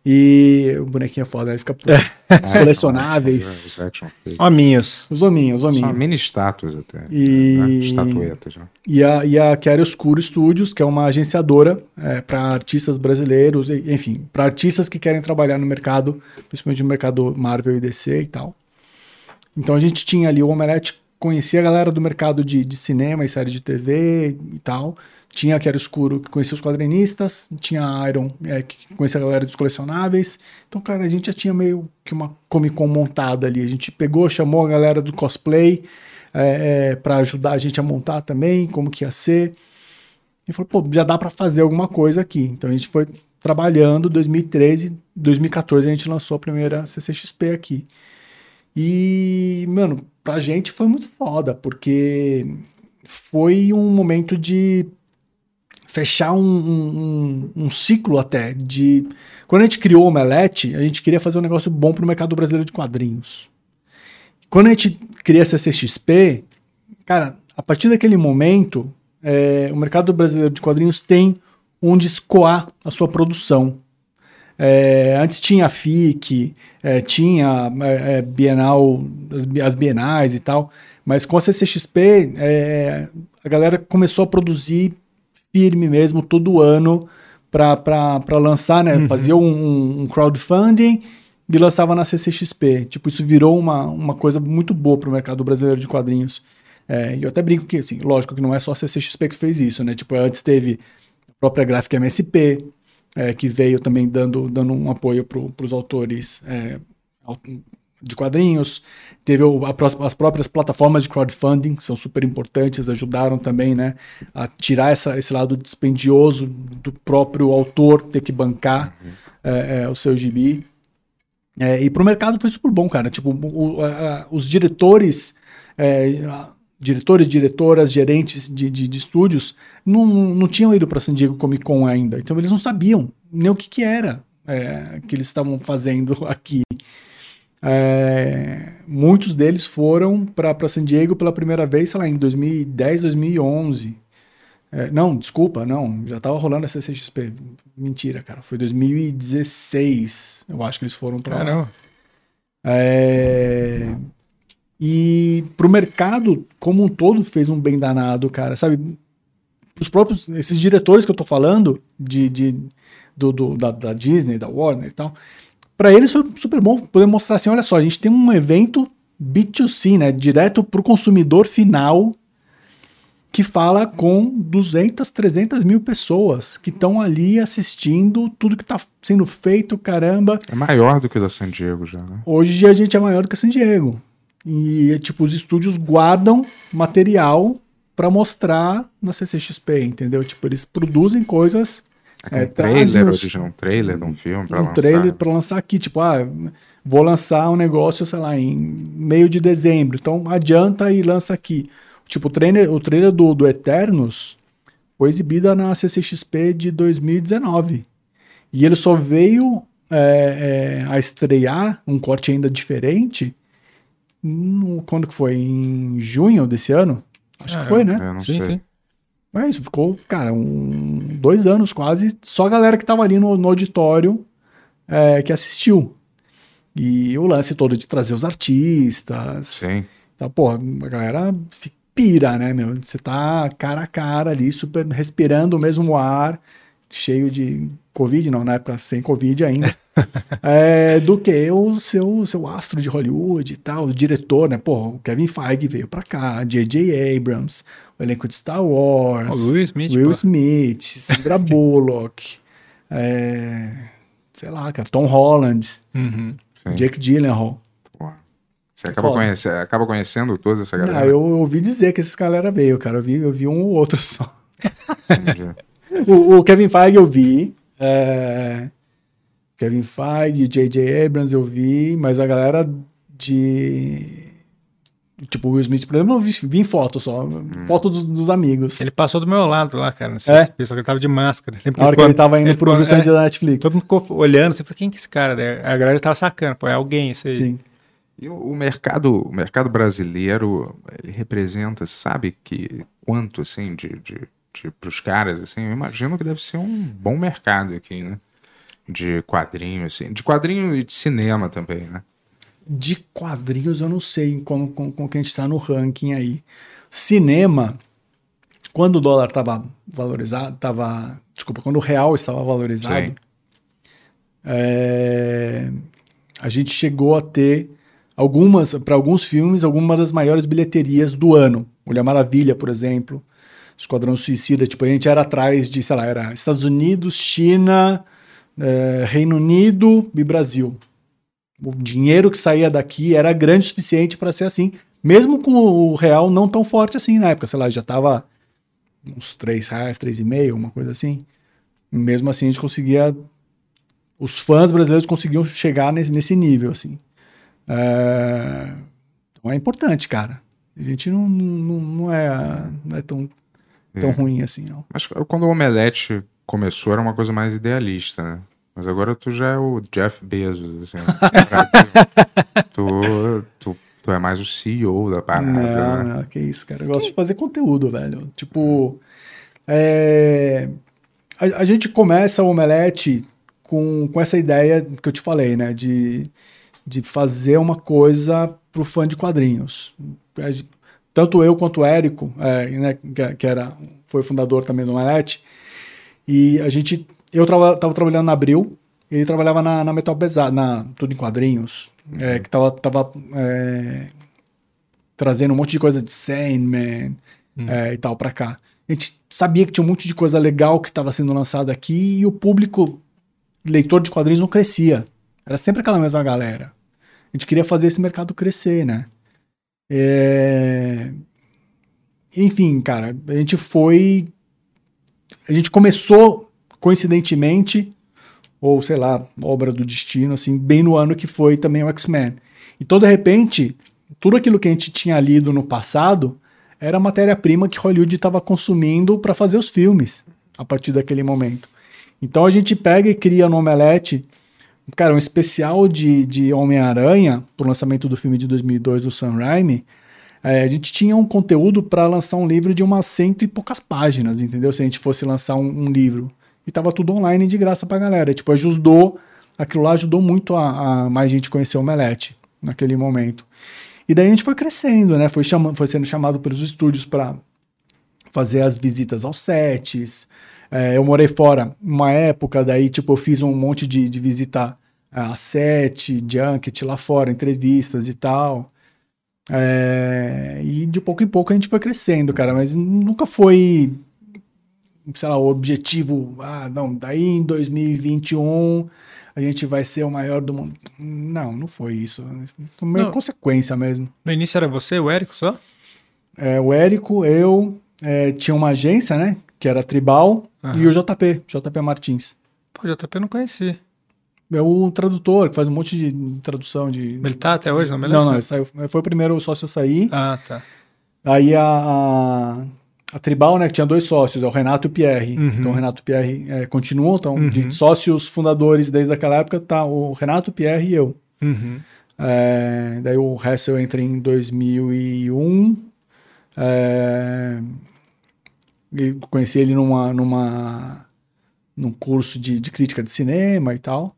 [SPEAKER 4] E o bonequinho é foda, ele fica os colecionáveis.
[SPEAKER 1] É.
[SPEAKER 2] Hominhos.
[SPEAKER 4] Os hominhos, os
[SPEAKER 1] São
[SPEAKER 4] hominhos.
[SPEAKER 1] mini estátuas até.
[SPEAKER 4] E-
[SPEAKER 1] né? Estatuetas, né?
[SPEAKER 4] E a, e a Chiaroscuro Studios, que é uma agenciadora para artistas brasileiros, e- enfim, para artistas que querem trabalhar no mercado, principalmente no mercado Marvel e DC e tal. Então a gente tinha ali o Omelete, conhecia a galera do mercado de, de cinema e série de TV e tal. Tinha a Chiaroscuro, que conhecia os quadrinistas, tinha a Iron, é, que conhecia a galera dos colecionáveis. Então, cara, a gente já tinha meio que uma Comic Con montada ali. A gente pegou, chamou a galera do cosplay, é, para ajudar a gente a montar também, como que ia ser. E falou, pô, já dá para fazer alguma coisa aqui. Então a gente foi trabalhando, 2013, 2014 a gente lançou a primeira CCXP aqui. E, mano, pra gente foi muito foda, porque foi um momento de fechar um, um, um- ciclo até de... Quando a gente criou o Omelete, a gente queria fazer um negócio bom pro mercado brasileiro de quadrinhos. Quando a gente cria essa CXP, cara, a partir daquele momento, é, o mercado brasileiro de quadrinhos tem onde escoar a sua produção. É, antes tinha a FIC, é, tinha é, é, Bienal, as, as bienais e tal, mas com a CCXP é, a galera começou a produzir firme mesmo todo ano para lançar, né? Fazia um, um- crowdfunding e lançava na CCXP. Tipo, isso virou uma, uma coisa muito boa para o mercado brasileiro de quadrinhos. É, e eu até brinco que, assim, lógico que não é só a CCXP que fez isso, né? Tipo, antes teve a própria gráfica MSP, é, que veio também dando, dando um apoio para os autores é, de quadrinhos. Teve o- a as próprias plataformas de crowdfunding, que são super importantes, ajudaram também né, a tirar essa, esse lado dispendioso do próprio autor ter que bancar é, é, o seu gibi. É, e pro mercado foi super bom, cara. Tipo, o- a- a- os diretores, é, a- diretores, diretoras, gerentes de, de, de estúdios não, não tinham ido para San Diego Comic Con ainda. Então eles não sabiam nem o que, que era. é, que eles estavam fazendo aqui. É, muitos deles foram para San Diego pela primeira vez, sei lá, em 2010, 2011. É, não, desculpa, não, já tava rolando a CCXP. Mentira, cara, foi 2016, eu acho que eles foram para lá. É... E pro mercado como um todo fez um bem danado, cara, sabe? Os próprios, esses diretores que eu tô falando, de, de do, do- da, da Disney, da Warner e tal, pra eles foi super bom poder mostrar assim, olha só, a gente tem um evento B2C, né, direto pro consumidor final, que fala com 200, 300 mil pessoas que estão ali assistindo tudo que tá sendo feito, caramba.
[SPEAKER 1] É maior do que o da San Diego já, né?
[SPEAKER 4] Hoje a gente é maior do que San Diego. E, tipo, os estúdios guardam material pra mostrar na CCXP, entendeu? Tipo, eles produzem coisas.
[SPEAKER 1] É,
[SPEAKER 4] É,
[SPEAKER 1] um trailer,
[SPEAKER 4] trazem os-
[SPEAKER 1] original, um trailer de um filme pra
[SPEAKER 4] um
[SPEAKER 1] lançar.
[SPEAKER 4] trailer pra lançar aqui. Tipo, ah, vou lançar um negócio, sei lá, em meio de dezembro. Então adianta e lança aqui. Tipo, o trailer, o trailer do, do Eternos foi exibida na CCXP de 2019. E ele só veio é, é, a estrear um corte ainda diferente. no- quando que foi? Em junho desse ano? Acho que
[SPEAKER 2] Ah,
[SPEAKER 4] foi, né?
[SPEAKER 1] Eu não
[SPEAKER 2] Sim,
[SPEAKER 1] sei.
[SPEAKER 2] sim.
[SPEAKER 4] É isso, ficou, cara, um, dois anos quase, só a galera que tava ali no, no auditório é, que assistiu. E o lance todo de trazer os artistas.
[SPEAKER 1] Sim.
[SPEAKER 4] Tá, porra, a galera pira, né, meu? Você tá cara a cara ali, super respirando o mesmo ar, cheio de Covid, não, na época sem Covid ainda. é, do que o seu, seu astro de Hollywood e tal, o diretor, né? Porra, o Kevin Feige veio pra cá, J.J. Abrams, o elenco de Star Wars.
[SPEAKER 2] O Will Smith,
[SPEAKER 4] Will
[SPEAKER 2] pô.
[SPEAKER 4] Smith, Sandra Bullock, é, sei lá, cara, Tom Holland,
[SPEAKER 2] Uhum.
[SPEAKER 4] Jake Gyllenhaal.
[SPEAKER 1] Pô. Você acaba, conhece, acaba conhecendo toda essa galera?
[SPEAKER 4] Não, eu ouvi dizer que esses galera veio, cara. Eu vi, eu vi um ou outro só.
[SPEAKER 1] Entendi.
[SPEAKER 4] O, o Kevin Feige eu vi. é, Kevin Feige, J.J. Abrams eu vi, mas a galera de. Tipo, o Will Smith, por exemplo, eu vi, vi em foto só. Foto dos, dos amigos.
[SPEAKER 2] Ele passou do meu lado lá, cara. Nesse
[SPEAKER 4] É?
[SPEAKER 2] só que ele tava de máscara. Lembra
[SPEAKER 4] Na hora que ele tava indo
[SPEAKER 2] ele
[SPEAKER 4] pro
[SPEAKER 2] é,
[SPEAKER 4] da Netflix.
[SPEAKER 2] Todo mundo ficou olhando, assim, quem que é esse cara? Daí A galera tava sacando, pô, é alguém isso aí.
[SPEAKER 4] Sim.
[SPEAKER 1] E o, o mercado, o mercado brasileiro, ele representa, sabe que quanto assim de, de para os caras assim? Eu imagino que deve ser um bom mercado aqui, né? De quadrinho assim, de quadrinho e de cinema também, né?
[SPEAKER 4] De quadrinhos eu não sei como, com, com quem está no ranking aí. Cinema, quando o dólar estava valorizado, tava, desculpa, quando o real estava valorizado, é, a gente chegou a ter algumas, para alguns filmes, algumas das maiores bilheterias do ano. Mulher Maravilha, por exemplo, Esquadrão Suicida, tipo, a gente era atrás de, sei lá, era Estados Unidos, China, é, Reino Unido e Brasil. O dinheiro que saía daqui era grande o suficiente para ser assim, mesmo com o real não tão forte assim na época, sei lá, já tava uns 3 reais, 3,5, uma coisa assim. Mesmo assim a gente conseguia os fãs brasileiros conseguiam chegar nesse, nesse nível, assim. É, Então é importante, cara. A gente não, não, não é, não é tão, tão
[SPEAKER 1] É.
[SPEAKER 4] ruim assim, não.
[SPEAKER 1] Mas quando o Omelete começou era uma coisa mais idealista, né? Mas agora tu já é o Jeff Bezos, assim. tu, tu, tu é mais o CEO da parada,
[SPEAKER 4] Não,
[SPEAKER 1] né?
[SPEAKER 4] não, que isso, cara. Eu gosto de fazer conteúdo, velho. Tipo, é, a, a gente começa o Omelete com, com essa ideia que eu te falei, né? De, de fazer uma coisa pro fã de quadrinhos. Tanto eu quanto o Érico, é, né, que, que era, foi fundador também do Omelete, e a gente. Eu trava, tava trabalhando na Abril, ele trabalhava na, na Metal Pesado, na Tudo em Quadrinhos, é, que tava, tava é, trazendo um monte de coisa de Sandman é, e tal pra cá. A gente sabia que tinha um monte de coisa legal que estava sendo lançada aqui e o público leitor de quadrinhos não crescia. Era sempre aquela mesma galera. A gente queria fazer esse mercado crescer, né? É, Enfim, cara, a gente foi. A gente começou, coincidentemente, ou sei lá, obra do destino, assim, bem no ano que foi também o X-Men. Então, de repente, tudo aquilo que a gente tinha lido no passado era matéria-prima que Hollywood estava consumindo para fazer os filmes a partir daquele momento. Então a gente pega e cria no Omelete, cara, um especial de, de Homem-Aranha, pro lançamento do filme de 2002 do Sam Raimi. É, a gente tinha um conteúdo para lançar um livro de umas cento e poucas páginas, entendeu? Se a gente fosse lançar um, um livro. E tava tudo online de graça pra galera. Tipo, ajudou, aquilo lá ajudou muito a, a mais gente conhecer o Omelete naquele momento. E daí a gente foi crescendo, né? Foi, chama, foi sendo chamado pelos estúdios para fazer as visitas aos sets. É, eu morei fora uma época, daí, tipo, eu fiz um monte de, de visita a set, junket lá fora, entrevistas e tal. É, e de pouco em pouco a gente foi crescendo, cara, mas nunca foi, sei lá, o objetivo, ah, não, daí em 2021 a gente vai ser o maior do mundo. Não, não foi isso. Foi uma
[SPEAKER 2] Não.
[SPEAKER 4] consequência mesmo.
[SPEAKER 2] No início era você, o Érico, só?
[SPEAKER 4] É, o Érico, eu, é, tinha uma agência, né, que era Tribal, E o JP, JP Martins.
[SPEAKER 2] Pô, JP eu não conheci.
[SPEAKER 4] É o tradutor, que faz um monte de tradução de...
[SPEAKER 2] Ele tá até hoje, não me
[SPEAKER 4] Não, não, ele saiu, foi o primeiro sócio a sair.
[SPEAKER 2] Ah, tá.
[SPEAKER 4] Aí a, a, Tribal, né, que tinha dois sócios, é o Renato e o Pierre.
[SPEAKER 2] Uhum.
[SPEAKER 4] Então o Renato e o Pierre é, continuam, então
[SPEAKER 2] Uhum.
[SPEAKER 4] de sócios fundadores desde aquela época tá o Renato, o Pierre e eu.
[SPEAKER 2] Uhum.
[SPEAKER 4] É, daí o Hessel entra em 2001. É, conheci ele numa, numa, num curso de, de crítica de cinema e tal.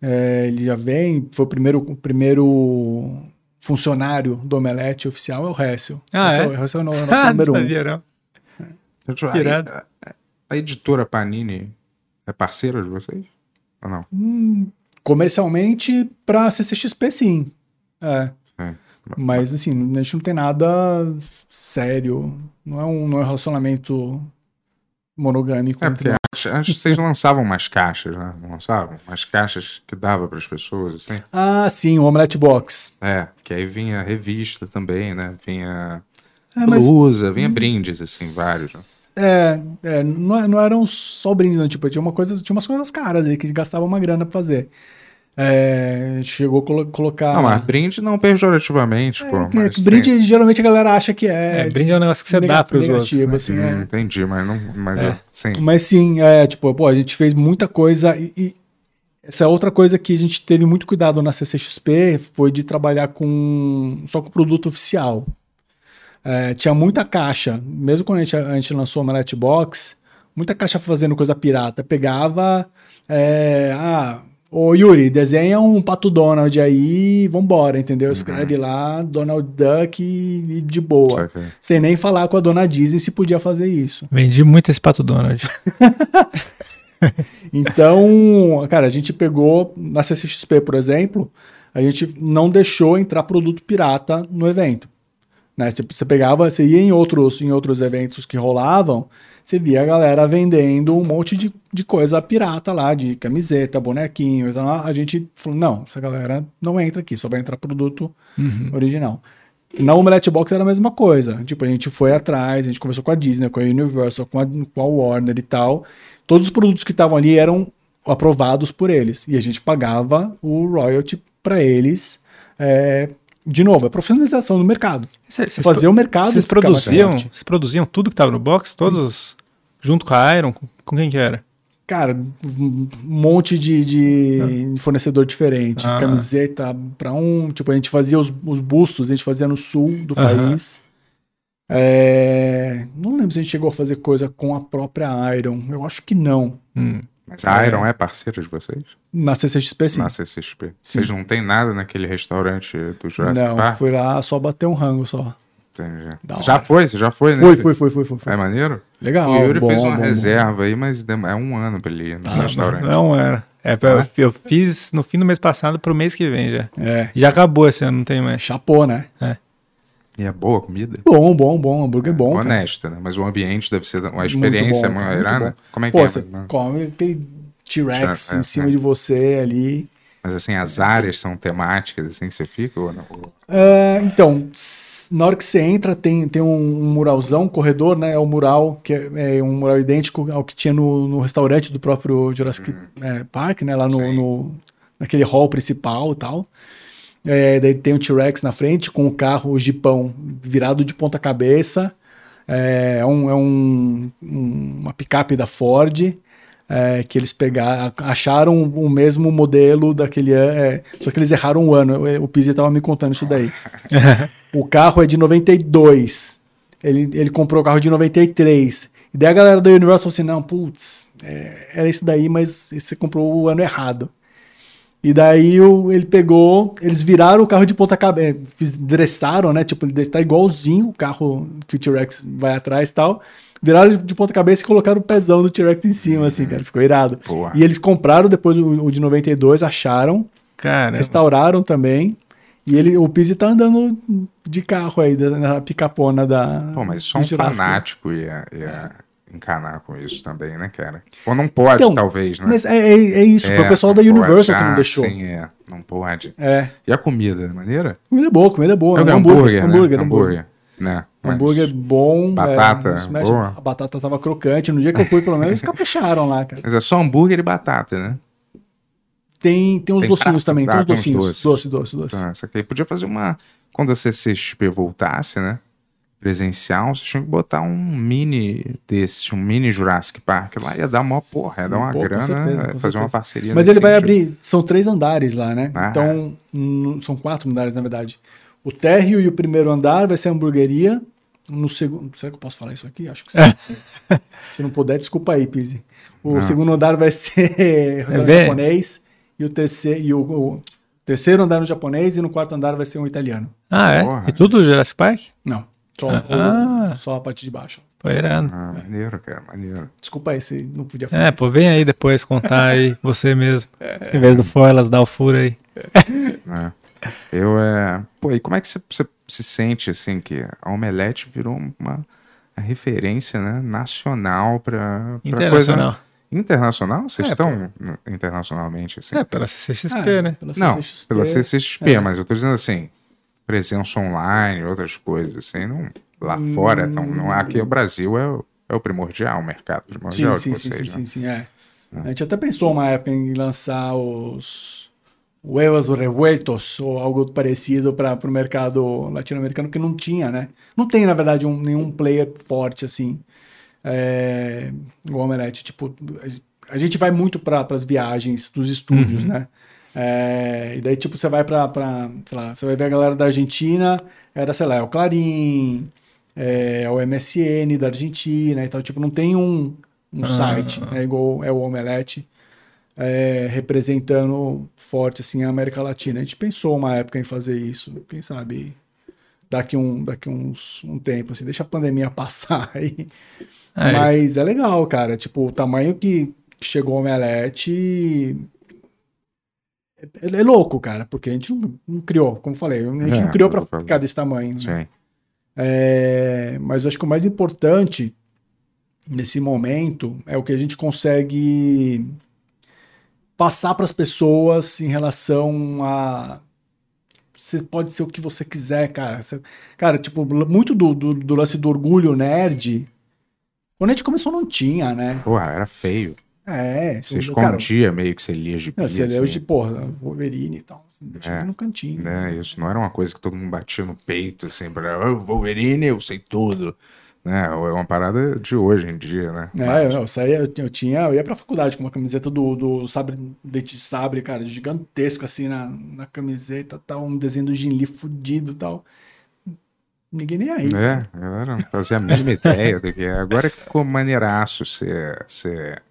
[SPEAKER 4] É, ele já vem, foi o primeiro, o primeiro funcionário do Omelete oficial, é o Hessel.
[SPEAKER 2] Ah,
[SPEAKER 4] Hessel,
[SPEAKER 2] é?
[SPEAKER 4] Hessel é o nosso
[SPEAKER 2] Ah, não
[SPEAKER 4] número um.
[SPEAKER 2] não. Irado.
[SPEAKER 1] A, a- a editora Panini é parceira de vocês? Ou não?
[SPEAKER 4] Hum, comercialmente, para CCXP, sim. É.
[SPEAKER 1] É.
[SPEAKER 4] Mas assim, a gente não tem nada sério. Não é um, não é um relacionamento monogâmico.
[SPEAKER 1] É, porque vocês lançavam umas caixas, né? Não lançavam? Umas caixas que dava para as pessoas, assim.
[SPEAKER 4] Ah, sim, o Omelette Box.
[SPEAKER 1] É, que aí vinha revista também, né? Vinha
[SPEAKER 4] É, mas
[SPEAKER 1] blusa, vinha brindes, assim, vários. Né?
[SPEAKER 4] é, é, não, não eram só brindes, não. Tipo, tinha, uma coisa, tinha umas coisas caras aí que gastava uma grana pra fazer. É, a gente chegou a colo- colocar.
[SPEAKER 1] Não, mas brinde não pejorativamente, pô.
[SPEAKER 4] É,
[SPEAKER 1] mas
[SPEAKER 4] que brinde geralmente a galera acha que é.
[SPEAKER 2] É, brinde é um negócio que você dá pros outros.
[SPEAKER 4] negativo,
[SPEAKER 2] né?
[SPEAKER 4] assim,
[SPEAKER 1] Sim,
[SPEAKER 4] é.
[SPEAKER 1] hum, entendi, mas não. Mas
[SPEAKER 2] É.
[SPEAKER 1] é. sim.
[SPEAKER 4] Mas sim, é, tipo, pô, a gente fez muita coisa e, e essa é outra coisa que a gente teve muito cuidado na CCXP foi de trabalhar com só com produto oficial. É, tinha muita caixa, mesmo quando a gente, a gente lançou a Omelette Box, muita caixa fazendo coisa pirata. Pegava, é, ah, ô Yuri, desenha um pato Donald aí, vambora, entendeu? Escreve lá Donald Duck e, de boa.
[SPEAKER 1] Saca.
[SPEAKER 4] Sem nem falar com a dona Disney se podia fazer isso.
[SPEAKER 2] Vendi muito esse Pato Donald.
[SPEAKER 4] Então, cara, a gente pegou na CCXP, por exemplo, a gente não deixou entrar produto pirata no evento. Né? Você, você pegava, você ia em outros, em outros eventos que rolavam, você via a galera vendendo um monte de, de coisa pirata lá, de camiseta, bonequinho. Então a gente falou: não, essa galera não entra aqui, só vai entrar produto original. Na Omelette Box era a mesma coisa. Tipo, a gente foi atrás, a gente conversou com a Disney, com a Universal, com a, com a Warner e tal. Todos os produtos que estavam ali eram aprovados por eles. E a gente pagava o royalty para eles. É, de novo, é profissionalização do mercado.
[SPEAKER 2] Vocês, vocês
[SPEAKER 4] Fazer o mercado.
[SPEAKER 2] vocês produziam, vocês produziam tudo que tava no box? Todos junto com a Iron? Com, quem que era?
[SPEAKER 4] Cara, um monte de, de fornecedor diferente.
[SPEAKER 2] Ah.
[SPEAKER 4] Camiseta para um. Tipo, a gente fazia os, os bustos, a gente fazia no sul do país. É, não lembro se a gente chegou a fazer coisa com a própria Iron. Eu acho que não.
[SPEAKER 2] Hum.
[SPEAKER 1] Mas a Iron é parceira de vocês?
[SPEAKER 4] Na CCXP, sim.
[SPEAKER 1] Na CCXP. Vocês não tem nada naquele restaurante do Jurassic
[SPEAKER 4] não,
[SPEAKER 1] Park?
[SPEAKER 4] fui lá só bater um rango só.
[SPEAKER 1] Entendi.
[SPEAKER 4] Da
[SPEAKER 1] Já
[SPEAKER 4] hora.
[SPEAKER 1] foi? Você já foi, né?
[SPEAKER 4] Foi, foi, foi, foi, foi. foi.
[SPEAKER 1] É maneiro?
[SPEAKER 4] Legal.
[SPEAKER 1] o Yuri
[SPEAKER 4] bom,
[SPEAKER 1] fez uma
[SPEAKER 4] bom, bom.
[SPEAKER 1] reserva aí, mas é um ano pra ele ir no
[SPEAKER 4] Tá,
[SPEAKER 1] restaurante.
[SPEAKER 2] Não era. É,
[SPEAKER 1] Ah.
[SPEAKER 2] eu, eu fiz no fim do mês passado pro mês que vem já.
[SPEAKER 4] É.
[SPEAKER 2] Já acabou esse ano, não tem mais.
[SPEAKER 4] Chapô, né?
[SPEAKER 1] E é boa a comida?
[SPEAKER 4] Bom, bom, bom. Hambúrguer bom, cara.
[SPEAKER 1] Honesta, né? Mas o ambiente deve ser. A experiência
[SPEAKER 4] bom,
[SPEAKER 1] é
[SPEAKER 4] muito bom.
[SPEAKER 1] Como é que
[SPEAKER 4] Pô,
[SPEAKER 1] é?
[SPEAKER 4] você come aquele T-Rex
[SPEAKER 1] É,
[SPEAKER 4] em
[SPEAKER 1] é,
[SPEAKER 4] cima
[SPEAKER 1] é.
[SPEAKER 4] de você ali.
[SPEAKER 1] Mas assim, as áreas são temáticas, assim, você fica ou não?
[SPEAKER 4] É, então, na hora que você entra, tem, tem um, um muralzão, um corredor, né? É o mural, que é, é um mural idêntico ao que tinha no, no restaurante do próprio Jurassic é, Park, né? Lá no, no- naquele hall principal e tal. É, daí tem o T-Rex na frente com o carro, o jipão virado de ponta cabeça. É, um, é um, um- uma picape da Ford. é, que eles pegaram, acharam o mesmo modelo daquele ano, é, só que eles erraram um ano. O, o Pizzi estava me contando isso daí. o carro é de 92. Ele, ele comprou o carro de 93. E daí a galera da Universal falou assim: não, putz, é, era esse daí, mas você comprou o ano errado. E daí o, ele pegou, eles viraram o carro de ponta cabeça, dressaram, né? Tipo, ele tá igualzinho o carro que o T-Rex vai atrás e tal. Viraram de ponta cabeça e colocaram o pezão do T-Rex em cima, assim, cara. Ficou irado.
[SPEAKER 1] Porra.
[SPEAKER 4] E eles compraram depois o, o de 92, acharam,
[SPEAKER 2] Cara,
[SPEAKER 4] restauraram também. E ele, o Pizzi tá andando de carro aí, na picapona da.
[SPEAKER 1] Pô, mas só
[SPEAKER 4] do
[SPEAKER 1] um
[SPEAKER 4] Jurassic.
[SPEAKER 1] fanático ia, ia encanar com isso também, né, cara? Ou não pode,
[SPEAKER 4] Então,
[SPEAKER 1] talvez, né?
[SPEAKER 4] Mas é, é, é isso, foi o pessoal da Universal
[SPEAKER 1] pode.
[SPEAKER 4] que não
[SPEAKER 1] Ah,
[SPEAKER 4] deixou.
[SPEAKER 1] Sim, é. Não pode.
[SPEAKER 4] É.
[SPEAKER 1] E a comida, é maneira?
[SPEAKER 4] Comida boa, comida boa.
[SPEAKER 1] É o
[SPEAKER 4] Um
[SPEAKER 1] hambúrguer, né?
[SPEAKER 4] hambúrguer, hambúrguer.
[SPEAKER 1] Né? Mas-
[SPEAKER 4] Hambúrguer bom.
[SPEAKER 1] Batata,
[SPEAKER 4] é,
[SPEAKER 1] boa.
[SPEAKER 4] A batata tava crocante. No dia que eu fui, pelo menos, eles capricharam lá, cara.
[SPEAKER 1] Mas é só hambúrguer e batata, né?
[SPEAKER 4] Tem, tem uns
[SPEAKER 1] Tem
[SPEAKER 4] docinhos também, tem
[SPEAKER 1] Ah,
[SPEAKER 4] uns
[SPEAKER 1] tem uns
[SPEAKER 4] docinhos. Doce, doce, doce.
[SPEAKER 1] Então, essa aqui podia fazer uma. Quando a CCXP voltasse, né? Presencial, vocês tinham que botar um mini desse, um mini Jurassic Park lá. Ia dar uma porra, ia dar uma
[SPEAKER 4] Pô,
[SPEAKER 1] grana,
[SPEAKER 4] certeza,
[SPEAKER 1] ia
[SPEAKER 4] com
[SPEAKER 1] fazer
[SPEAKER 4] certeza.
[SPEAKER 1] uma parceria.
[SPEAKER 4] Mas ele vai
[SPEAKER 1] sentido.
[SPEAKER 4] abrir. São três andares lá, né?
[SPEAKER 1] Ah.
[SPEAKER 4] Então, hum, são quatro andares, na verdade. O térreo e o primeiro andar vai ser a hamburgueria. No segundo. Será que eu posso falar isso aqui? Acho que sim. Se não puder, desculpa aí, Pizzi. O
[SPEAKER 1] Não.
[SPEAKER 4] segundo andar vai ser
[SPEAKER 2] bem-
[SPEAKER 4] japonês. E o terceiro. E o, o terceiro andar no japonês e no quarto andar vai ser um italiano.
[SPEAKER 2] Ah, é?
[SPEAKER 1] Porra.
[SPEAKER 2] E tudo Jurassic Park?
[SPEAKER 4] Não. Só,
[SPEAKER 2] Ah.
[SPEAKER 4] o- só a parte de baixo.
[SPEAKER 2] Pô, irado.
[SPEAKER 1] Ah, maneiro, cara, maneiro.
[SPEAKER 4] Desculpa aí se não podia falar.
[SPEAKER 2] É,
[SPEAKER 4] isso.
[SPEAKER 2] pô, vem aí depois contar aí você mesmo. Em vez do Forlas dar o furo aí.
[SPEAKER 1] né? Eu é. Pô, e como é que você, se sente assim que a Omelete virou uma, referência, né, nacional para
[SPEAKER 2] Internacional.
[SPEAKER 1] Coisa... Internacional? Vocês
[SPEAKER 2] É,
[SPEAKER 1] estão no- internacionalmente assim?
[SPEAKER 2] É, pela CCXP,
[SPEAKER 4] Ah,
[SPEAKER 2] né?
[SPEAKER 4] pela
[SPEAKER 1] Não,
[SPEAKER 4] CCXP.
[SPEAKER 1] pela CCXP,
[SPEAKER 4] é.
[SPEAKER 1] mas eu tô dizendo assim, presença online, outras coisas assim, não, lá fora, então, não, aqui o Brasil é o, é o primordial, o mercado
[SPEAKER 4] Sim,
[SPEAKER 1] primordial
[SPEAKER 4] sim,
[SPEAKER 1] de
[SPEAKER 4] sim,
[SPEAKER 1] vocês,
[SPEAKER 4] sim,
[SPEAKER 1] né?
[SPEAKER 4] sim, sim, é. A gente até pensou uma época em lançar os huevos revueltos ou algo parecido para o mercado latino-americano que não tinha, né? Não tem, na verdade, um- nenhum player forte assim. É, o Omelete, tipo, a gente vai muito para as viagens dos estúdios, né? É, e daí, tipo, você vai para, sei lá, você vai ver a galera da Argentina, era, sei lá, é o Clarim, é, é o MSN da Argentina e tal. Tipo, não tem um, um site, é igual é o Omelete, é, representando forte, assim, a América Latina. A gente pensou uma época em fazer isso, quem sabe daqui, um, daqui uns, um tempo, assim, deixa a pandemia passar aí.
[SPEAKER 2] É
[SPEAKER 4] Mas é legal, cara. Tipo, o tamanho que chegou o Omelete. É, é louco, cara, porque a gente não, não criou, como eu falei, a gente
[SPEAKER 1] É,
[SPEAKER 4] não criou pra
[SPEAKER 1] pra-
[SPEAKER 4] ficar desse tamanho. né?
[SPEAKER 1] Sim.
[SPEAKER 4] É, mas acho que o mais importante nesse momento é o que a gente consegue passar para as pessoas em relação a. Você pode ser o que você quiser, cara. Você- cara, tipo, muito do, do, do lance do orgulho nerd. Quando a gente começou, não tinha, né?
[SPEAKER 1] Porra, era feio.
[SPEAKER 4] É,
[SPEAKER 1] Você
[SPEAKER 4] cara,
[SPEAKER 1] escondia meio que você lia de
[SPEAKER 4] não, você
[SPEAKER 1] assim,
[SPEAKER 4] de, porra, Wolverine e tal. Tinha
[SPEAKER 1] É.
[SPEAKER 4] no cantinho.
[SPEAKER 1] né? Isso não era uma coisa que todo mundo batia no peito, assim, pra, "Ô, Wolverine, eu sei tudo. Né? É uma parada de hoje em dia, né?
[SPEAKER 4] É,
[SPEAKER 1] Mas-
[SPEAKER 4] eu, eu saía, eu, eu tinha, eu ia pra faculdade com uma camiseta do, do sabre, dente de sabre, cara, gigantesco assim na, na camiseta, tal, um desenho do Jin Lee fudido e tal. Ninguém nem aí.
[SPEAKER 1] É, não fazia a mínima ideia do que é. Agora que ficou maneiraço ser. ser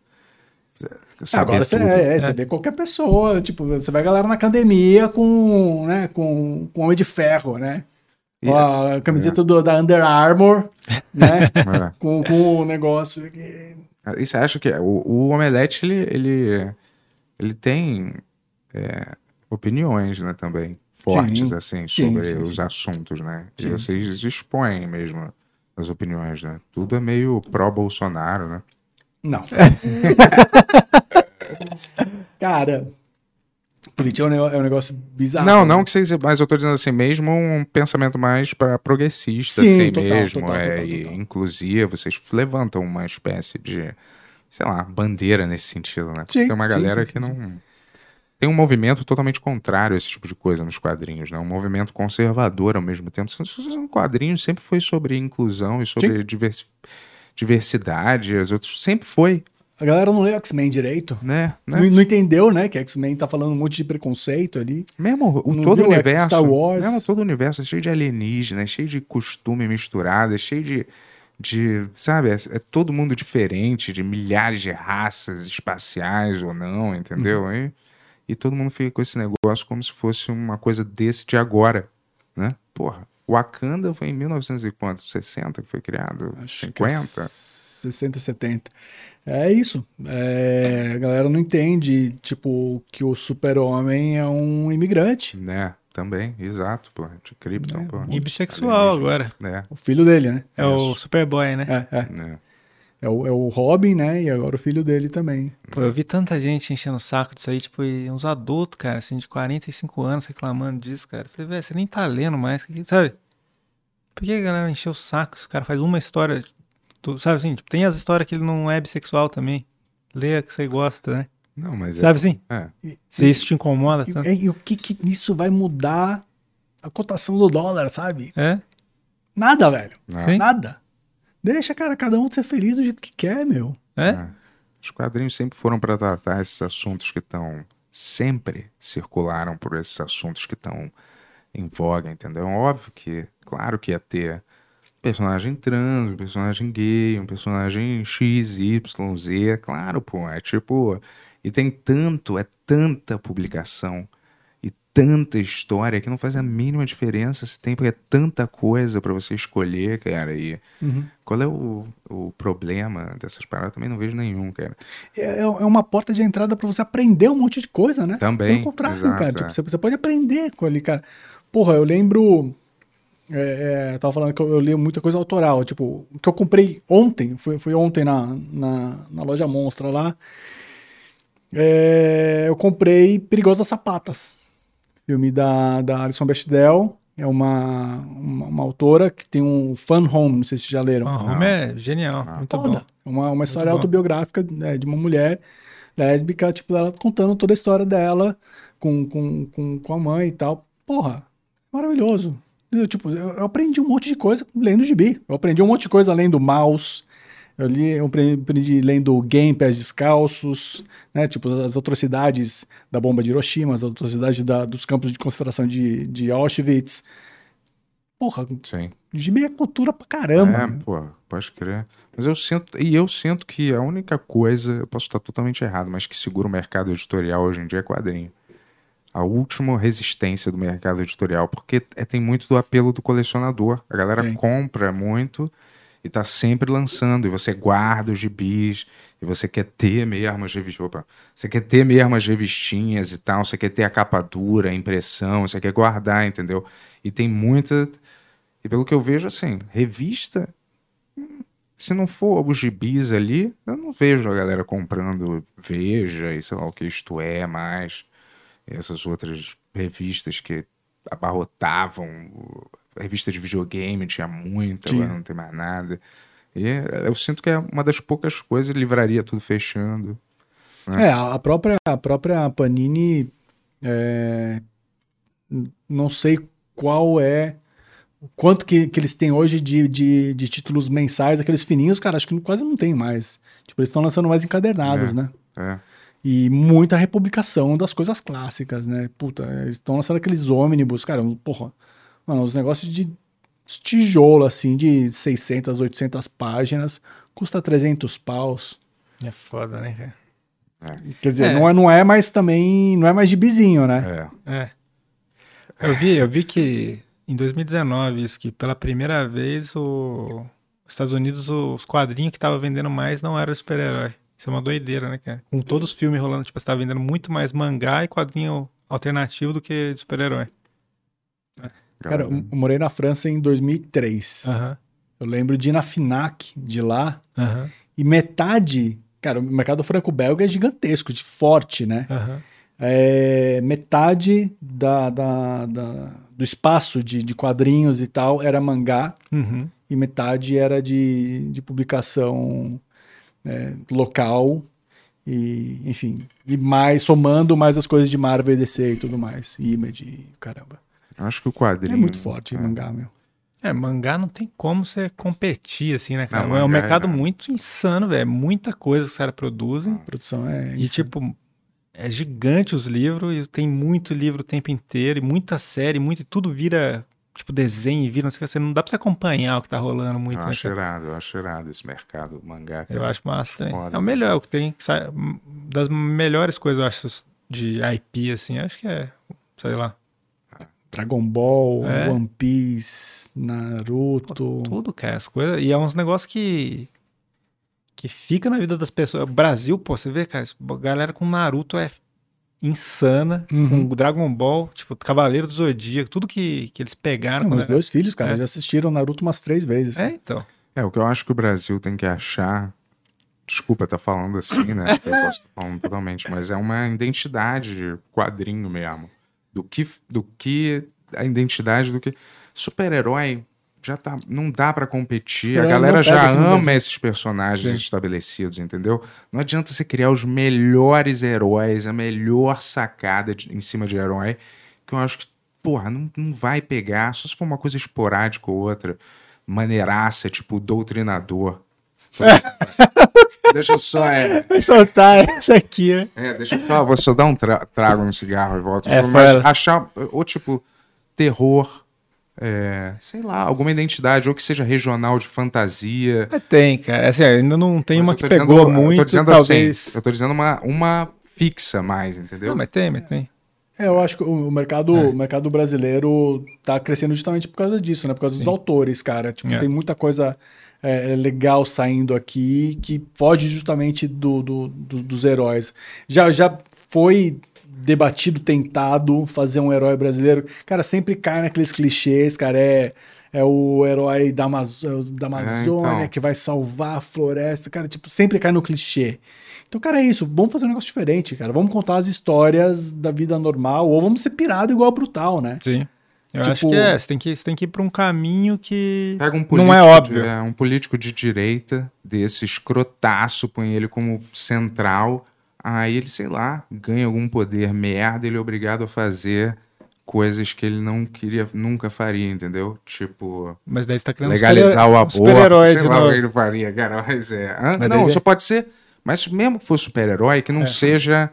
[SPEAKER 1] saber
[SPEAKER 4] Agora você,
[SPEAKER 1] tudo.
[SPEAKER 4] é, é, você vê qualquer pessoa, tipo, você vai galera na academia com, né, com, com Homem de Ferro, né?
[SPEAKER 1] E-
[SPEAKER 4] Ó, a camiseta do, da Under Armour, né?
[SPEAKER 1] É.
[SPEAKER 4] com, com o negócio. que-
[SPEAKER 1] E você acha que o, o Omelete, ele, ele, ele tem é, opiniões, né, também, fortes,
[SPEAKER 4] Sim.
[SPEAKER 1] assim,
[SPEAKER 4] Sim,
[SPEAKER 1] sobre
[SPEAKER 4] sim,
[SPEAKER 1] os
[SPEAKER 4] sim.
[SPEAKER 1] assuntos, né? E vocês expõem mesmo as opiniões, né? Tudo é meio pró-Bolsonaro, né?
[SPEAKER 4] Não. Cara, política é um negócio, é um negócio bizarro.
[SPEAKER 1] não,
[SPEAKER 4] né?
[SPEAKER 1] não que vocês... Mas eu tô dizendo assim, mesmo um pensamento mais para progressista,
[SPEAKER 4] Sim,
[SPEAKER 1] assim
[SPEAKER 4] total,
[SPEAKER 1] mesmo,
[SPEAKER 4] total,
[SPEAKER 1] é,
[SPEAKER 4] total,
[SPEAKER 1] e inclusive vocês levantam uma espécie de, sei lá, bandeira nesse sentido, né?
[SPEAKER 4] Sim,
[SPEAKER 1] tem uma galera
[SPEAKER 4] sim,
[SPEAKER 1] que não... Tem um movimento totalmente contrário a esse tipo de coisa nos quadrinhos, né? Um movimento conservador ao mesmo tempo. Um quadrinho sempre foi sobre inclusão e sobre divers- diversidade. As outras sempre foi
[SPEAKER 4] A galera não lê X-Men direito.
[SPEAKER 1] Né? né?
[SPEAKER 4] Não, não entendeu, né? Que X-Men tá falando um monte de preconceito ali.
[SPEAKER 1] Mesmo o,
[SPEAKER 4] Não
[SPEAKER 1] todo o
[SPEAKER 4] viu
[SPEAKER 1] universo.
[SPEAKER 4] Star Wars?
[SPEAKER 1] Mesmo todo o universo é cheio de alienígenas, é cheio de costume misturado, é cheio de. de sabe? É, é todo mundo diferente, de milhares de raças espaciais ou não, entendeu?
[SPEAKER 4] Uhum.
[SPEAKER 1] E, e todo mundo fica com esse negócio como se fosse uma coisa desse de agora, né? Porra. Wakanda foi em 1960 que foi criado?
[SPEAKER 4] Acho que é
[SPEAKER 1] 50?
[SPEAKER 4] 60, 70. É isso. É, a galera não entende, tipo, que o super-homem é um imigrante.
[SPEAKER 1] Né? Também, exato, pô. De Krypton, pô.
[SPEAKER 2] E bissexual agora.
[SPEAKER 1] É,
[SPEAKER 4] O filho dele, né?
[SPEAKER 2] É o Superboy, né?
[SPEAKER 4] É, é. É o, é o Robin, né? E agora o filho dele também.
[SPEAKER 2] Pô, eu vi tanta gente enchendo o saco disso aí, tipo, e uns adultos, cara, assim, de 45 anos reclamando disso, cara. Eu falei, velho, você nem tá lendo mais, sabe? Por que a galera encheu o saco se o cara faz uma história, tu- sabe assim? Tipo, tem as histórias que ele não é bissexual também. Leia que você gosta, né?
[SPEAKER 1] Não, mas
[SPEAKER 2] Sabe assim?
[SPEAKER 1] é. é.
[SPEAKER 2] Se isso te incomoda
[SPEAKER 4] E,
[SPEAKER 2] tanto.
[SPEAKER 4] é, e o que que isso vai mudar a cotação do dólar, sabe?
[SPEAKER 2] É?
[SPEAKER 4] Nada, velho.
[SPEAKER 1] Não.
[SPEAKER 2] Sim.
[SPEAKER 4] Nada. Deixa, cara, cada um ser feliz do jeito que quer, meu.
[SPEAKER 2] É?
[SPEAKER 1] É. Os quadrinhos sempre foram para tratar esses assuntos que estão. Sempre circularam por esses assuntos que estão em voga, entendeu? Óbvio que, claro que ia ter personagem trans, um personagem gay, um personagem X, Y, Z, claro, pô. É tipo. E tem tanto, é tanta publicação tanta história que não faz a mínima diferença se tem, porque é tanta coisa para você escolher, cara. E qual é o, o problema dessas paradas? Também não vejo nenhum, cara.
[SPEAKER 4] É, é uma porta de entrada pra você aprender um monte de coisa, né?
[SPEAKER 1] Também,
[SPEAKER 4] Pelo contrário,
[SPEAKER 1] exato,
[SPEAKER 4] cara.
[SPEAKER 1] é.
[SPEAKER 4] Tipo, você, você pode aprender com ali, cara. Porra, eu lembro. É, é, eu tava falando que eu, eu leio muita coisa autoral. Tipo, o que eu comprei ontem, fui, fui ontem na, na, na loja Monstra lá. É, eu comprei Perigosas Sapatas. Filme da, da Alison Bechdel. É uma, uma, uma autora que tem um Fun Home, não sei se vocês já leram.
[SPEAKER 2] O Home é genial, muito
[SPEAKER 4] Foda.
[SPEAKER 2] bom.
[SPEAKER 4] Uma, uma história
[SPEAKER 2] bom.
[SPEAKER 4] autobiográfica né, de uma mulher lésbica, tipo, ela contando toda a história dela com, com, com, com a mãe e tal. Porra, maravilhoso. Eu, tipo, eu, eu aprendi um monte de coisa lendo gibi. Eu aprendi um monte de coisa lendo Mouse. Eu, li, eu aprendi, lendo Game Pés Descalços, né? Tipo, as atrocidades da bomba de Hiroshima, as atrocidades da, dos campos de concentração de, de Auschwitz. Porra,
[SPEAKER 1] Sim.
[SPEAKER 4] gibi é cultura pra caramba.
[SPEAKER 1] É, pô, pode crer. Mas eu sinto, e eu sinto que a única coisa, eu posso estar totalmente errado, mas que segura o mercado editorial hoje em dia é quadrinho. A última resistência do mercado editorial, porque é- tem muito do apelo do colecionador. A galera
[SPEAKER 4] Tem.
[SPEAKER 1] compra muito e tá sempre lançando, e você guarda os gibis, e você quer ter mesmo as revistas. Opa, você quer ter mesmo as revistinhas e tal, você quer ter a capa dura, a impressão, você quer guardar, entendeu? E tem muita. E pelo que eu vejo, assim, revista se não for os gibis ali, eu não vejo a galera comprando Veja e sei lá o que isto é mais. Essas outras revistas que abarrotavam. Revista de videogame tinha muita, agora não tem mais nada. E eu sinto que é uma das poucas coisas, livraria tudo fechando.
[SPEAKER 4] É, a própria, a própria Panini, é, não sei qual é, o quanto que, que eles têm hoje de, de, de títulos mensais, aqueles fininhos, cara, acho que quase não tem mais. Tipo, eles estão lançando mais encadernados,
[SPEAKER 1] É.
[SPEAKER 4] né?
[SPEAKER 1] É.
[SPEAKER 4] E muita republicação das coisas clássicas, né? Puta, eles estão lançando aqueles ônibus, cara, porra, mano, os negócios de tijolo, assim, de 600, 800 páginas, custa 300 paus.
[SPEAKER 2] É foda, né, cara?
[SPEAKER 4] Quer dizer,
[SPEAKER 2] É.
[SPEAKER 4] não, é, não é mais também, não é mais de bizinho, né?
[SPEAKER 1] É.
[SPEAKER 2] É. Eu vi, eu vi que em 2019, isso que pela primeira vez o os Estados Unidos, os quadrinhos que tava vendendo mais não era super-herói. Isso é uma doideira, né, cara? Com todos os filmes rolando, tipo, você tava vendendo muito mais mangá e quadrinho alternativo do que de super-herói.
[SPEAKER 4] Cara, eu morei na França em 2003.
[SPEAKER 2] Aham,
[SPEAKER 4] Eu lembro de ir na FINAC de lá e metade. Cara, o mercado franco-belga é gigantesco, de forte, né? É, metade da, da- da- do espaço de, de quadrinhos e tal era mangá
[SPEAKER 2] Uhum.
[SPEAKER 4] e metade era de, de publicação é, local. E, enfim, e mais, somando mais as coisas de Marvel e DC e tudo mais. Image, caramba.
[SPEAKER 1] Acho que o quadrinho.
[SPEAKER 4] É muito forte
[SPEAKER 1] é.
[SPEAKER 4] mangá, meu.
[SPEAKER 2] É, mangá não tem como você competir, assim, né, cara?
[SPEAKER 1] Não,
[SPEAKER 2] é um
[SPEAKER 1] mangá
[SPEAKER 2] mercado
[SPEAKER 1] é-
[SPEAKER 2] muito insano, velho. É Muita coisa que os caras produzem.
[SPEAKER 4] A produção é.
[SPEAKER 2] E,
[SPEAKER 4] insana.
[SPEAKER 2] tipo, é gigante os livros, e tem muito livro o tempo inteiro, e muita série, muito, e tudo vira, tipo, desenho, e vira, não sei o que, você não dá pra você acompanhar o que tá rolando muito,
[SPEAKER 1] Eu
[SPEAKER 2] né,
[SPEAKER 1] acho
[SPEAKER 2] cara?
[SPEAKER 1] irado, eu acho irado esse mercado mangá.
[SPEAKER 2] Eu acho massa também.
[SPEAKER 1] Foda.
[SPEAKER 2] É o melhor, o que tem, que sai- das melhores coisas, eu acho, de IP, assim, acho que é, sei lá,
[SPEAKER 4] Dragon Ball,
[SPEAKER 2] É.
[SPEAKER 4] One Piece, Naruto.
[SPEAKER 2] tudo, cara, as coisas, e é uns negócios que que fica na vida das pessoas. O Brasil, pô, você vê, cara, galera com Naruto é insana,
[SPEAKER 4] Uhum.
[SPEAKER 2] com Dragon Ball, tipo, Cavaleiro do Zodíaco, tudo que, que eles pegaram.
[SPEAKER 4] Não, meus
[SPEAKER 2] era-
[SPEAKER 4] dois filhos, cara,
[SPEAKER 2] É.
[SPEAKER 4] já assistiram Naruto umas três vezes.
[SPEAKER 2] É, então.
[SPEAKER 1] É, o que eu acho que o Brasil tem que achar. Desculpa estar falando assim, né? Eu posso estar falando totalmente, mas é uma identidade de quadrinho mesmo. Do que, do que a identidade do que. Super-herói já tá. Não dá pra competir. A galera já ama esses personagens
[SPEAKER 4] Sim.
[SPEAKER 1] estabelecidos, entendeu? Não adianta você criar os melhores heróis, a melhor sacada de- em cima de herói, que eu acho que, porra, não, não vai pegar, só se for uma coisa esporádica ou outra, maneiraça, tipo doutrinador. deixa eu só, é,
[SPEAKER 2] Vai soltar essa aqui, né?
[SPEAKER 1] é, deixa eu só, vou só dar um tra trago no cigarro e volto.
[SPEAKER 2] É,
[SPEAKER 1] Mas achar, ou tipo, terror, é, sei lá, alguma identidade, ou que seja regional de fantasia.
[SPEAKER 2] Mas tem, cara. Assim, ainda não tem
[SPEAKER 1] Mas
[SPEAKER 2] uma
[SPEAKER 1] eu
[SPEAKER 2] que
[SPEAKER 1] dizendo-
[SPEAKER 2] pegou
[SPEAKER 1] eu tô
[SPEAKER 2] muito,
[SPEAKER 1] dizendo
[SPEAKER 2] talvez.
[SPEAKER 1] assim, eu tô dizendo uma, uma fixa mais, entendeu?
[SPEAKER 2] Não, mas tem, mas tem.
[SPEAKER 4] É, eu acho que o mercado,
[SPEAKER 2] É.
[SPEAKER 4] o mercado brasileiro tá crescendo justamente por causa disso, né? Por causa dos autores, cara. Tipo,
[SPEAKER 2] É.
[SPEAKER 4] tem muita coisa é, legal saindo aqui que foge justamente do, do- do- dos heróis. Já, já foi debatido, tentado fazer um herói brasileiro. Cara, sempre cai naqueles clichês, cara. É, é o herói da, Amazo- da Amazônia
[SPEAKER 1] então.
[SPEAKER 4] que vai salvar a floresta. Cara, tipo, sempre cai no clichê. Então, cara, é isso. Vamos fazer um negócio diferente, cara. Vamos contar as histórias da vida normal, ou vamos ser pirado igual Brutal, né?
[SPEAKER 2] Sim. Eu
[SPEAKER 4] Tipo-
[SPEAKER 2] acho que é. Você tem que, você tem que ir pra um caminho que.
[SPEAKER 1] Pega um político,
[SPEAKER 2] Não é óbvio.
[SPEAKER 1] De, é, um político de direita, desse escrotaço, põe ele como central, aí ele, sei lá, ganha algum poder merda, ele é obrigado a fazer coisas que ele não queria, nunca faria, entendeu? Tipo,
[SPEAKER 2] Mas daí você tá um
[SPEAKER 1] legalizar
[SPEAKER 2] super-
[SPEAKER 1] o
[SPEAKER 2] um
[SPEAKER 1] aborto,
[SPEAKER 2] super-herói
[SPEAKER 1] sei
[SPEAKER 2] de
[SPEAKER 1] lá o que ele faria, cara, mas é... Hã?
[SPEAKER 2] Mas
[SPEAKER 1] não, só pode ser... Mas mesmo que for super-herói, que não
[SPEAKER 2] É.
[SPEAKER 1] seja...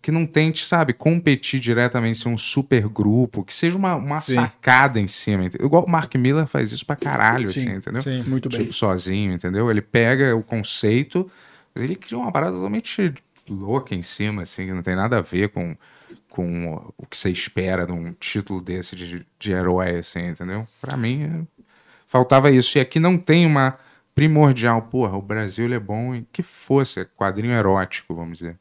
[SPEAKER 1] Que não tente, sabe, competir diretamente, ser um super grupo, que seja uma, uma
[SPEAKER 2] Sim.
[SPEAKER 1] sacada em cima. entendeu? Igual o Mark Miller faz isso pra caralho,
[SPEAKER 4] Sim,
[SPEAKER 1] assim, entendeu?
[SPEAKER 2] Sim.
[SPEAKER 4] Muito bem.
[SPEAKER 1] tipo, sozinho, entendeu? Ele pega o conceito, ele cria uma parada totalmente louca em cima, assim, que não tem nada a ver com, com o que você espera de um título desse de, de herói, assim, entendeu? Pra mim, é- faltava isso. E aqui não tem uma primordial, porra, o Brasil é bom em que fosse quadrinho erótico, vamos dizer.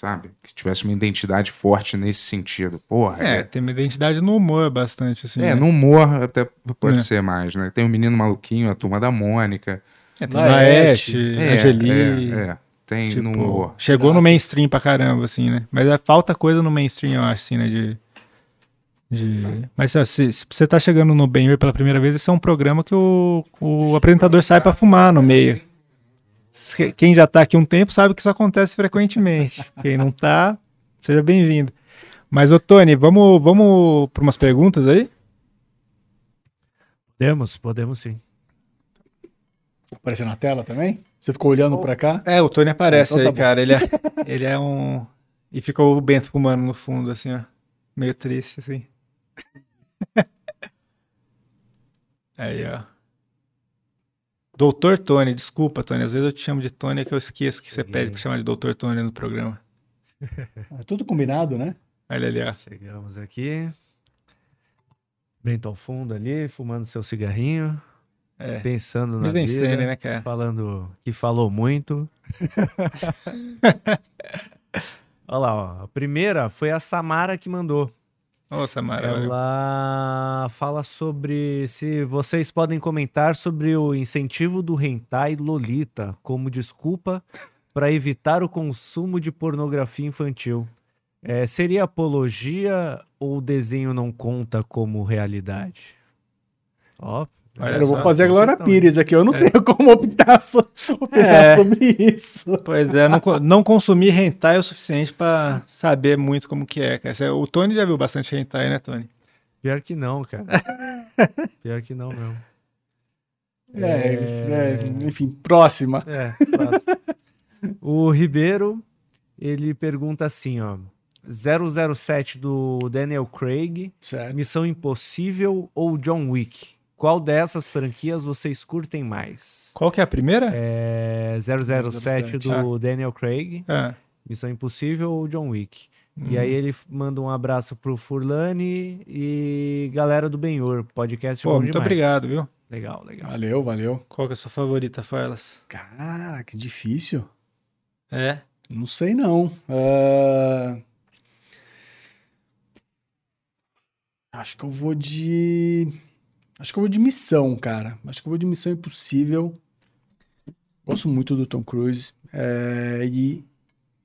[SPEAKER 1] Sabe? Que tivesse uma identidade forte nesse sentido. Porra,
[SPEAKER 2] É, tem uma identidade no humor bastante, assim.
[SPEAKER 1] é,
[SPEAKER 2] né?
[SPEAKER 1] no humor até pode
[SPEAKER 2] É.
[SPEAKER 1] ser mais, né? Tem o Menino Maluquinho, a Turma da Mônica.
[SPEAKER 2] É, tem
[SPEAKER 4] Laerte,
[SPEAKER 1] É,
[SPEAKER 2] Angeli.
[SPEAKER 1] É, é. Tem
[SPEAKER 2] tipo,
[SPEAKER 1] no humor.
[SPEAKER 2] chegou no mainstream pra caramba, assim, né? Mas é, falta coisa no mainstream, eu acho, assim, né? De. de... Mas ó, se, se você tá chegando no Benver pela primeira vez, esse é um programa que o, o apresentador sai pra fumar no meio. Se- Quem já tá aqui um tempo sabe que isso acontece frequentemente. Quem não tá, seja bem-vindo. Mas, ô Tony, vamos, vamos para umas perguntas aí?
[SPEAKER 3] Podemos, podemos sim.
[SPEAKER 4] Apareceu na tela também? Você ficou olhando pra cá?
[SPEAKER 2] É, o Tony aparece
[SPEAKER 4] Então tá
[SPEAKER 2] aí,
[SPEAKER 4] bom.
[SPEAKER 2] cara. Ele é, ele é um. E ficou o Bento fumando no fundo, assim, ó. Meio triste, assim. aí, ó. Doutor Tony, desculpa, Tony. Às vezes eu te chamo de Tony, é que eu esqueço que você pede pra chamar de Doutor Tony no programa.
[SPEAKER 4] É tudo combinado, né?
[SPEAKER 2] Olha ali, ó.
[SPEAKER 3] Chegamos aqui. Bento ao fundo ali, fumando seu cigarrinho,
[SPEAKER 2] É.
[SPEAKER 3] pensando na
[SPEAKER 2] Mas
[SPEAKER 3] vida,
[SPEAKER 2] né, cara?
[SPEAKER 3] falando que falou muito. Olha lá, ó. A primeira foi a Samara que mandou.
[SPEAKER 2] Ô, Samara.
[SPEAKER 3] Ela fala sobre se vocês podem comentar sobre o incentivo do hentai Lolita como desculpa para evitar o consumo de pornografia infantil. É, seria apologia ou o desenho não conta como realidade? Ó,
[SPEAKER 2] Olha
[SPEAKER 4] Cara, eu vou fazer a Glória. Pires aqui. Eu não
[SPEAKER 2] É.
[SPEAKER 4] tenho como optar, so- opinar
[SPEAKER 2] É.
[SPEAKER 4] sobre isso.
[SPEAKER 2] Pois é, não, não consumir hentai é o suficiente pra saber muito como que é, cara. O Tony já viu bastante hentai, né, Tony?
[SPEAKER 3] Pior que não, cara. Pior que não mesmo.
[SPEAKER 4] É, é, enfim, próxima.
[SPEAKER 3] É, próximo. o Ribeiro, ele pergunta assim, ó. 007 do Daniel Craig,
[SPEAKER 4] Certo.
[SPEAKER 3] Missão Impossível ou John Wick? Qual dessas franquias vocês curtem mais?
[SPEAKER 2] Qual que é a primeira?
[SPEAKER 3] É 007 do Daniel Craig,
[SPEAKER 2] Ah,
[SPEAKER 3] Missão Impossível ou John Wick? E
[SPEAKER 2] Hum.
[SPEAKER 3] aí ele manda um abraço pro Furlani e galera do Benhur. Podcast
[SPEAKER 2] Pô,
[SPEAKER 3] bom
[SPEAKER 2] muito
[SPEAKER 3] demais.
[SPEAKER 2] obrigado, viu?
[SPEAKER 3] Legal, legal.
[SPEAKER 4] Valeu, valeu.
[SPEAKER 2] Qual que é a sua favorita, Farlas?
[SPEAKER 4] Cara, que difícil.
[SPEAKER 2] É?
[SPEAKER 4] Não sei não. Ah, Acho que eu vou de. Acho que eu vou de missão, cara. Acho que eu vou de missão impossível. Gosto muito do Tom Cruise. É, E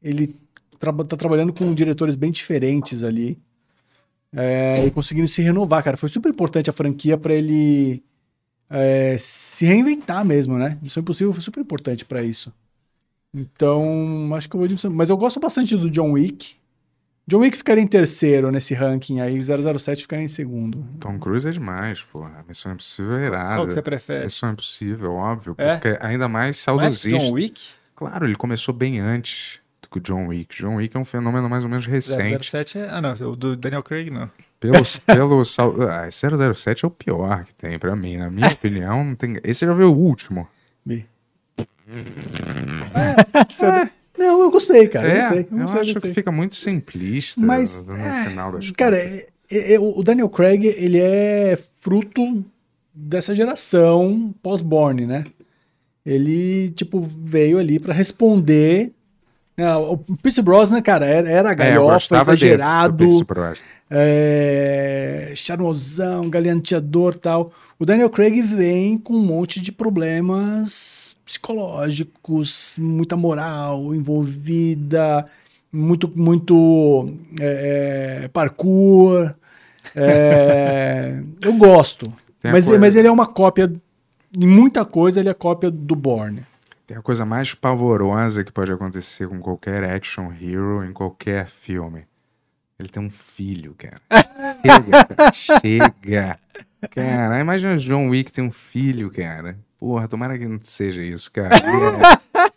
[SPEAKER 4] ele traba- tá trabalhando com diretores bem diferentes ali. É, e conseguindo se renovar, cara. Foi super importante a franquia pra ele é, se reinventar mesmo, né? Missão Impossível foi super importante pra isso. Então, acho que eu vou de missão. Mas eu gosto bastante do John Wick. John Wick ficaria em terceiro nesse ranking aí, 007 ficaria em segundo.
[SPEAKER 1] Tom Cruise é demais, porra. Missão Impossível é
[SPEAKER 2] Qual que você
[SPEAKER 1] irada.
[SPEAKER 2] prefere?
[SPEAKER 1] Missão Impossível, óbvio.
[SPEAKER 2] É?
[SPEAKER 1] Porque ainda mais
[SPEAKER 2] Mais
[SPEAKER 1] saudosista.
[SPEAKER 2] John Wick?
[SPEAKER 1] Claro, ele começou bem antes do que o John Wick. John Wick é um fenômeno mais ou menos recente.
[SPEAKER 2] 007 é... Ah, não. O do Daniel Craig, não.
[SPEAKER 1] Pelo, pelo sal... ah, 007 é o pior que tem pra mim. Na minha opinião, não tem. Esse já viu o último.
[SPEAKER 4] Vi. Não, eu gostei, cara. eu
[SPEAKER 1] é,
[SPEAKER 4] gostei. Eu,
[SPEAKER 1] eu
[SPEAKER 4] gostei,
[SPEAKER 1] acho
[SPEAKER 4] gostei.
[SPEAKER 1] que fica muito simplista
[SPEAKER 4] Mas,
[SPEAKER 1] no
[SPEAKER 4] é,
[SPEAKER 1] final das
[SPEAKER 4] Cara,
[SPEAKER 1] contas.
[SPEAKER 4] é- é- o Daniel Craig, ele é fruto dessa geração pós-Born, né? Ele, tipo, veio ali pra responder. né, O Pierce Brosnan, cara, era, era
[SPEAKER 1] É, eu
[SPEAKER 4] galhofa,
[SPEAKER 1] desse,
[SPEAKER 4] exagerado,
[SPEAKER 1] Brosnan.
[SPEAKER 4] é, charmosão, galanteador tal. O Daniel Craig vem com um monte de problemas psicológicos, muita moral envolvida, muito, muito é, é, parkour. É, eu gosto. Mas,
[SPEAKER 1] coisa-
[SPEAKER 4] mas ele é uma cópia, em muita coisa, ele é cópia do Bourne.
[SPEAKER 1] Tem a coisa mais pavorosa que pode acontecer com qualquer action hero em qualquer filme. Ele tem um filho, cara. Chega, cara. Chega. Cara, imagina o John Wick tem um filho, cara. Porra, tomara que não seja isso, cara.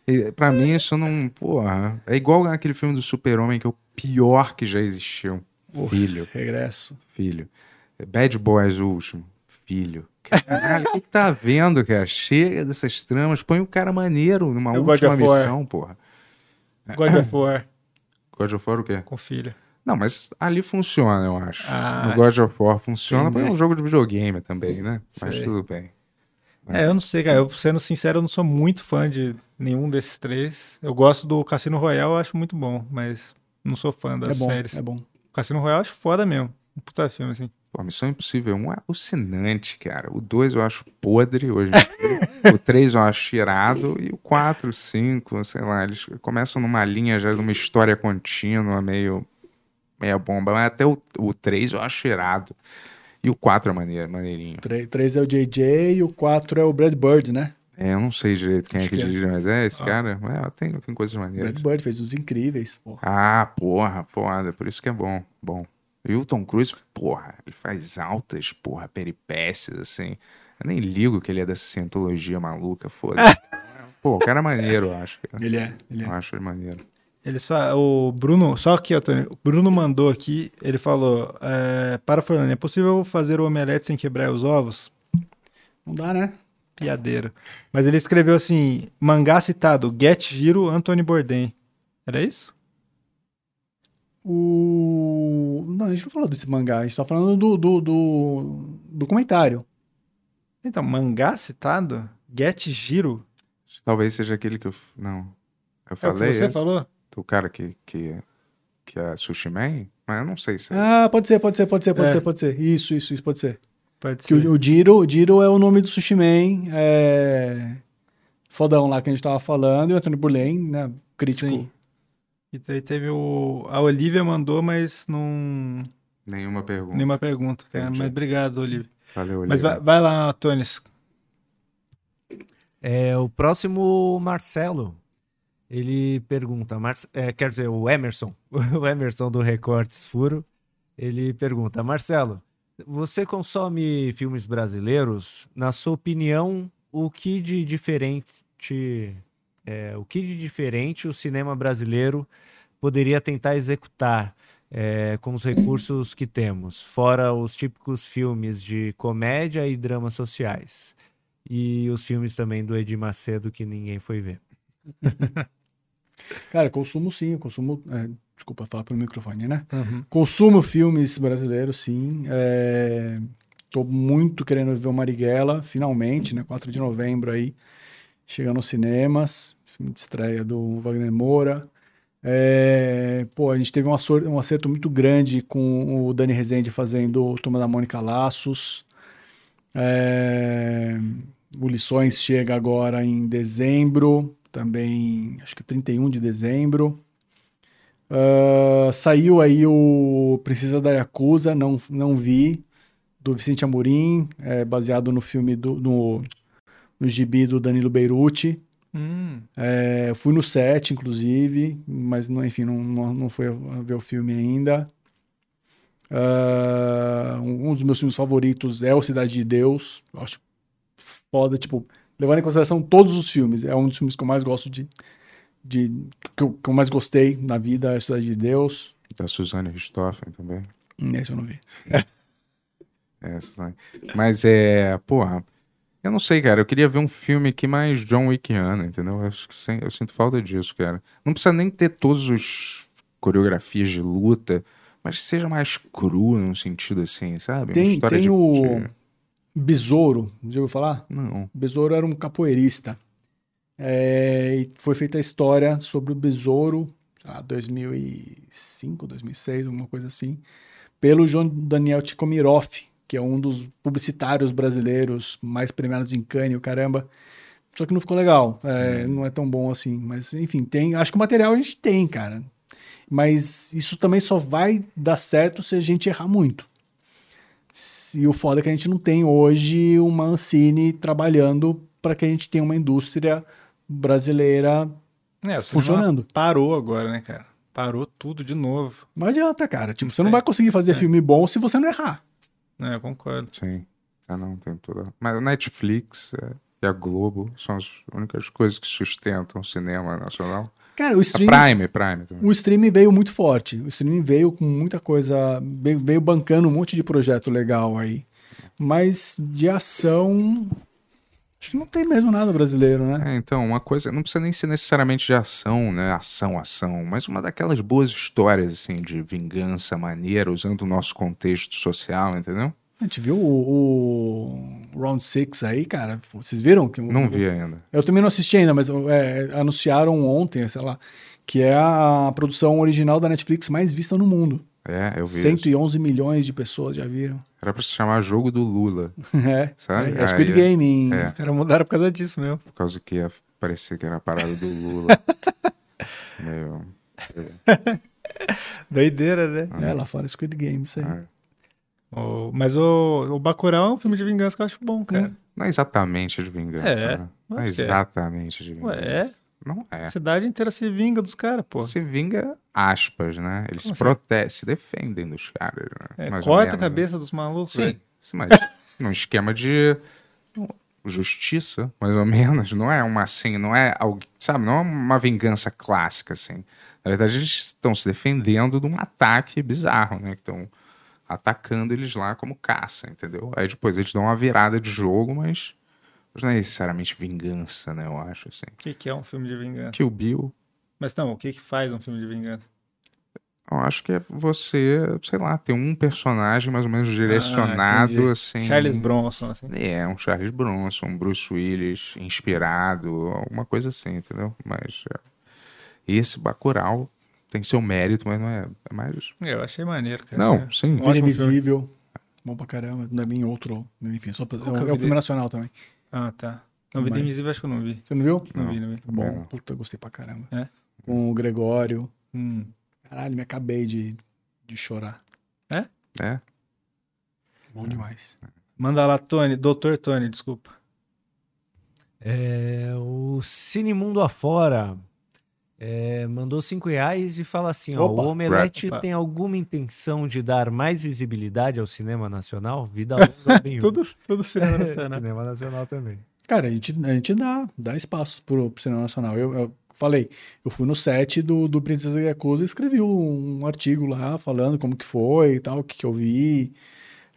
[SPEAKER 1] É, pra mim isso não... Porra, é igual aquele filme do super-homem que é o pior que já existiu. Filho,
[SPEAKER 4] Regresso.
[SPEAKER 1] filho. Bad Boys, o último. Filho. Caralho, o que, que tá vendo, cara? Chega dessas tramas. Põe um cara maneiro numa
[SPEAKER 2] God
[SPEAKER 1] última missão, porra.
[SPEAKER 2] God of War
[SPEAKER 1] God of War o quê?
[SPEAKER 2] com filho.
[SPEAKER 1] Não, mas ali funciona, eu acho.
[SPEAKER 2] Ah,
[SPEAKER 1] no God of War funciona,
[SPEAKER 2] entendi.
[SPEAKER 1] mas é um jogo de videogame também, né? Mas
[SPEAKER 2] Sei.
[SPEAKER 1] tudo bem.
[SPEAKER 2] É, eu não sei, cara. Eu, sendo sincero, eu não sou muito fã de nenhum desses três. Eu gosto do Cassino Royale, eu acho muito bom, mas não sou fã das
[SPEAKER 4] É bom,
[SPEAKER 2] séries.
[SPEAKER 4] é bom.
[SPEAKER 2] O Cassino Royale eu acho foda mesmo. Um puta filme, assim.
[SPEAKER 1] Pô, Missão Impossível 1 é alucinante, cara. O 2 eu acho podre hoje. o 3 eu acho irado. E o 4, 5, sei lá, eles começam numa linha já de uma história contínua, meio. Meia bomba. Mas até o, o 3 eu acho irado. E o 4 é maneiro, maneirinho.
[SPEAKER 4] 3 é o JJ e o 4 é o Brad Bird, né?
[SPEAKER 1] É, eu não sei direito quem
[SPEAKER 4] Acho
[SPEAKER 1] é que
[SPEAKER 4] que é.
[SPEAKER 1] dirige, mas é esse
[SPEAKER 2] Ah.
[SPEAKER 1] cara. É, tem, tem coisas maneiras.
[SPEAKER 4] Brad Bird fez os incríveis, porra.
[SPEAKER 1] Ah, porra, foda. Por isso que é bom. Bom. E o Tom Cruise, porra, ele faz altas, porra, peripécias, assim. Eu nem ligo que ele é dessa cientologia maluca, foda. Pô, o cara é maneiro, eu acho. cara.
[SPEAKER 4] Ele é, ele
[SPEAKER 1] Eu
[SPEAKER 4] é.
[SPEAKER 1] acho ele maneiro.
[SPEAKER 2] Eles fa- o Bruno, só aqui, Antônio, o Bruno mandou aqui, ele falou, é, para Fernando, é possível fazer o omelete sem quebrar os ovos?
[SPEAKER 4] Não dá, né?
[SPEAKER 2] Piadeiro. Mas ele escreveu assim, mangá citado, Get Giro, Anthony Bourdain. Era isso?
[SPEAKER 4] O... Não, a gente não falou desse mangá, a gente tá falando do, do, do documentário.
[SPEAKER 2] Então, mangá citado? Get Giro?
[SPEAKER 1] Talvez seja aquele que eu. Não. Eu
[SPEAKER 2] É o
[SPEAKER 1] falei.
[SPEAKER 2] que você
[SPEAKER 1] esse?
[SPEAKER 2] falou?
[SPEAKER 1] Do cara que, que, que é Sushi Man? Mas eu não sei se.
[SPEAKER 4] Ah, pode ser, pode ser, pode ser, pode
[SPEAKER 2] É.
[SPEAKER 4] ser, pode ser. Isso, isso, isso, pode ser.
[SPEAKER 2] Pode
[SPEAKER 4] Que
[SPEAKER 2] ser.
[SPEAKER 4] o, o Jiro, o Jiro é o nome do Sushi Man, é... fodão lá que a gente tava falando, e o Antônio Burlen, né, crítico.
[SPEAKER 2] Sim. E daí teve o... A Olivia mandou, mas não...
[SPEAKER 1] Nenhuma pergunta.
[SPEAKER 2] Nenhuma pergunta, cara.
[SPEAKER 1] Entendi.
[SPEAKER 2] Mas obrigado, Olivia.
[SPEAKER 1] Valeu,
[SPEAKER 2] Mas vai,
[SPEAKER 1] Olivia.
[SPEAKER 2] vai lá, Antônio.
[SPEAKER 3] É, o próximo, Marcelo, ele pergunta, Marce- é, quer dizer, o Emerson, o Emerson do Recortes Furo, ele pergunta, Marcelo, Você consome filmes brasileiros? Na sua opinião, o que de diferente, é, o que de diferente o cinema brasileiro poderia tentar executar é, com os recursos que temos, fora os típicos filmes de comédia e dramas sociais e os filmes também do Edir Macedo que ninguém foi ver?
[SPEAKER 4] Cara, consumo sim, consumo. É, desculpa falar pelo microfone, né?
[SPEAKER 2] Uhum.
[SPEAKER 4] Consumo filmes brasileiros, sim. É, tô muito querendo ver o Marighella, finalmente, né? 4 de novembro aí, chegando nos cinemas. Filme de estreia do Wagner Moura. É, pô, a gente teve um acerto, um acerto muito grande com o Dani Rezende fazendo Turma da Mônica Laços. É, o Lições chega agora em dezembro, também, acho que 31 de dezembro. Uh, saiu aí o Precisa da Yakuza, não, não vi, do Vicente Amorim, é, baseado no filme do no, no gibi do Danilo Beirute.
[SPEAKER 2] Hum.
[SPEAKER 4] É, fui no set, inclusive, mas não, enfim, não, não, não fui ver o filme ainda. Uh, um dos meus filmes favoritos é O Cidade de Deus. Eu acho foda, tipo, levando em consideração todos os filmes, é um dos filmes que eu mais gosto de, de que, eu, que eu mais gostei na vida, é a Cidade de Deus.
[SPEAKER 1] Da Suzane Richthofen também.
[SPEAKER 4] Hum, Esse eu não vi.
[SPEAKER 1] É, Suzane. Mas é, porra, eu não sei, cara. Eu queria ver um filme que mais John Wickiano, entendeu? Eu, eu sinto falta disso, cara. Não precisa nem ter todos os coreografias de luta, mas seja mais cru num sentido assim, sabe? Uma
[SPEAKER 4] Tem,
[SPEAKER 1] história
[SPEAKER 4] tem
[SPEAKER 1] de-
[SPEAKER 4] o
[SPEAKER 1] de-
[SPEAKER 4] Besouro, já ouviu falar?
[SPEAKER 1] Não.
[SPEAKER 4] Besouro era um capoeirista. É, e foi feita a história sobre o Besouro, sei lá, 2005, 2006, alguma coisa assim, pelo João Daniel Tikomirov, que é um dos publicitários brasileiros mais premiados em Cannes, o caramba. Só que não ficou legal, é, não é tão bom assim. Mas, enfim, tem. Acho que o material a gente tem, cara. Mas isso também só vai dar certo se a gente errar muito. E o foda é que a gente não tem hoje uma Ancine trabalhando para que a gente tenha uma indústria brasileira.
[SPEAKER 2] É,
[SPEAKER 4] Funcionando.
[SPEAKER 2] Parou agora, né, cara? Parou tudo de novo.
[SPEAKER 4] Não adianta, cara. Tipo, você não vai conseguir fazer
[SPEAKER 2] É.
[SPEAKER 4] filme bom se você não errar.
[SPEAKER 2] É, eu concordo.
[SPEAKER 1] Sim. Ah, não, tem toda. Mas a Netflix é, e a Globo são as únicas coisas que sustentam o cinema nacional.
[SPEAKER 4] Cara, o
[SPEAKER 1] A
[SPEAKER 4] streaming,
[SPEAKER 1] Prime, Prime também.
[SPEAKER 4] o streaming veio muito forte. O streaming veio com muita coisa, veio, veio bancando um monte de projeto legal aí. Mas de ação, acho que não tem mesmo nada brasileiro, né?
[SPEAKER 1] É, então, uma coisa, não precisa nem ser necessariamente de ação, né? Ação, ação, mas uma daquelas boas histórias, assim, de vingança maneira, usando o nosso contexto social, entendeu?
[SPEAKER 4] A gente viu o, o Round Six aí, cara. Vocês viram? Que
[SPEAKER 1] Não vi ainda.
[SPEAKER 4] Eu também não assisti ainda, mas é, anunciaram ontem, sei lá, que é a produção original da Netflix mais vista no mundo.
[SPEAKER 1] É, eu vi. isso.
[SPEAKER 4] 111 milhões de pessoas já viram.
[SPEAKER 1] Era pra se chamar Jogo do Lula,
[SPEAKER 4] É,
[SPEAKER 1] Sabe?
[SPEAKER 4] é, é Squid Game. em-
[SPEAKER 1] é.
[SPEAKER 2] Os caras mudaram por causa disso mesmo.
[SPEAKER 1] por causa que ia parecer que era a parada do Lula. Meio.
[SPEAKER 2] Doideira, né?
[SPEAKER 4] É, lá fora Squid Game, isso aí.
[SPEAKER 1] ah,
[SPEAKER 2] O- mas o, o Bacurau é um filme de vingança que eu acho bom, cara.
[SPEAKER 1] Não é exatamente de vingança.
[SPEAKER 2] É,
[SPEAKER 1] né? Não é
[SPEAKER 2] é.
[SPEAKER 1] exatamente de vingança.
[SPEAKER 2] Ué, é?
[SPEAKER 1] Não é.
[SPEAKER 2] A cidade inteira se vinga dos caras, pô.
[SPEAKER 1] Se vinga, aspas, né? Eles se
[SPEAKER 2] Como assim?
[SPEAKER 1] protegem, se defendem dos caras. Né?
[SPEAKER 2] É,
[SPEAKER 1] Mais
[SPEAKER 2] corta a
[SPEAKER 1] menos,
[SPEAKER 2] cabeça dos malucos.
[SPEAKER 1] Sim,
[SPEAKER 2] velho.
[SPEAKER 1] sim, mas num esquema de justiça, mais ou menos. Não é uma assim, não é algo, sabe? Não é uma vingança clássica, assim. Na verdade, eles estão se defendendo de um ataque bizarro, né? Que estão atacando eles lá como caça, entendeu? Aí depois eles dão uma virada de jogo, mas mas não é necessariamente vingança, né? Eu acho, assim.
[SPEAKER 2] O que, que é um filme de vingança?
[SPEAKER 1] Kill Bill,
[SPEAKER 2] Mas não, o que, que faz um filme de vingança?
[SPEAKER 1] eu acho que é você, sei lá, ter um personagem mais ou menos direcionado,
[SPEAKER 2] entendi.
[SPEAKER 1] assim.
[SPEAKER 2] Charles Bronson, assim.
[SPEAKER 1] É, um Charles Bronson, um Bruce Willis inspirado, alguma coisa assim, entendeu? Mas é, esse Bacurau tem seu mérito, mas não é, é mais...
[SPEAKER 2] É, Eu achei maneiro, cara.
[SPEAKER 1] Não,
[SPEAKER 2] Achei-
[SPEAKER 1] sim.
[SPEAKER 2] Filme.
[SPEAKER 4] Invisível. Bom pra caramba. Não é nem outro. Enfim, só pra, é,
[SPEAKER 2] é
[SPEAKER 4] o- é o filme nacional também.
[SPEAKER 2] Ah, tá. Não, Vida Invisível acho que eu não vi.
[SPEAKER 4] Você não viu?
[SPEAKER 2] Não,
[SPEAKER 1] Não.
[SPEAKER 2] vi, não vi.
[SPEAKER 4] Bom,
[SPEAKER 1] não.
[SPEAKER 4] puta, eu gostei pra caramba.
[SPEAKER 2] É?
[SPEAKER 4] Com o Gregório.
[SPEAKER 2] Hum.
[SPEAKER 4] Caralho, me acabei de, de chorar.
[SPEAKER 1] É,
[SPEAKER 4] Bom demais.
[SPEAKER 2] Manda lá, Tony. Doutor Tony, desculpa.
[SPEAKER 3] É, o Cine Mundo Afora. É, mandou cinco reais e fala assim: ó,
[SPEAKER 4] Opa.
[SPEAKER 3] o Omelete tem alguma intenção de dar mais visibilidade ao cinema nacional? Vida longa, bem
[SPEAKER 2] Tudo, tudo cinema nacional.
[SPEAKER 3] cinema nacional também.
[SPEAKER 4] Cara, a gente, a gente dá, dá espaço pro, pro cinema nacional. Eu, eu falei, eu fui no set do, do Princesa Yakuza e escrevi um, artigo lá falando como que foi e tal, o que, que eu vi.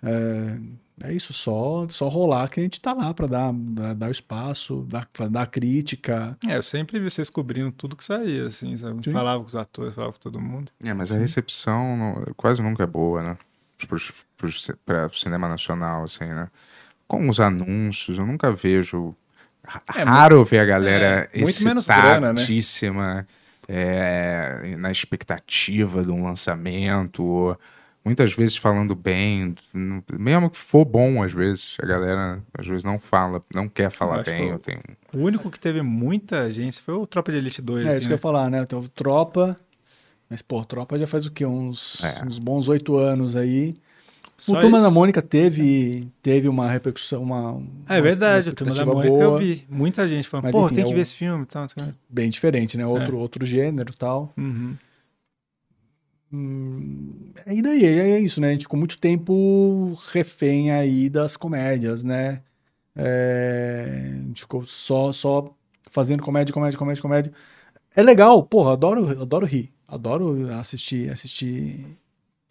[SPEAKER 4] É, é isso, só, só rolar que a gente tá lá pra dar, dar, dar o espaço, dar, dar crítica.
[SPEAKER 2] É, eu sempre vi vocês cobrindo tudo que saía, assim, sabe?
[SPEAKER 4] Sim.
[SPEAKER 2] Falava com os atores, falava com todo mundo.
[SPEAKER 1] É, mas a recepção não- quase nunca é boa, né? Pros, pra cinema nacional, assim, né? Com os anúncios, eu nunca vejo.
[SPEAKER 2] É,
[SPEAKER 1] raro ver a galera
[SPEAKER 2] é, muito menos grana, né?
[SPEAKER 1] é, na expectativa de um lançamento. Muitas vezes falando bem, mesmo que for bom, às vezes, a galera às vezes não fala, não quer falar
[SPEAKER 2] que
[SPEAKER 1] bem.
[SPEAKER 2] eu-
[SPEAKER 1] Eu tenho...
[SPEAKER 2] O único que teve muita agência foi o Tropa de Elite 2.
[SPEAKER 4] É
[SPEAKER 2] assim,
[SPEAKER 4] isso que eu
[SPEAKER 2] né?
[SPEAKER 4] ia falar, né? Então, Tropa. Mas, pô, Tropa já faz o quê? Uns,
[SPEAKER 1] É.
[SPEAKER 4] uns bons oito anos aí.
[SPEAKER 2] Só
[SPEAKER 4] o Turma
[SPEAKER 2] isso.
[SPEAKER 4] da Mônica teve, teve uma repercussão, uma.
[SPEAKER 2] Ah, é verdade,
[SPEAKER 4] uma
[SPEAKER 2] o Turma da Mônica eu
[SPEAKER 4] boa,
[SPEAKER 2] vi. Muita gente falando,
[SPEAKER 4] Mas,
[SPEAKER 2] pô,
[SPEAKER 4] enfim,
[SPEAKER 2] tem
[SPEAKER 4] é
[SPEAKER 2] que ver esse filme e tal. tal.
[SPEAKER 4] Bem diferente, né? Outro, outro gênero e tal.
[SPEAKER 2] Uhum.
[SPEAKER 4] Hum, e daí, é, isso, né? A gente ficou muito tempo refém aí das comédias, né? É, a gente ficou só, só fazendo comédia, comédia, comédia, comédia. É legal, porra, adoro, adoro rir. Adoro assistir, assistir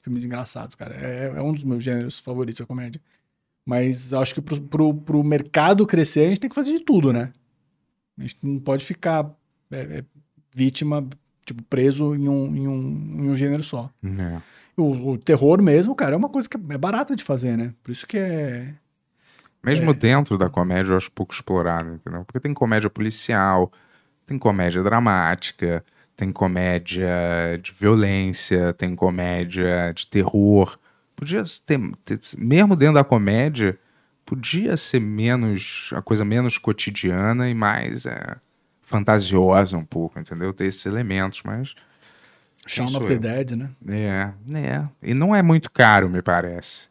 [SPEAKER 4] filmes engraçados, cara. É, é um dos meus gêneros favoritos, a comédia. Mas acho que pro, pro, pro mercado crescer, a gente tem que fazer de tudo, né? A gente não pode ficar é, é, vítima, tipo, preso em um, em um, em um gênero só.
[SPEAKER 1] É.
[SPEAKER 4] O, o terror mesmo, cara, é uma coisa que é barata de fazer, né? Por isso que é.
[SPEAKER 1] Mesmo dentro da comédia, eu acho pouco explorado, entendeu? Porque tem comédia policial, tem comédia dramática, tem comédia de violência, tem comédia de terror. Podia ter, ter- mesmo dentro da comédia, podia ser menos, a coisa menos cotidiana e mais é, fantasiosa um pouco, entendeu? Ter esses elementos, mas
[SPEAKER 4] Shaun of the
[SPEAKER 1] eu?
[SPEAKER 4] Dead, né?
[SPEAKER 1] é, é. E não é muito caro, me parece.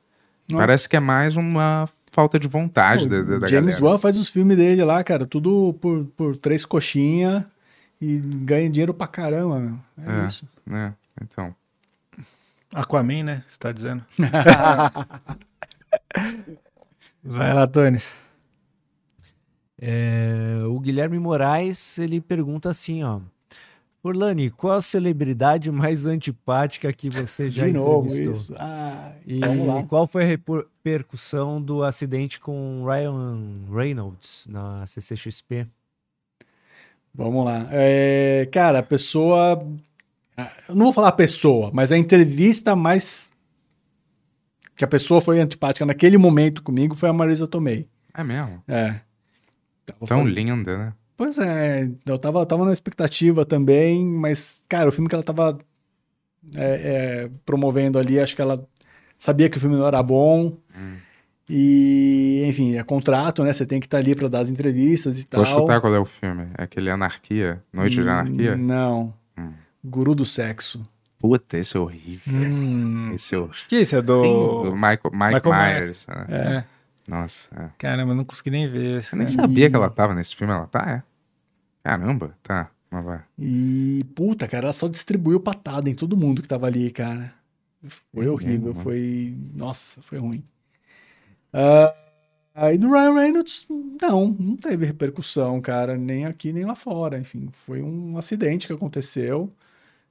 [SPEAKER 4] Não.
[SPEAKER 1] Parece que é mais uma falta de vontade
[SPEAKER 4] Pô,
[SPEAKER 1] da, da,
[SPEAKER 4] James
[SPEAKER 1] galera.
[SPEAKER 4] Wan faz os filmes dele lá, cara, tudo por, por três coxinhas e ganha dinheiro pra caramba, meu. É,
[SPEAKER 1] É.
[SPEAKER 4] isso.
[SPEAKER 1] né? Então,
[SPEAKER 2] Aquaman, né? Você tá dizendo? Vai lá, Tones.
[SPEAKER 3] É, o Guilherme Moraes, ele pergunta assim, ó. Orlani, qual a celebridade mais antipática que você já
[SPEAKER 4] De novo,
[SPEAKER 3] entrevistou?
[SPEAKER 4] isso. Ah,
[SPEAKER 3] E qual foi a repercussão do acidente com Ryan Reynolds na CCXP?
[SPEAKER 4] Vamos lá. É, cara, a pessoa. Eu não vou falar a pessoa, mas a entrevista mais. Que a pessoa foi antipática naquele momento comigo foi a Marisa Tomei.
[SPEAKER 1] é mesmo.
[SPEAKER 4] É. Tava
[SPEAKER 1] Tão
[SPEAKER 4] faz-
[SPEAKER 1] linda, né?
[SPEAKER 4] Pois é, eu tava, tava na expectativa também, mas, cara, o filme que ela tava é, é, promovendo ali, acho que ela sabia que o filme não era bom.
[SPEAKER 1] Hum.
[SPEAKER 4] E, enfim, é contrato, né? Você tem que estar ali pra dar as entrevistas e
[SPEAKER 1] Vou
[SPEAKER 4] tal.
[SPEAKER 1] chutar qual é o filme. É aquele Anarquia? Noite de Anarquia?
[SPEAKER 4] Não.
[SPEAKER 1] Hum.
[SPEAKER 4] Guru do Sexo.
[SPEAKER 1] Puta, esse é horrível.
[SPEAKER 2] Hum.
[SPEAKER 1] Esse é horrível.
[SPEAKER 2] Que isso é
[SPEAKER 1] Do
[SPEAKER 2] do.
[SPEAKER 1] Michael, Mike
[SPEAKER 2] Michael
[SPEAKER 1] Myers. né?
[SPEAKER 2] É.
[SPEAKER 1] Nossa, é.
[SPEAKER 2] Caramba, eu não consegui nem ver esse.
[SPEAKER 1] Eu nem
[SPEAKER 2] né?
[SPEAKER 1] sabia que ela tava nesse filme. Ela tá, é? Caramba, tá. Mas vai.
[SPEAKER 4] E, puta, cara, ela só distribuiu patada em todo mundo que tava ali, cara. Foi
[SPEAKER 1] É
[SPEAKER 4] horrível,
[SPEAKER 1] mesmo,
[SPEAKER 4] foi. Nossa, foi ruim. Ah, aí do Ryan Reynolds, não, não teve repercussão, cara, nem aqui nem lá fora. Enfim, foi um acidente que aconteceu.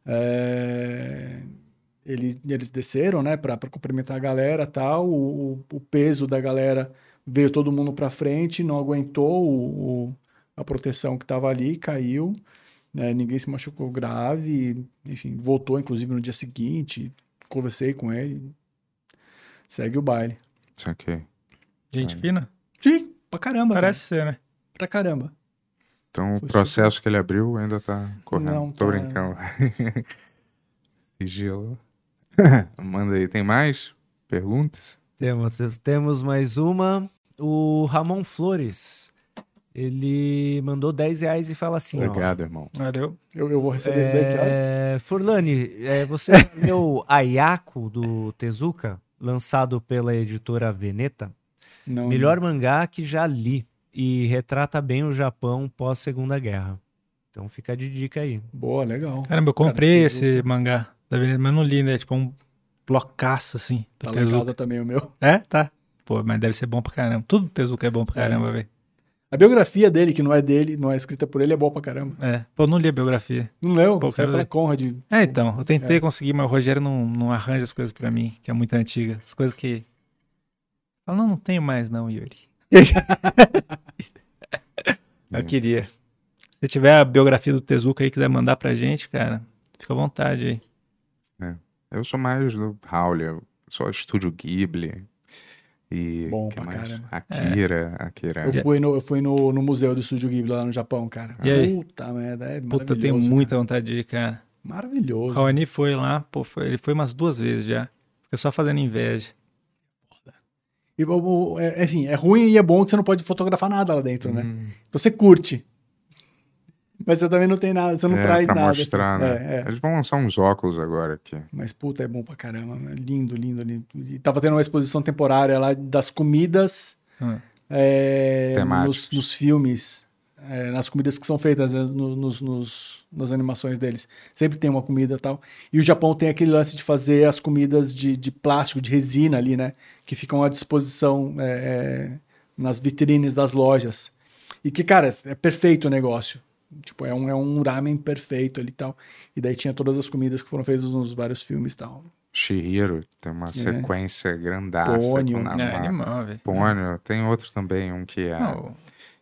[SPEAKER 4] É, ele- eles desceram, né, pra, pra cumprimentar a galera e tal. O, o- o peso da galera veio todo mundo pra frente, não aguentou o- o- a proteção que tava ali, caiu. né, ninguém se machucou grave, enfim, voltou inclusive no dia seguinte, conversei com ele, segue o baile.
[SPEAKER 1] Saquei.
[SPEAKER 2] Gente
[SPEAKER 1] Tá.
[SPEAKER 2] fina?
[SPEAKER 4] Sim, pra caramba,
[SPEAKER 2] Parece ser, né?
[SPEAKER 4] cara, pra caramba.
[SPEAKER 1] Então o
[SPEAKER 4] Foi
[SPEAKER 1] processo que ele abriu ainda tá correndo.
[SPEAKER 4] Não,
[SPEAKER 1] Tô
[SPEAKER 4] tá.
[SPEAKER 1] brincando. Sigilo. Manda aí. Tem mais perguntas?
[SPEAKER 3] Temos, temos mais uma. O Ramon Flores, ele mandou 10 reais e fala assim, ó.
[SPEAKER 1] Obrigado, irmão.
[SPEAKER 2] Valeu.
[SPEAKER 4] Eu, eu vou receber esse daqui, olha.
[SPEAKER 3] É, Furlani, é, você leu Ayako do Tezuka, lançado pela editora Veneta?
[SPEAKER 4] Não,
[SPEAKER 3] Melhor mangá que já li e retrata bem o Japão pós Segunda Guerra. Então fica de dica aí.
[SPEAKER 4] Boa, legal.
[SPEAKER 2] Caramba, eu comprei
[SPEAKER 4] Cara,
[SPEAKER 2] esse mangá da Avenida, mas não li, né? Tipo um blocaço, assim.
[SPEAKER 4] Tá casa também o meu.
[SPEAKER 2] É? Tá. Pô, mas deve ser bom pra caramba. Tudo do Tezuka é bom pra
[SPEAKER 4] É.
[SPEAKER 2] caramba, velho.
[SPEAKER 4] A biografia dele, que não é dele, não é escrita por ele, é boa pra caramba.
[SPEAKER 2] É. Pô, eu não li a biografia.
[SPEAKER 4] Não leu?
[SPEAKER 2] Pô,
[SPEAKER 4] Saiu
[SPEAKER 2] quero
[SPEAKER 4] pela. Conrad.
[SPEAKER 2] É, então. Eu tentei
[SPEAKER 4] É.
[SPEAKER 2] conseguir, mas o Rogério não, não arranja as coisas pra mim, que é muito antiga. As coisas que. Fala, não, não tenho mais, não, Yuri. eu queria. Se tiver a biografia do Tezuka aí quiser mandar pra gente, cara, fica à vontade aí.
[SPEAKER 1] Eu sou mais do Howley, eu sou Estúdio Ghibli. E.
[SPEAKER 4] Bom
[SPEAKER 1] que
[SPEAKER 4] pra
[SPEAKER 1] mais?
[SPEAKER 4] caramba.
[SPEAKER 1] Akira, Akira.
[SPEAKER 4] Eu fui, no, eu fui no, no museu do Estúdio Ghibli lá no Japão, cara.
[SPEAKER 2] E aí?
[SPEAKER 4] Puta merda, é
[SPEAKER 2] Puta, eu tenho muita vontade de ir, cara.
[SPEAKER 4] cara. Maravilhoso.
[SPEAKER 2] O Raoni foi lá, pô, foi- ele foi umas duas vezes já. Fica só fazendo inveja.
[SPEAKER 4] E, o- é, assim, é ruim e é bom que você não pode fotografar nada lá dentro, né?
[SPEAKER 1] Hum,
[SPEAKER 4] Você curte. Mas você também não tem nada, você não
[SPEAKER 1] é,
[SPEAKER 4] traz
[SPEAKER 1] pra
[SPEAKER 4] nada.
[SPEAKER 1] mostrar,
[SPEAKER 4] assim.
[SPEAKER 1] né?
[SPEAKER 4] É, é.
[SPEAKER 1] Eles vão lançar uns óculos agora aqui.
[SPEAKER 4] Mas puta, é bom pra caramba. né? Lindo, lindo, lindo. E tava tendo uma exposição temporária lá das comidas
[SPEAKER 2] Hum.
[SPEAKER 4] é, nos, nos filmes, é, nas comidas que são feitas né, no- nos, nos- nas animações deles. Sempre tem uma comida e tal. E o Japão tem aquele lance de fazer as comidas de, de plástico, de resina ali, né? Que ficam à disposição é, é, nas vitrines das lojas. E que, cara, é perfeito o negócio. Tipo, é um, é um ramen perfeito ali e tal. E daí tinha todas as comidas que foram feitas nos vários filmes e tal.
[SPEAKER 1] Shihiro tem uma sequência grandaça.
[SPEAKER 4] Pônio.
[SPEAKER 1] na-
[SPEAKER 2] É, animal, velho.
[SPEAKER 1] Pônio. Tem outro também, um que é.
[SPEAKER 2] Não,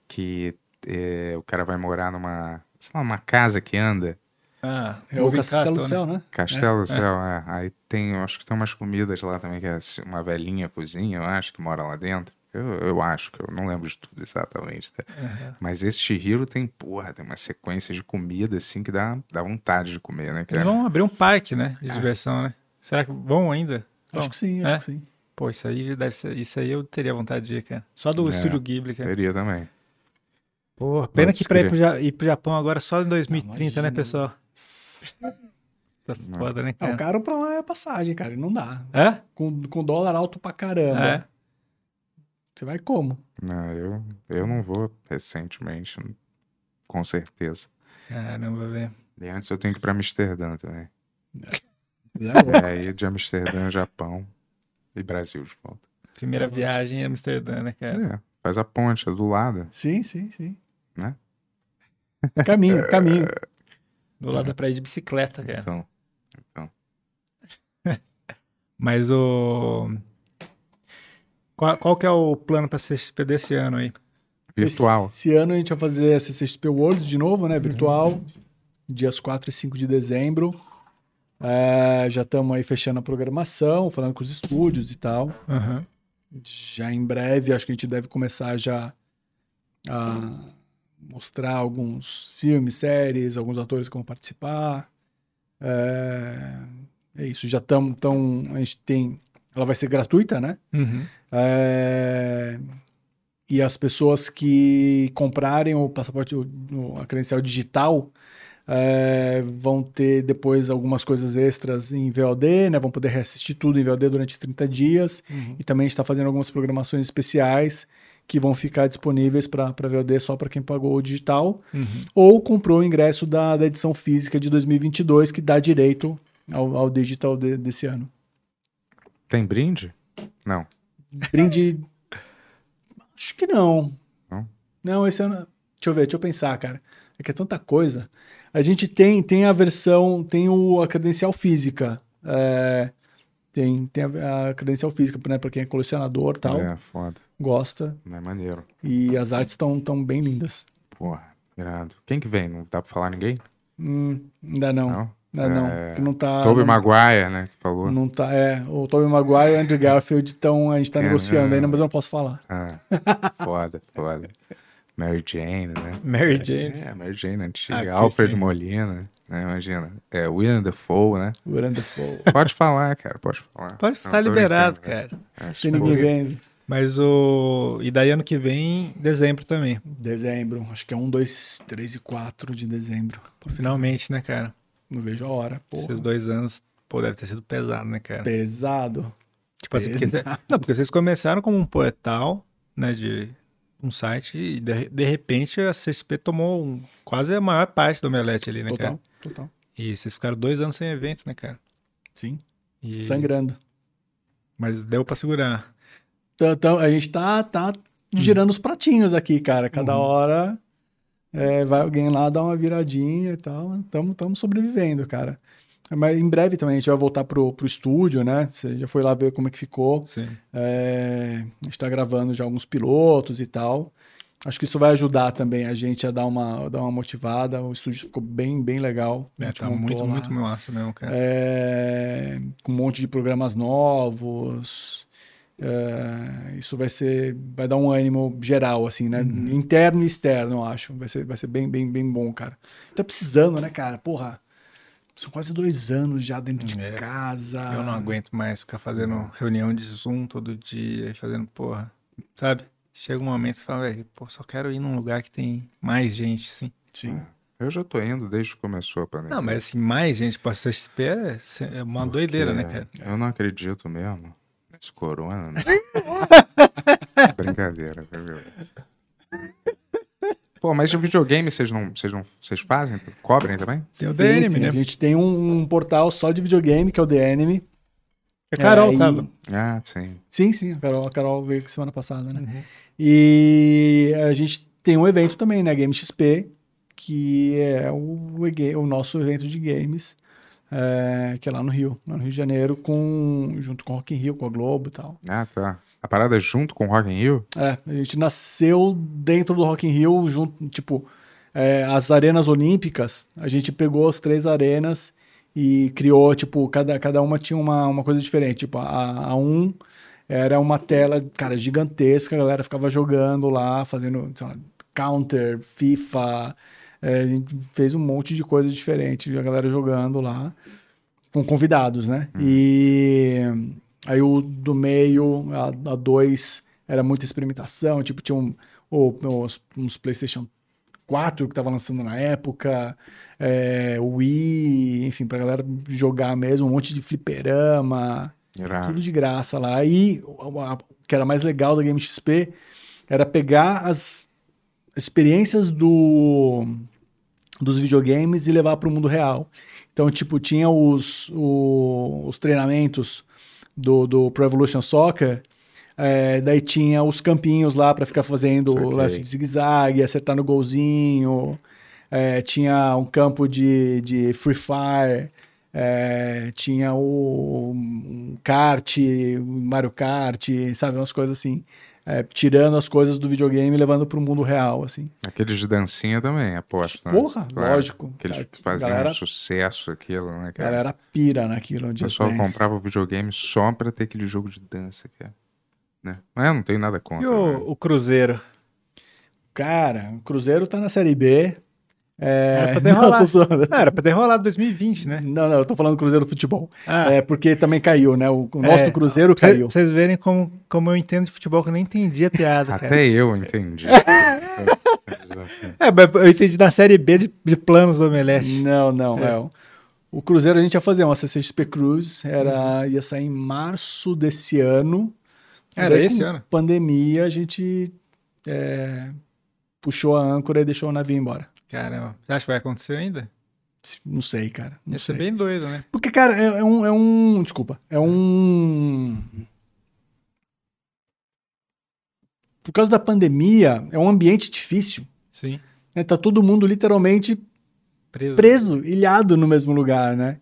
[SPEAKER 1] Que é, o cara vai morar numa. Sei lá, uma casa que anda.
[SPEAKER 2] Ah,
[SPEAKER 4] É o Castelo do Céu, né?
[SPEAKER 1] Castelo do Céu, é. Aí tem, eu acho que tem umas comidas lá também, que é uma velhinha cozinha, eu acho, que mora lá dentro. Eu, eu acho, que eu não lembro de tudo exatamente. tá?
[SPEAKER 2] Uhum.
[SPEAKER 1] Mas esse Shihiro tem, porra, tem uma sequência de comida, assim, que dá, dá vontade de comer, né?
[SPEAKER 2] Eles vão abrir um parque, né?
[SPEAKER 1] Ah.
[SPEAKER 2] De diversão, né? Será que vão ainda?
[SPEAKER 4] Acho
[SPEAKER 2] Vão.
[SPEAKER 4] que sim, acho
[SPEAKER 2] É?
[SPEAKER 4] que sim.
[SPEAKER 2] Pô, isso aí deve ser. Isso aí eu teria vontade de ir, cara. Só do
[SPEAKER 1] É.
[SPEAKER 2] estúdio Ghibli, cara.
[SPEAKER 1] Teria também.
[SPEAKER 2] Pô, pena que pra ir pro, Ja- ir pro Japão agora só em 2030,
[SPEAKER 4] imagina.
[SPEAKER 2] né, pessoal? Tá foda, né,
[SPEAKER 4] Não,
[SPEAKER 2] cara?
[SPEAKER 4] caro pra lá é passagem, cara. Não dá.
[SPEAKER 2] É?
[SPEAKER 4] Com, com dólar alto pra caramba.
[SPEAKER 2] É.
[SPEAKER 4] Você vai como?
[SPEAKER 1] Não, eu, eu não vou recentemente, com certeza.
[SPEAKER 2] Caramba, velho.
[SPEAKER 1] E antes eu tenho que ir pra Amsterdã também.
[SPEAKER 4] É,
[SPEAKER 1] E aí de Amsterdã, Japão e Brasil de volta.
[SPEAKER 2] Primeira viagem em Amsterdã, né, cara?
[SPEAKER 1] É, faz a ponte, é do lado.
[SPEAKER 4] sim, sim, sim.
[SPEAKER 1] Né?
[SPEAKER 4] Caminho, caminho.
[SPEAKER 2] Do lado da praia de bicicleta, cara.
[SPEAKER 1] Então, então.
[SPEAKER 2] Mas o. Qual, qual que é o plano pra CXP desse ano aí?
[SPEAKER 1] Virtual.
[SPEAKER 4] Esse, esse ano a gente vai fazer a CCXP World de novo, né? Virtual. Dias 4 e 5 de dezembro. É, já estamos aí fechando a programação, falando com os estúdios e tal.
[SPEAKER 2] Aham.
[SPEAKER 4] Já em breve, acho que a gente deve começar já a mostrar alguns filmes, séries, alguns atores que vão participar. É, é isso, já estamos. Então, a gente tem. Ela vai ser gratuita, né?
[SPEAKER 2] Uhum.
[SPEAKER 4] É, e as pessoas que comprarem o passaporte, o- a credencial digital, é, vão ter depois algumas coisas extras em VOD, né? Vão poder reassistir tudo em VOD durante 30 dias.
[SPEAKER 2] Uhum.
[SPEAKER 4] E também a gente está fazendo algumas programações especiais que vão ficar disponíveis para VOD só para quem pagou o digital
[SPEAKER 2] Uhum.
[SPEAKER 4] ou comprou o ingresso da, da edição física de 2022, que dá direito ao, ao digital de- desse ano.
[SPEAKER 1] Tem brinde? Não.
[SPEAKER 4] Brinde. Acho que não.
[SPEAKER 1] Não?
[SPEAKER 4] Não, esse ano. Deixa eu ver, deixa eu pensar, cara. É que é tanta coisa. A gente tem, tem a versão, tem o, a credencial física. É, tem, tem a, a credencial física, né, para quem é colecionador e tal,
[SPEAKER 1] É, foda.
[SPEAKER 4] gosta.
[SPEAKER 1] Não é maneiro.
[SPEAKER 4] E as artes estão tão bem lindas.
[SPEAKER 1] Porra, irado. Quem que vem? Não dá pra falar ninguém?
[SPEAKER 4] Hum, ainda não.
[SPEAKER 1] Não?
[SPEAKER 4] Ainda não.
[SPEAKER 1] É,
[SPEAKER 4] Que não tá.
[SPEAKER 1] Tobey
[SPEAKER 4] não,
[SPEAKER 1] Maguire, né? Que tu falou.
[SPEAKER 4] não tá. É, o Tobey Maguire e o Andrew Garfield estão. A gente tá
[SPEAKER 1] É,
[SPEAKER 4] negociando
[SPEAKER 1] não.
[SPEAKER 4] ainda, mas eu não posso falar.
[SPEAKER 1] Ah, foda, foda. Mary Jane, né?
[SPEAKER 2] Mary Jane.
[SPEAKER 1] É, Mary Jane antiga.
[SPEAKER 2] Ah,
[SPEAKER 1] Alfred
[SPEAKER 2] Kristen.
[SPEAKER 1] Molina, né? Imagina. É, William Dafoe, né?
[SPEAKER 4] O Wonderful.
[SPEAKER 1] Pode falar, cara, pode falar.
[SPEAKER 2] Pode estar
[SPEAKER 1] tô
[SPEAKER 2] liberado, cara.
[SPEAKER 1] É,
[SPEAKER 4] Tem
[SPEAKER 1] que-
[SPEAKER 4] ninguém vendo.
[SPEAKER 2] Mas o. E daí ano que vem, dezembro também.
[SPEAKER 4] Dezembro. Acho que é 1, 2, 3 e 4 de dezembro.
[SPEAKER 2] Pô, finalmente, né, cara?
[SPEAKER 4] Não vejo a hora. Porra.
[SPEAKER 2] Esses dois anos, pô, deve ter sido pesado, né, cara?
[SPEAKER 4] Pesado.
[SPEAKER 2] Tipo assim, porque,
[SPEAKER 4] Pesado.
[SPEAKER 2] não, porque vocês começaram como um poetal, né, de um site e de, de repente a CSP tomou um- quase a maior parte do Omelete ali, né,
[SPEAKER 4] Total,
[SPEAKER 2] cara?
[SPEAKER 4] total.
[SPEAKER 2] E vocês ficaram dois anos sem evento, né, cara?
[SPEAKER 4] Sim.
[SPEAKER 2] E-
[SPEAKER 4] Sangrando.
[SPEAKER 2] Mas deu pra segurar.
[SPEAKER 4] Então, então, a gente tá, tá girando os pratinhos aqui, cara. Cada
[SPEAKER 2] Uhum.
[SPEAKER 4] hora é, vai alguém lá dar uma viradinha e tal. Estamos sobrevivendo, cara. Mas em breve também a gente vai voltar pro, pro estúdio, né? Você já foi lá ver como é que ficou.
[SPEAKER 2] Sim.
[SPEAKER 4] É, a gente tá gravando já alguns pilotos e tal. Acho que isso vai ajudar também a gente a dar uma, dar uma motivada. O estúdio ficou bem, bem legal.
[SPEAKER 2] É, tá muito,
[SPEAKER 4] lá.
[SPEAKER 2] muito massa mesmo, cara.
[SPEAKER 4] É, com um monte de programas novos. É, isso vai ser, vai dar um ânimo geral, assim, né?
[SPEAKER 2] Uhum.
[SPEAKER 4] Interno e externo, eu acho. Vai ser, vai ser bem, bem, bem bom, cara. Tá precisando, né, cara? Porra, são quase dois anos já dentro de
[SPEAKER 2] É.
[SPEAKER 4] casa.
[SPEAKER 2] Eu não aguento mais ficar fazendo reunião de Zoom todo dia e fazendo porra. Sabe? Chega um momento que você fala, velho, pô, só quero ir num lugar que tem mais gente, assim.
[SPEAKER 4] Sim.
[SPEAKER 1] Eu já tô indo desde que começou a pandemia.
[SPEAKER 2] Não, mas assim, mais gente pra CSP é é uma doideira, né,
[SPEAKER 1] Porque
[SPEAKER 2] cara?
[SPEAKER 1] Eu não acredito mesmo corona, né? Brincadeira, viu? Pô, mas de videogame vocês não, vocês não, vocês fazem? Cobrem também?
[SPEAKER 2] Tem o
[SPEAKER 4] Sim,
[SPEAKER 2] DNM,
[SPEAKER 4] sim.
[SPEAKER 2] né?
[SPEAKER 4] A gente tem um, um portal só de videogame, que é o DNM.
[SPEAKER 2] É Carol,
[SPEAKER 4] É, e-
[SPEAKER 2] cara.
[SPEAKER 1] Ah, sim.
[SPEAKER 4] Sim, sim, a Carol, a Carol veio semana passada, né?
[SPEAKER 2] Uhum.
[SPEAKER 4] E a gente tem um evento também, né? Game XP, que é o, o nosso evento de games, é, que é lá no Rio, lá no Rio de Janeiro, com, junto com o Rock in Rio, com a Globo e tal.
[SPEAKER 1] Ah, tá. A parada é junto com o Rock in Rio?
[SPEAKER 4] É, a gente nasceu dentro do Rock in Rio, junto, tipo, é, as arenas olímpicas, a gente pegou as três arenas e criou, tipo, cada, cada uma tinha uma, uma coisa diferente. Tipo, a, a um era uma tela, cara, gigantesca, a galera ficava jogando lá, fazendo, sei lá, counter, FIFA, é, a gente fez um monte de coisa diferente, a galera jogando lá, com convidados, né? E aí o do meio, a, a dois, era muita experimentação, tipo, tinha um, o- os- uns PlayStation 4 que tava lançando na época, é, Wii, enfim, pra galera jogar mesmo, um monte de fliperama, tudo de graça lá. E o que era mais legal da Game XP era pegar as experiências do, dos videogames e levar para o mundo real. Então, tipo, tinha os, o- os treinamentos do, do Pro Evolution Soccer, é, daí tinha os campinhos lá para ficar fazendo o
[SPEAKER 1] Saquei.
[SPEAKER 4] lance de zigue-zague, acertar no golzinho. É, tinha um campo de, de Free Fire. é, tinha o um kart, Mario Kart, sabe, umas coisas assim. É, tirando as coisas do videogame e levando para o mundo real, assim.
[SPEAKER 1] Aqueles de dancinha também, aposto. né?
[SPEAKER 4] Porra,
[SPEAKER 1] Claro.
[SPEAKER 4] lógico.
[SPEAKER 1] Que eles
[SPEAKER 4] Cara,
[SPEAKER 1] faziam
[SPEAKER 4] galera-
[SPEAKER 1] um sucesso aquilo, né,
[SPEAKER 4] A
[SPEAKER 1] cara?
[SPEAKER 4] galera pira naquilo.
[SPEAKER 1] O pessoal
[SPEAKER 4] Dance.
[SPEAKER 1] comprava o videogame só pra ter aquele jogo de dança, cara. Né? Mas eu não tenho nada
[SPEAKER 2] E
[SPEAKER 1] contra. né?
[SPEAKER 2] o, o Cruzeiro?
[SPEAKER 4] Cara, o Cruzeiro tá na Série B. É...
[SPEAKER 2] Era pra ter
[SPEAKER 4] não,
[SPEAKER 2] rolado.
[SPEAKER 4] tô zoando.
[SPEAKER 2] Ah, era pra ter rolado 2020, né?
[SPEAKER 4] não, não, eu tô falando do Cruzeiro do Futebol.
[SPEAKER 2] Ah,
[SPEAKER 4] É porque também caiu, né? O, o nosso
[SPEAKER 2] É,
[SPEAKER 4] Cruzeiro
[SPEAKER 2] pra
[SPEAKER 4] caiu.
[SPEAKER 2] vocês verem como, como eu entendo de futebol, que eu nem entendi a piada, cara.
[SPEAKER 1] Até eu entendi.
[SPEAKER 2] É, mas eu entendi da série B de, de planos do Omelete.
[SPEAKER 4] Não, não,
[SPEAKER 2] É.
[SPEAKER 4] é. o- Cruzeiro a gente ia fazer uma CCXP Cruise, era, ia sair em março desse ano.
[SPEAKER 2] Era
[SPEAKER 4] aí,
[SPEAKER 2] esse
[SPEAKER 4] com
[SPEAKER 2] ano?
[SPEAKER 4] Pandemia, a gente é, puxou a âncora e deixou o navio embora.
[SPEAKER 2] Caramba, você acha que vai acontecer ainda?
[SPEAKER 4] Não sei, cara. Não
[SPEAKER 2] ser
[SPEAKER 4] sei.
[SPEAKER 2] bem doido, né?
[SPEAKER 4] Porque, cara, é, é um, é um. Desculpa. É um. Por causa da pandemia, é um ambiente difícil.
[SPEAKER 2] Sim.
[SPEAKER 4] Né? Tá todo mundo literalmente
[SPEAKER 2] Preso.
[SPEAKER 4] preso, ilhado no mesmo lugar, né?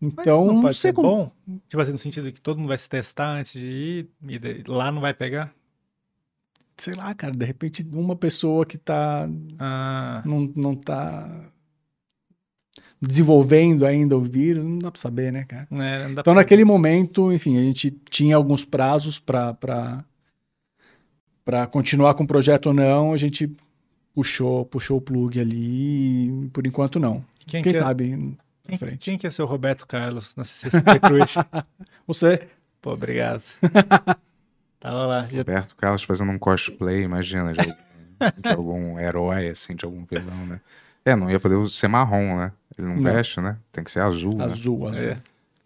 [SPEAKER 2] Mas
[SPEAKER 4] Então,
[SPEAKER 2] não
[SPEAKER 4] não,
[SPEAKER 2] pode
[SPEAKER 4] sei
[SPEAKER 2] ser
[SPEAKER 4] como.
[SPEAKER 2] bom? Tipo assim, no sentido que todo mundo vai se testar antes de ir e lá não vai pegar?
[SPEAKER 4] Sei lá, cara, de repente uma pessoa que tá.
[SPEAKER 2] Ah,
[SPEAKER 4] Não, não tá desenvolvendo ainda o vírus, não dá pra saber, né, cara?
[SPEAKER 2] dá
[SPEAKER 4] Então,
[SPEAKER 2] pra
[SPEAKER 4] naquele momento, enfim, a gente tinha alguns prazos para para continuar com o projeto ou não, a gente puxou, puxou o plug ali e por enquanto não.
[SPEAKER 2] Quem,
[SPEAKER 4] Quem
[SPEAKER 2] que é-
[SPEAKER 4] sabe na
[SPEAKER 2] Quem,
[SPEAKER 4] frente.
[SPEAKER 2] quem que é ser o Roberto Carlos na CCXP Cruz?
[SPEAKER 4] Você?
[SPEAKER 2] Pô, obrigado. Tava lá.
[SPEAKER 1] Roberto Carlos fazendo um cosplay, imagina, de algum, de algum herói, assim, de algum vilão, né? É, não ia poder ser marrom, né? Ele não,
[SPEAKER 4] Não.
[SPEAKER 1] veste, né? Tem que ser azul, né?
[SPEAKER 4] Azul, azul.
[SPEAKER 2] É.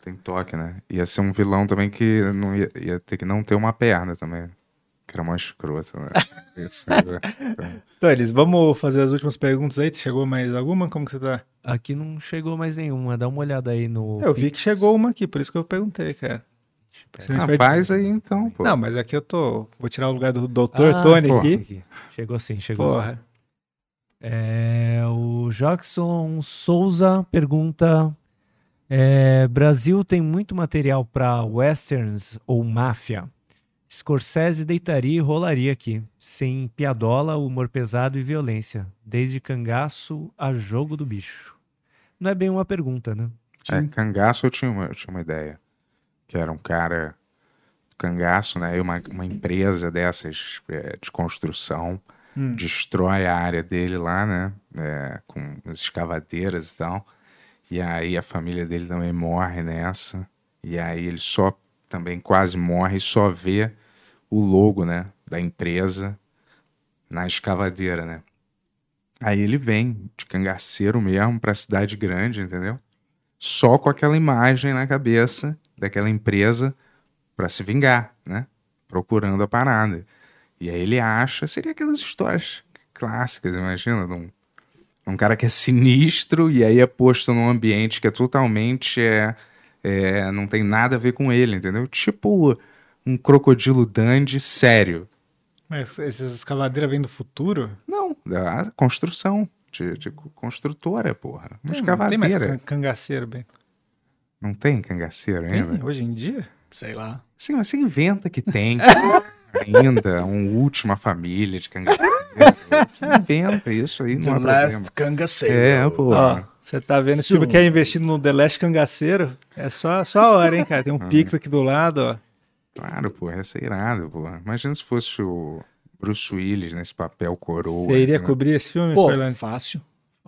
[SPEAKER 1] Tem toque, né? Ia ser um vilão também que não ia, ia ter que não ter uma perna também. Que era mó escroto, né? Isso, né?
[SPEAKER 2] Então, eles, vamos fazer as últimas perguntas aí. Chegou mais alguma? Como que você tá?
[SPEAKER 3] Aqui não chegou mais nenhuma. Dá uma olhada aí no.
[SPEAKER 2] Eu vi que
[SPEAKER 3] Pix.
[SPEAKER 2] chegou uma aqui, por isso que eu perguntei, cara.
[SPEAKER 1] Ah,
[SPEAKER 2] vai-
[SPEAKER 1] faz aí então, pô.
[SPEAKER 2] Não, mas aqui eu tô. Vou tirar o lugar do doutor
[SPEAKER 3] Ah,
[SPEAKER 2] Tony aqui.
[SPEAKER 3] Chegou sim, chegou. sim.
[SPEAKER 2] Porra.
[SPEAKER 3] É, o Jackson Souza pergunta: é, Brasil tem muito material para westerns ou máfia? Scorsese deitaria e rolaria aqui, sem piadola, humor pesado e violência, desde cangaço a jogo do bicho. Não é bem uma pergunta, né?
[SPEAKER 1] É, cangaço eu tinha, uma, eu tinha uma ideia. Que era um cara cangaço, né? E uma, uma empresa dessas é, de construção
[SPEAKER 2] Hum.
[SPEAKER 1] destrói a área dele lá, né? É, com as escavadeiras e tal. E aí a família dele também morre nessa. E aí ele só também quase morre e só vê o logo, né? Da empresa na escavadeira, né? Aí ele vem de cangaceiro mesmo pra cidade grande, entendeu? Só com aquela imagem na cabeça daquela empresa pra se vingar, né? Procurando a parada. E aí ele acha, seria aquelas histórias clássicas, imagina, de um, um cara que é sinistro e aí é posto num ambiente que é totalmente é, é, não tem nada a ver com ele, entendeu? Tipo um crocodilo dandy sério.
[SPEAKER 2] Mas essas escavadeiras vêm do futuro?
[SPEAKER 1] Não, da construção, de, de construtora, porra. Uma
[SPEAKER 2] Tem- não tem mais can- cangaceiro, bem.
[SPEAKER 1] Não tem cangaceiro
[SPEAKER 2] Tem?
[SPEAKER 1] ainda?
[SPEAKER 2] Hoje em dia?
[SPEAKER 4] Sei lá.
[SPEAKER 1] Sim, mas você inventa que tem ainda um última família de cangaceiro. Você inventa isso aí, não é problema.
[SPEAKER 4] cangaceiro.
[SPEAKER 1] É, pô.
[SPEAKER 2] Ó, você tá vendo? Se você quer investir no The Last Cangaceiro, é só, só a hora, hein, cara? Tem um
[SPEAKER 1] Ah.
[SPEAKER 2] Pix aqui do lado, ó.
[SPEAKER 1] Claro, pô, ia ser irado, pô. Imagina se fosse o Bruce Willis nesse papel coroa.
[SPEAKER 2] Você iria cobrir esse filme,
[SPEAKER 4] Pô,
[SPEAKER 2] Fernando?
[SPEAKER 4] fácil.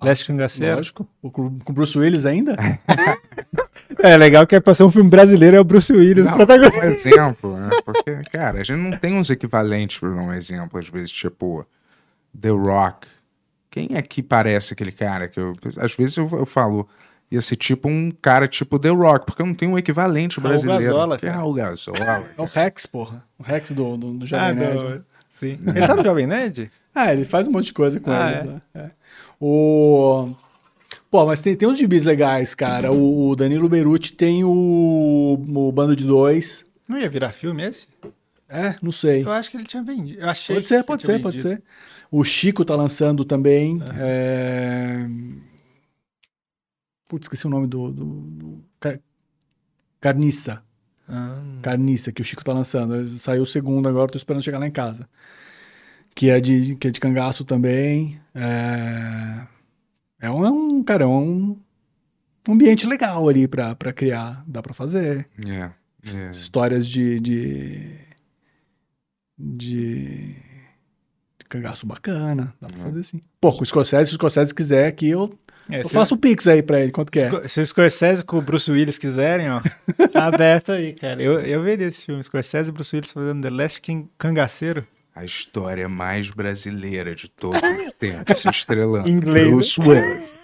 [SPEAKER 2] Last Cangaceiro?
[SPEAKER 4] Lógico. O- Com com o Bruce Willis ainda?
[SPEAKER 2] É legal que é pra ser um filme brasileiro, é o Bruce Willis o
[SPEAKER 1] Não,
[SPEAKER 2] protagonista.
[SPEAKER 1] um exemplo, né? Porque, cara, a gente não tem uns equivalentes dar um exemplo, às vezes, tipo The Rock. Quem é que parece aquele cara que eu. Às vezes eu, eu falo, ia ser tipo um cara tipo The Rock, porque eu não tenho um equivalente
[SPEAKER 2] Raul
[SPEAKER 1] brasileiro.
[SPEAKER 2] Gazola,
[SPEAKER 1] que é
[SPEAKER 2] cara.
[SPEAKER 1] Raul Gazola.
[SPEAKER 4] É o Rex, porra. O Rex do, do, do
[SPEAKER 2] Ah,
[SPEAKER 4] Jovem Nerd.
[SPEAKER 2] do... Sim. Ele tá no Jovem Nerd?
[SPEAKER 4] Ah, ele faz um monte de coisa com
[SPEAKER 2] Ah,
[SPEAKER 4] ele. né? É. O... Pô, mas tem, tem uns gibis legais, cara. O Danilo Beruti tem o, o Bando de Dois.
[SPEAKER 2] Não ia virar filme esse?
[SPEAKER 4] É, não sei.
[SPEAKER 2] Eu acho que ele tinha vendido. Eu achei
[SPEAKER 4] Pode ser, pode ser, pode
[SPEAKER 2] vendido.
[SPEAKER 4] ser. O Chico tá lançando também. é, Putz, esqueci o nome do. do, do- Ca- Carniça.
[SPEAKER 2] Ah,
[SPEAKER 4] Carniça, que o Chico tá lançando. Saiu o segundo agora, tô esperando chegar lá em casa. Que é de, que é de cangaço também. É, é um, é um, cara, é um ambiente legal ali pra, pra criar. Dá pra fazer.
[SPEAKER 1] É, é.
[SPEAKER 4] Histórias de, de. de. de cangaço bacana. Dá pra fazer assim. Pô, com o Scorsese, se o Scorsese quiser aqui, eu,
[SPEAKER 2] é,
[SPEAKER 4] eu faço o Pix aí pra ele, quanto que é.
[SPEAKER 2] Se o Scorsese com o Bruce Willis quiserem, ó, tá aberto aí, cara. Eu, eu veria esse filme. Scorsese e Bruce Willis fazendo The Last King Cangaceiro.
[SPEAKER 1] A história mais brasileira de todos os tempos, estrelando.
[SPEAKER 2] Inglês, né?
[SPEAKER 1] Bruce Willis.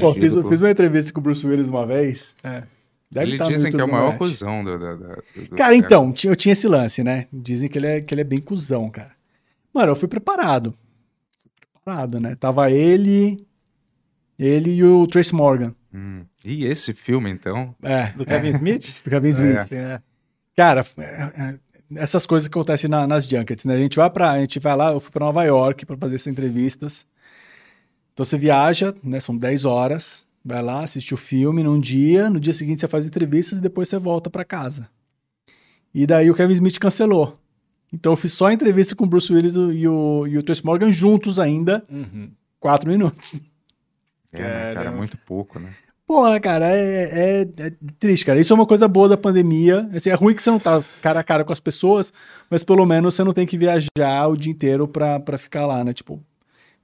[SPEAKER 4] Pô, fiz,
[SPEAKER 1] por-
[SPEAKER 4] fiz uma entrevista com o Bruce Willis uma vez.
[SPEAKER 2] É.
[SPEAKER 4] Deve
[SPEAKER 1] Eles
[SPEAKER 4] tá no
[SPEAKER 1] dizem que é o maior cuzão do, do, do, do
[SPEAKER 4] Cara,
[SPEAKER 1] século.
[SPEAKER 4] então, eu tinha esse lance, né? Dizem que ele, é, que ele é bem cuzão, cara. Mano, eu fui preparado. Preparado, né? Tava ele, ele e o Trace Morgan.
[SPEAKER 1] Hum. E esse filme, então?
[SPEAKER 4] É,
[SPEAKER 2] Do Kevin Smith?
[SPEAKER 4] do Kevin Smith.
[SPEAKER 2] É.
[SPEAKER 4] Cara, é, é, essas coisas que acontecem na- nas junkets, né? A gente vai para, a gente vai lá, eu fui para Nova York para fazer essas entrevistas. Então você viaja, né? São 10 horas, vai lá, assiste o filme num dia, no dia seguinte você faz entrevistas e depois você volta para casa. E daí o Kevin Smith cancelou. Então eu fiz só a entrevista com o Bruce Willis e o, e o Trace Morgan juntos ainda,
[SPEAKER 2] Uhum.
[SPEAKER 4] quatro minutos.
[SPEAKER 1] É, né, cara,
[SPEAKER 2] Caramba.
[SPEAKER 1] muito pouco, né?
[SPEAKER 4] Porra, cara, é, é- é triste, cara. Isso é uma coisa boa da pandemia. Assim, é ruim que você não tá cara a cara com as pessoas, mas pelo menos você não tem que viajar o dia inteiro pra, pra ficar lá, né? Tipo,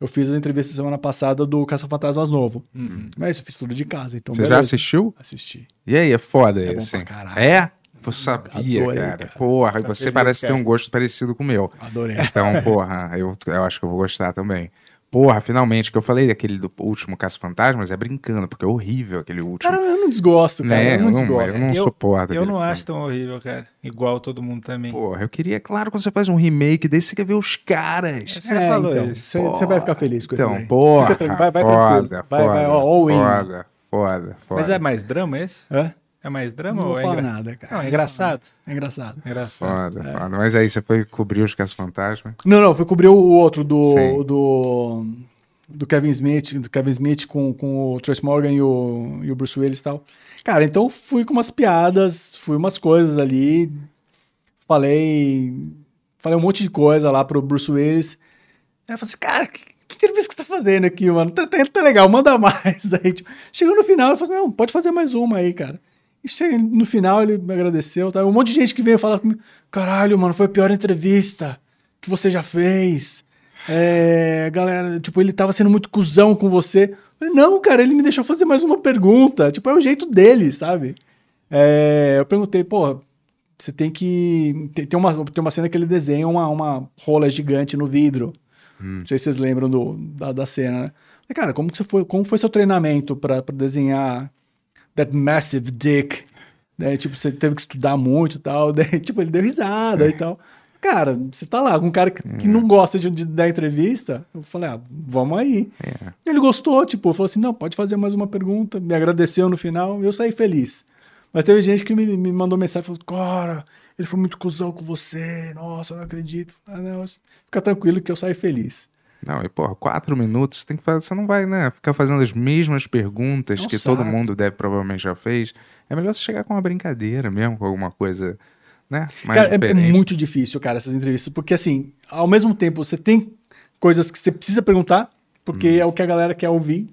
[SPEAKER 4] eu fiz a entrevista semana passada do Caça-Fantasmas Novo.
[SPEAKER 2] Uhum.
[SPEAKER 4] Mas eu fiz tudo de casa, então
[SPEAKER 1] Você já
[SPEAKER 4] beleza.
[SPEAKER 1] assistiu?
[SPEAKER 4] Assisti.
[SPEAKER 1] E aí, é foda
[SPEAKER 4] É
[SPEAKER 1] esse? É? Eu sabia,
[SPEAKER 4] Adorei,
[SPEAKER 1] cara.
[SPEAKER 4] cara.
[SPEAKER 1] Porra, e
[SPEAKER 2] Tá
[SPEAKER 1] você
[SPEAKER 2] feliz,
[SPEAKER 1] parece ter um gosto parecido com o meu.
[SPEAKER 4] Adorei.
[SPEAKER 1] Então, porra, eu, eu acho que eu vou gostar também. Porra, finalmente, que eu falei daquele do último Caça Fantasmas, é brincando, porque é horrível aquele último.
[SPEAKER 4] Cara, eu não desgosto, cara.
[SPEAKER 1] né?
[SPEAKER 4] eu não desgosto.
[SPEAKER 1] eu não
[SPEAKER 2] Eu-
[SPEAKER 1] suporto
[SPEAKER 2] Eu não
[SPEAKER 1] filme.
[SPEAKER 2] acho tão horrível, cara. Igual todo mundo também.
[SPEAKER 1] Porra, eu queria, claro, quando você faz um remake desse, você quer ver os caras.
[SPEAKER 2] Você já falou
[SPEAKER 4] então,
[SPEAKER 2] isso.
[SPEAKER 4] Você, você vai ficar feliz com isso.
[SPEAKER 1] Então, porra,
[SPEAKER 4] Fica tranquilo, vai, vai
[SPEAKER 1] foda,
[SPEAKER 4] tranquilo. Vai,
[SPEAKER 1] foda,
[SPEAKER 4] vai, ó, all in.
[SPEAKER 1] foda, foda, foda.
[SPEAKER 2] Mas é mais drama esse?
[SPEAKER 4] Hã?
[SPEAKER 2] É mais drama
[SPEAKER 4] Não
[SPEAKER 2] ou
[SPEAKER 4] vou
[SPEAKER 2] é
[SPEAKER 4] falar
[SPEAKER 2] engra-
[SPEAKER 4] nada, cara.
[SPEAKER 2] Não, é engraçado.
[SPEAKER 4] É engraçado.
[SPEAKER 2] Engraçado.
[SPEAKER 1] Foda, foda. Mas aí, você foi cobrir os Caça-Fantasmas?
[SPEAKER 4] Não, não, fui cobrir o outro do,
[SPEAKER 1] Sim.
[SPEAKER 4] do, do Kevin Smith, do Kevin Smith com, com o Trace Morgan e o, e o Bruce Willis e tal. Cara, então fui com umas piadas, fui umas coisas ali, falei, falei um monte de coisa lá pro Bruce Willis. Aí eu falei assim, cara, que, que entrevista que você tá fazendo aqui, mano? Tá, tá, tá legal, manda mais. Aí, tipo, chegou no final, ele falou assim, não, pode fazer mais uma aí, cara. E no final, ele me agradeceu, tá? Um monte de gente que veio falar comigo, caralho, mano, foi a pior entrevista que você já fez. É, galera, tipo, ele tava sendo muito cuzão com você. Falei, não, cara, ele me deixou fazer mais uma pergunta. Tipo, é o jeito dele, sabe? É, eu perguntei, pô, você tem que. Tem, uma, tem uma cena que ele desenha uma, uma rola gigante no vidro. Não sei se vocês lembram do, da, da cena, né? Falei, cara, como, que você foi, como foi seu treinamento pra desenhar that massive dick? Daí, tipo, você teve que estudar muito e tal. Daí, tipo, ele deu risada e tal. Cara, você tá lá com um cara que, que não gosta de, de dar entrevista. Eu falei, ah, vamos aí.
[SPEAKER 1] É.
[SPEAKER 4] Ele gostou, tipo, falou assim: não, pode fazer mais uma pergunta. Me agradeceu no final e eu saí feliz. Mas teve gente que me, me mandou mensagem e falou: cara, ele foi muito cuzão com você. Nossa, eu não acredito. Ah, não, fica tranquilo que eu saí feliz.
[SPEAKER 1] Não, e porra, quatro minutos, tem que fazer, você não vai, né, ficar fazendo as mesmas perguntas
[SPEAKER 4] Não
[SPEAKER 1] que
[SPEAKER 4] sabe.
[SPEAKER 1] todo mundo deve provavelmente já fez. É melhor você chegar com uma brincadeira mesmo, com alguma coisa, né, mais
[SPEAKER 4] Cara, é- é, muito difícil, cara, essas entrevistas, porque assim, ao mesmo tempo você tem coisas que você precisa perguntar, porque
[SPEAKER 1] Uhum.
[SPEAKER 4] é o que a galera quer ouvir.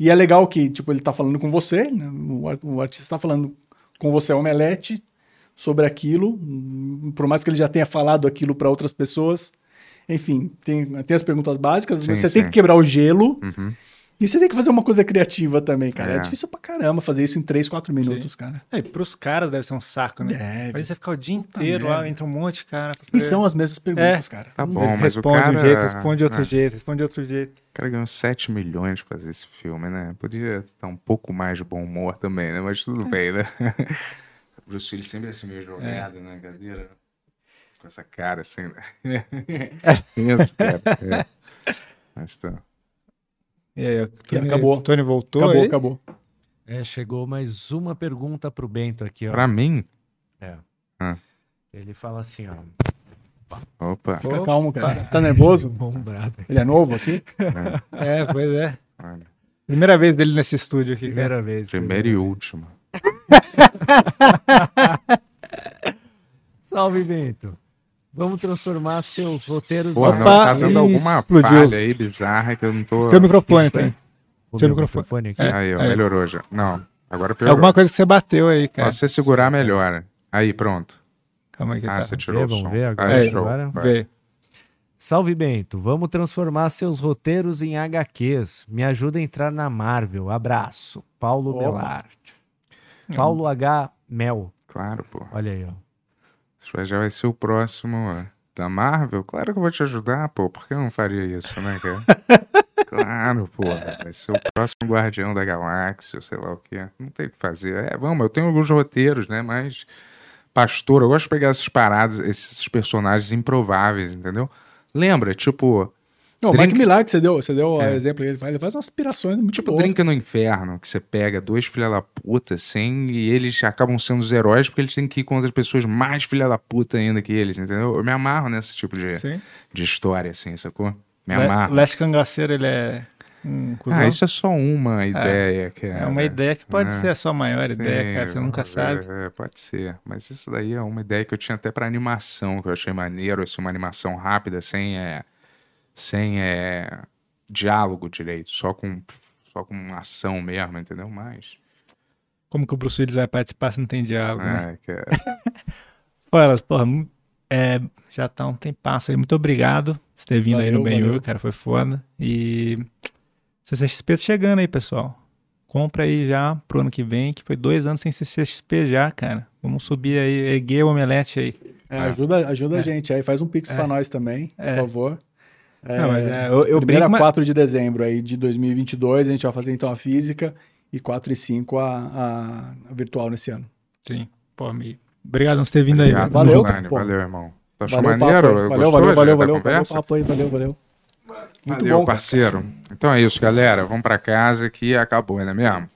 [SPEAKER 4] E é legal que, tipo, ele tá falando com você, né? o, ar- o artista tá falando com você, omelete, sobre aquilo, hum, por mais que ele já tenha falado aquilo para outras pessoas. Enfim, tem, tem as perguntas básicas,
[SPEAKER 1] Sim,
[SPEAKER 4] você tem
[SPEAKER 1] sim.
[SPEAKER 4] que quebrar o gelo.
[SPEAKER 1] Uhum.
[SPEAKER 4] E você tem que fazer uma coisa criativa também, cara. É,
[SPEAKER 1] É.
[SPEAKER 4] difícil pra caramba fazer isso em 3, 4 minutos, cara.
[SPEAKER 2] É, e pros caras deve ser um saco, né?
[SPEAKER 4] Deve.
[SPEAKER 2] Mas você ficar o dia inteiro lá, entra um monte de cara.
[SPEAKER 4] E são as mesmas perguntas, cara.
[SPEAKER 1] Tá bom, mas o
[SPEAKER 2] responde
[SPEAKER 1] cara...
[SPEAKER 2] de um jeito, responde de outro
[SPEAKER 1] Ah,
[SPEAKER 2] jeito, responde de outro jeito.
[SPEAKER 1] O cara ganhou 7 milhões pra fazer esse filme, né? Podia estar um pouco mais de bom humor também, né? Mas tudo bem, né? O Bruce Willis sempre assim meio jogado na cadeira. Com essa cara assim, né? Isso, cara. É. Mas tá.
[SPEAKER 2] E aí, o Tony,
[SPEAKER 4] acabou.
[SPEAKER 2] o Tony voltou
[SPEAKER 4] Acabou,
[SPEAKER 2] aí?
[SPEAKER 4] acabou.
[SPEAKER 3] É, chegou mais uma pergunta pro Bento aqui, ó.
[SPEAKER 1] Pra mim,
[SPEAKER 3] É.
[SPEAKER 1] Ah.
[SPEAKER 3] Ele fala assim, ó.
[SPEAKER 1] opa.
[SPEAKER 4] Fica calmo, cara. Tá nervoso? Ele é novo aqui?
[SPEAKER 2] É, pois é.
[SPEAKER 1] Olha,
[SPEAKER 2] Primeira vez dele nesse estúdio aqui, cara.
[SPEAKER 3] Primeira vez.
[SPEAKER 1] primeira e última.
[SPEAKER 3] Salve, Bento. Vamos transformar seus roteiros...
[SPEAKER 1] Pô, não, tá dando alguma
[SPEAKER 2] explodiu.
[SPEAKER 1] falha aí bizarra que eu não tô.
[SPEAKER 2] Seu microfone tem.
[SPEAKER 3] O
[SPEAKER 2] seu
[SPEAKER 3] meu
[SPEAKER 2] microfone.
[SPEAKER 3] aqui.
[SPEAKER 2] É.
[SPEAKER 1] Aí, ó,
[SPEAKER 2] aí.
[SPEAKER 1] melhorou já. Não, agora
[SPEAKER 2] É
[SPEAKER 1] piorou.
[SPEAKER 2] alguma coisa que você bateu aí, cara.
[SPEAKER 1] Se você segurar, melhora. Aí, pronto.
[SPEAKER 2] Calma aí que
[SPEAKER 1] Ah,
[SPEAKER 2] tá.
[SPEAKER 1] você tirou
[SPEAKER 3] Vamos
[SPEAKER 1] o som.
[SPEAKER 3] ver agora,
[SPEAKER 1] Aí,
[SPEAKER 2] Aí,
[SPEAKER 1] show.
[SPEAKER 3] agora.
[SPEAKER 1] Vai.
[SPEAKER 2] Veio.
[SPEAKER 3] Salve, Bento. Vamos transformar seus roteiros em HQs. Me ajuda a entrar na Marvel. Abraço. Paulo
[SPEAKER 4] Opa.
[SPEAKER 3] Melart. Paulo H. Mel.
[SPEAKER 1] Claro, pô.
[SPEAKER 3] Olha aí, ó.
[SPEAKER 1] Já vai ser o próximo ó, da Marvel. Claro que eu vou te ajudar, pô. Por que eu não faria isso, né, cara? claro, pô. Vai ser o próximo Guardião da Galáxia, sei lá o quê. Não tem o que fazer. É, vamos, eu tenho alguns roteiros, né? Mas, pastor, eu gosto de pegar essas paradas, esses personagens improváveis, entendeu? Lembra, tipo,
[SPEAKER 4] Não,
[SPEAKER 1] Drink-
[SPEAKER 4] Mike Millar, que você deu, você deu
[SPEAKER 1] É.
[SPEAKER 4] exemplo, ele faz, ele faz umas aspirações muito
[SPEAKER 1] tipo
[SPEAKER 4] boas.
[SPEAKER 1] Drink no Inferno, que você pega dois filha da puta, assim, e eles acabam sendo os heróis porque eles têm que ir contra pessoas mais filha da puta ainda que eles, entendeu? Eu me amarro nesse tipo de,
[SPEAKER 2] Sim.
[SPEAKER 1] de história, assim, sacou? Me
[SPEAKER 2] Le-
[SPEAKER 1] amarro.
[SPEAKER 2] Leste Cangaceiro, ele é um cuzão.
[SPEAKER 1] Ah, isso é só uma ideia, cara.
[SPEAKER 2] É uma ideia que pode
[SPEAKER 1] É.
[SPEAKER 2] ser a sua maior ideia,
[SPEAKER 1] Sim,
[SPEAKER 2] cara. Você nunca
[SPEAKER 1] vamos
[SPEAKER 2] sabe.
[SPEAKER 1] é, pode ser. Mas isso daí é uma ideia que eu tinha até pra animação, que eu achei maneiro, assim, uma animação rápida, sem, é, sem é, diálogo direito, só com, só com ação mesmo, entendeu? Mas,
[SPEAKER 2] Como que o Bruce Willis vai participar se não tem diálogo, né?
[SPEAKER 1] é,
[SPEAKER 2] Pô, elas, porra, é, já tá um tempasso aí. Muito obrigado por ter vindo aí no
[SPEAKER 4] Valeu,
[SPEAKER 2] Ben
[SPEAKER 4] valeu.
[SPEAKER 2] cara. Foi foda. E CCXP tá chegando aí, pessoal. Compra aí já pro ano que vem, que foi dois anos sem CCXP já, cara. Vamos subir aí, erguer o omelete aí.
[SPEAKER 4] É, ajuda ajuda
[SPEAKER 2] É.
[SPEAKER 4] a gente aí, faz um pix
[SPEAKER 2] É.
[SPEAKER 4] pra nós também,
[SPEAKER 2] É.
[SPEAKER 4] por favor. É,
[SPEAKER 2] Não, mas é, eu, eu
[SPEAKER 4] primeira
[SPEAKER 2] brinco, mas-
[SPEAKER 4] 4 de dezembro aí de 2022, a gente vai fazer então a física e 4 e 5 a, a- a virtual nesse ano.
[SPEAKER 2] Sim, pô, me... Obrigado por ter vindo aí.
[SPEAKER 1] Obrigado,
[SPEAKER 2] mano.
[SPEAKER 4] Valeu, pô.
[SPEAKER 1] valeu, irmão. Tá
[SPEAKER 4] Valeu,
[SPEAKER 1] maneiro?
[SPEAKER 4] aí. valeu,
[SPEAKER 1] Gostou
[SPEAKER 4] valeu, valeu, valeu, valeu, papo aí, valeu, valeu. Muito
[SPEAKER 1] Valeu,
[SPEAKER 4] bom.
[SPEAKER 1] parceiro. Então é isso, galera. Vamos pra casa que acabou, não é mesmo?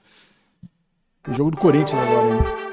[SPEAKER 4] O jogo do Corinthians agora, hein?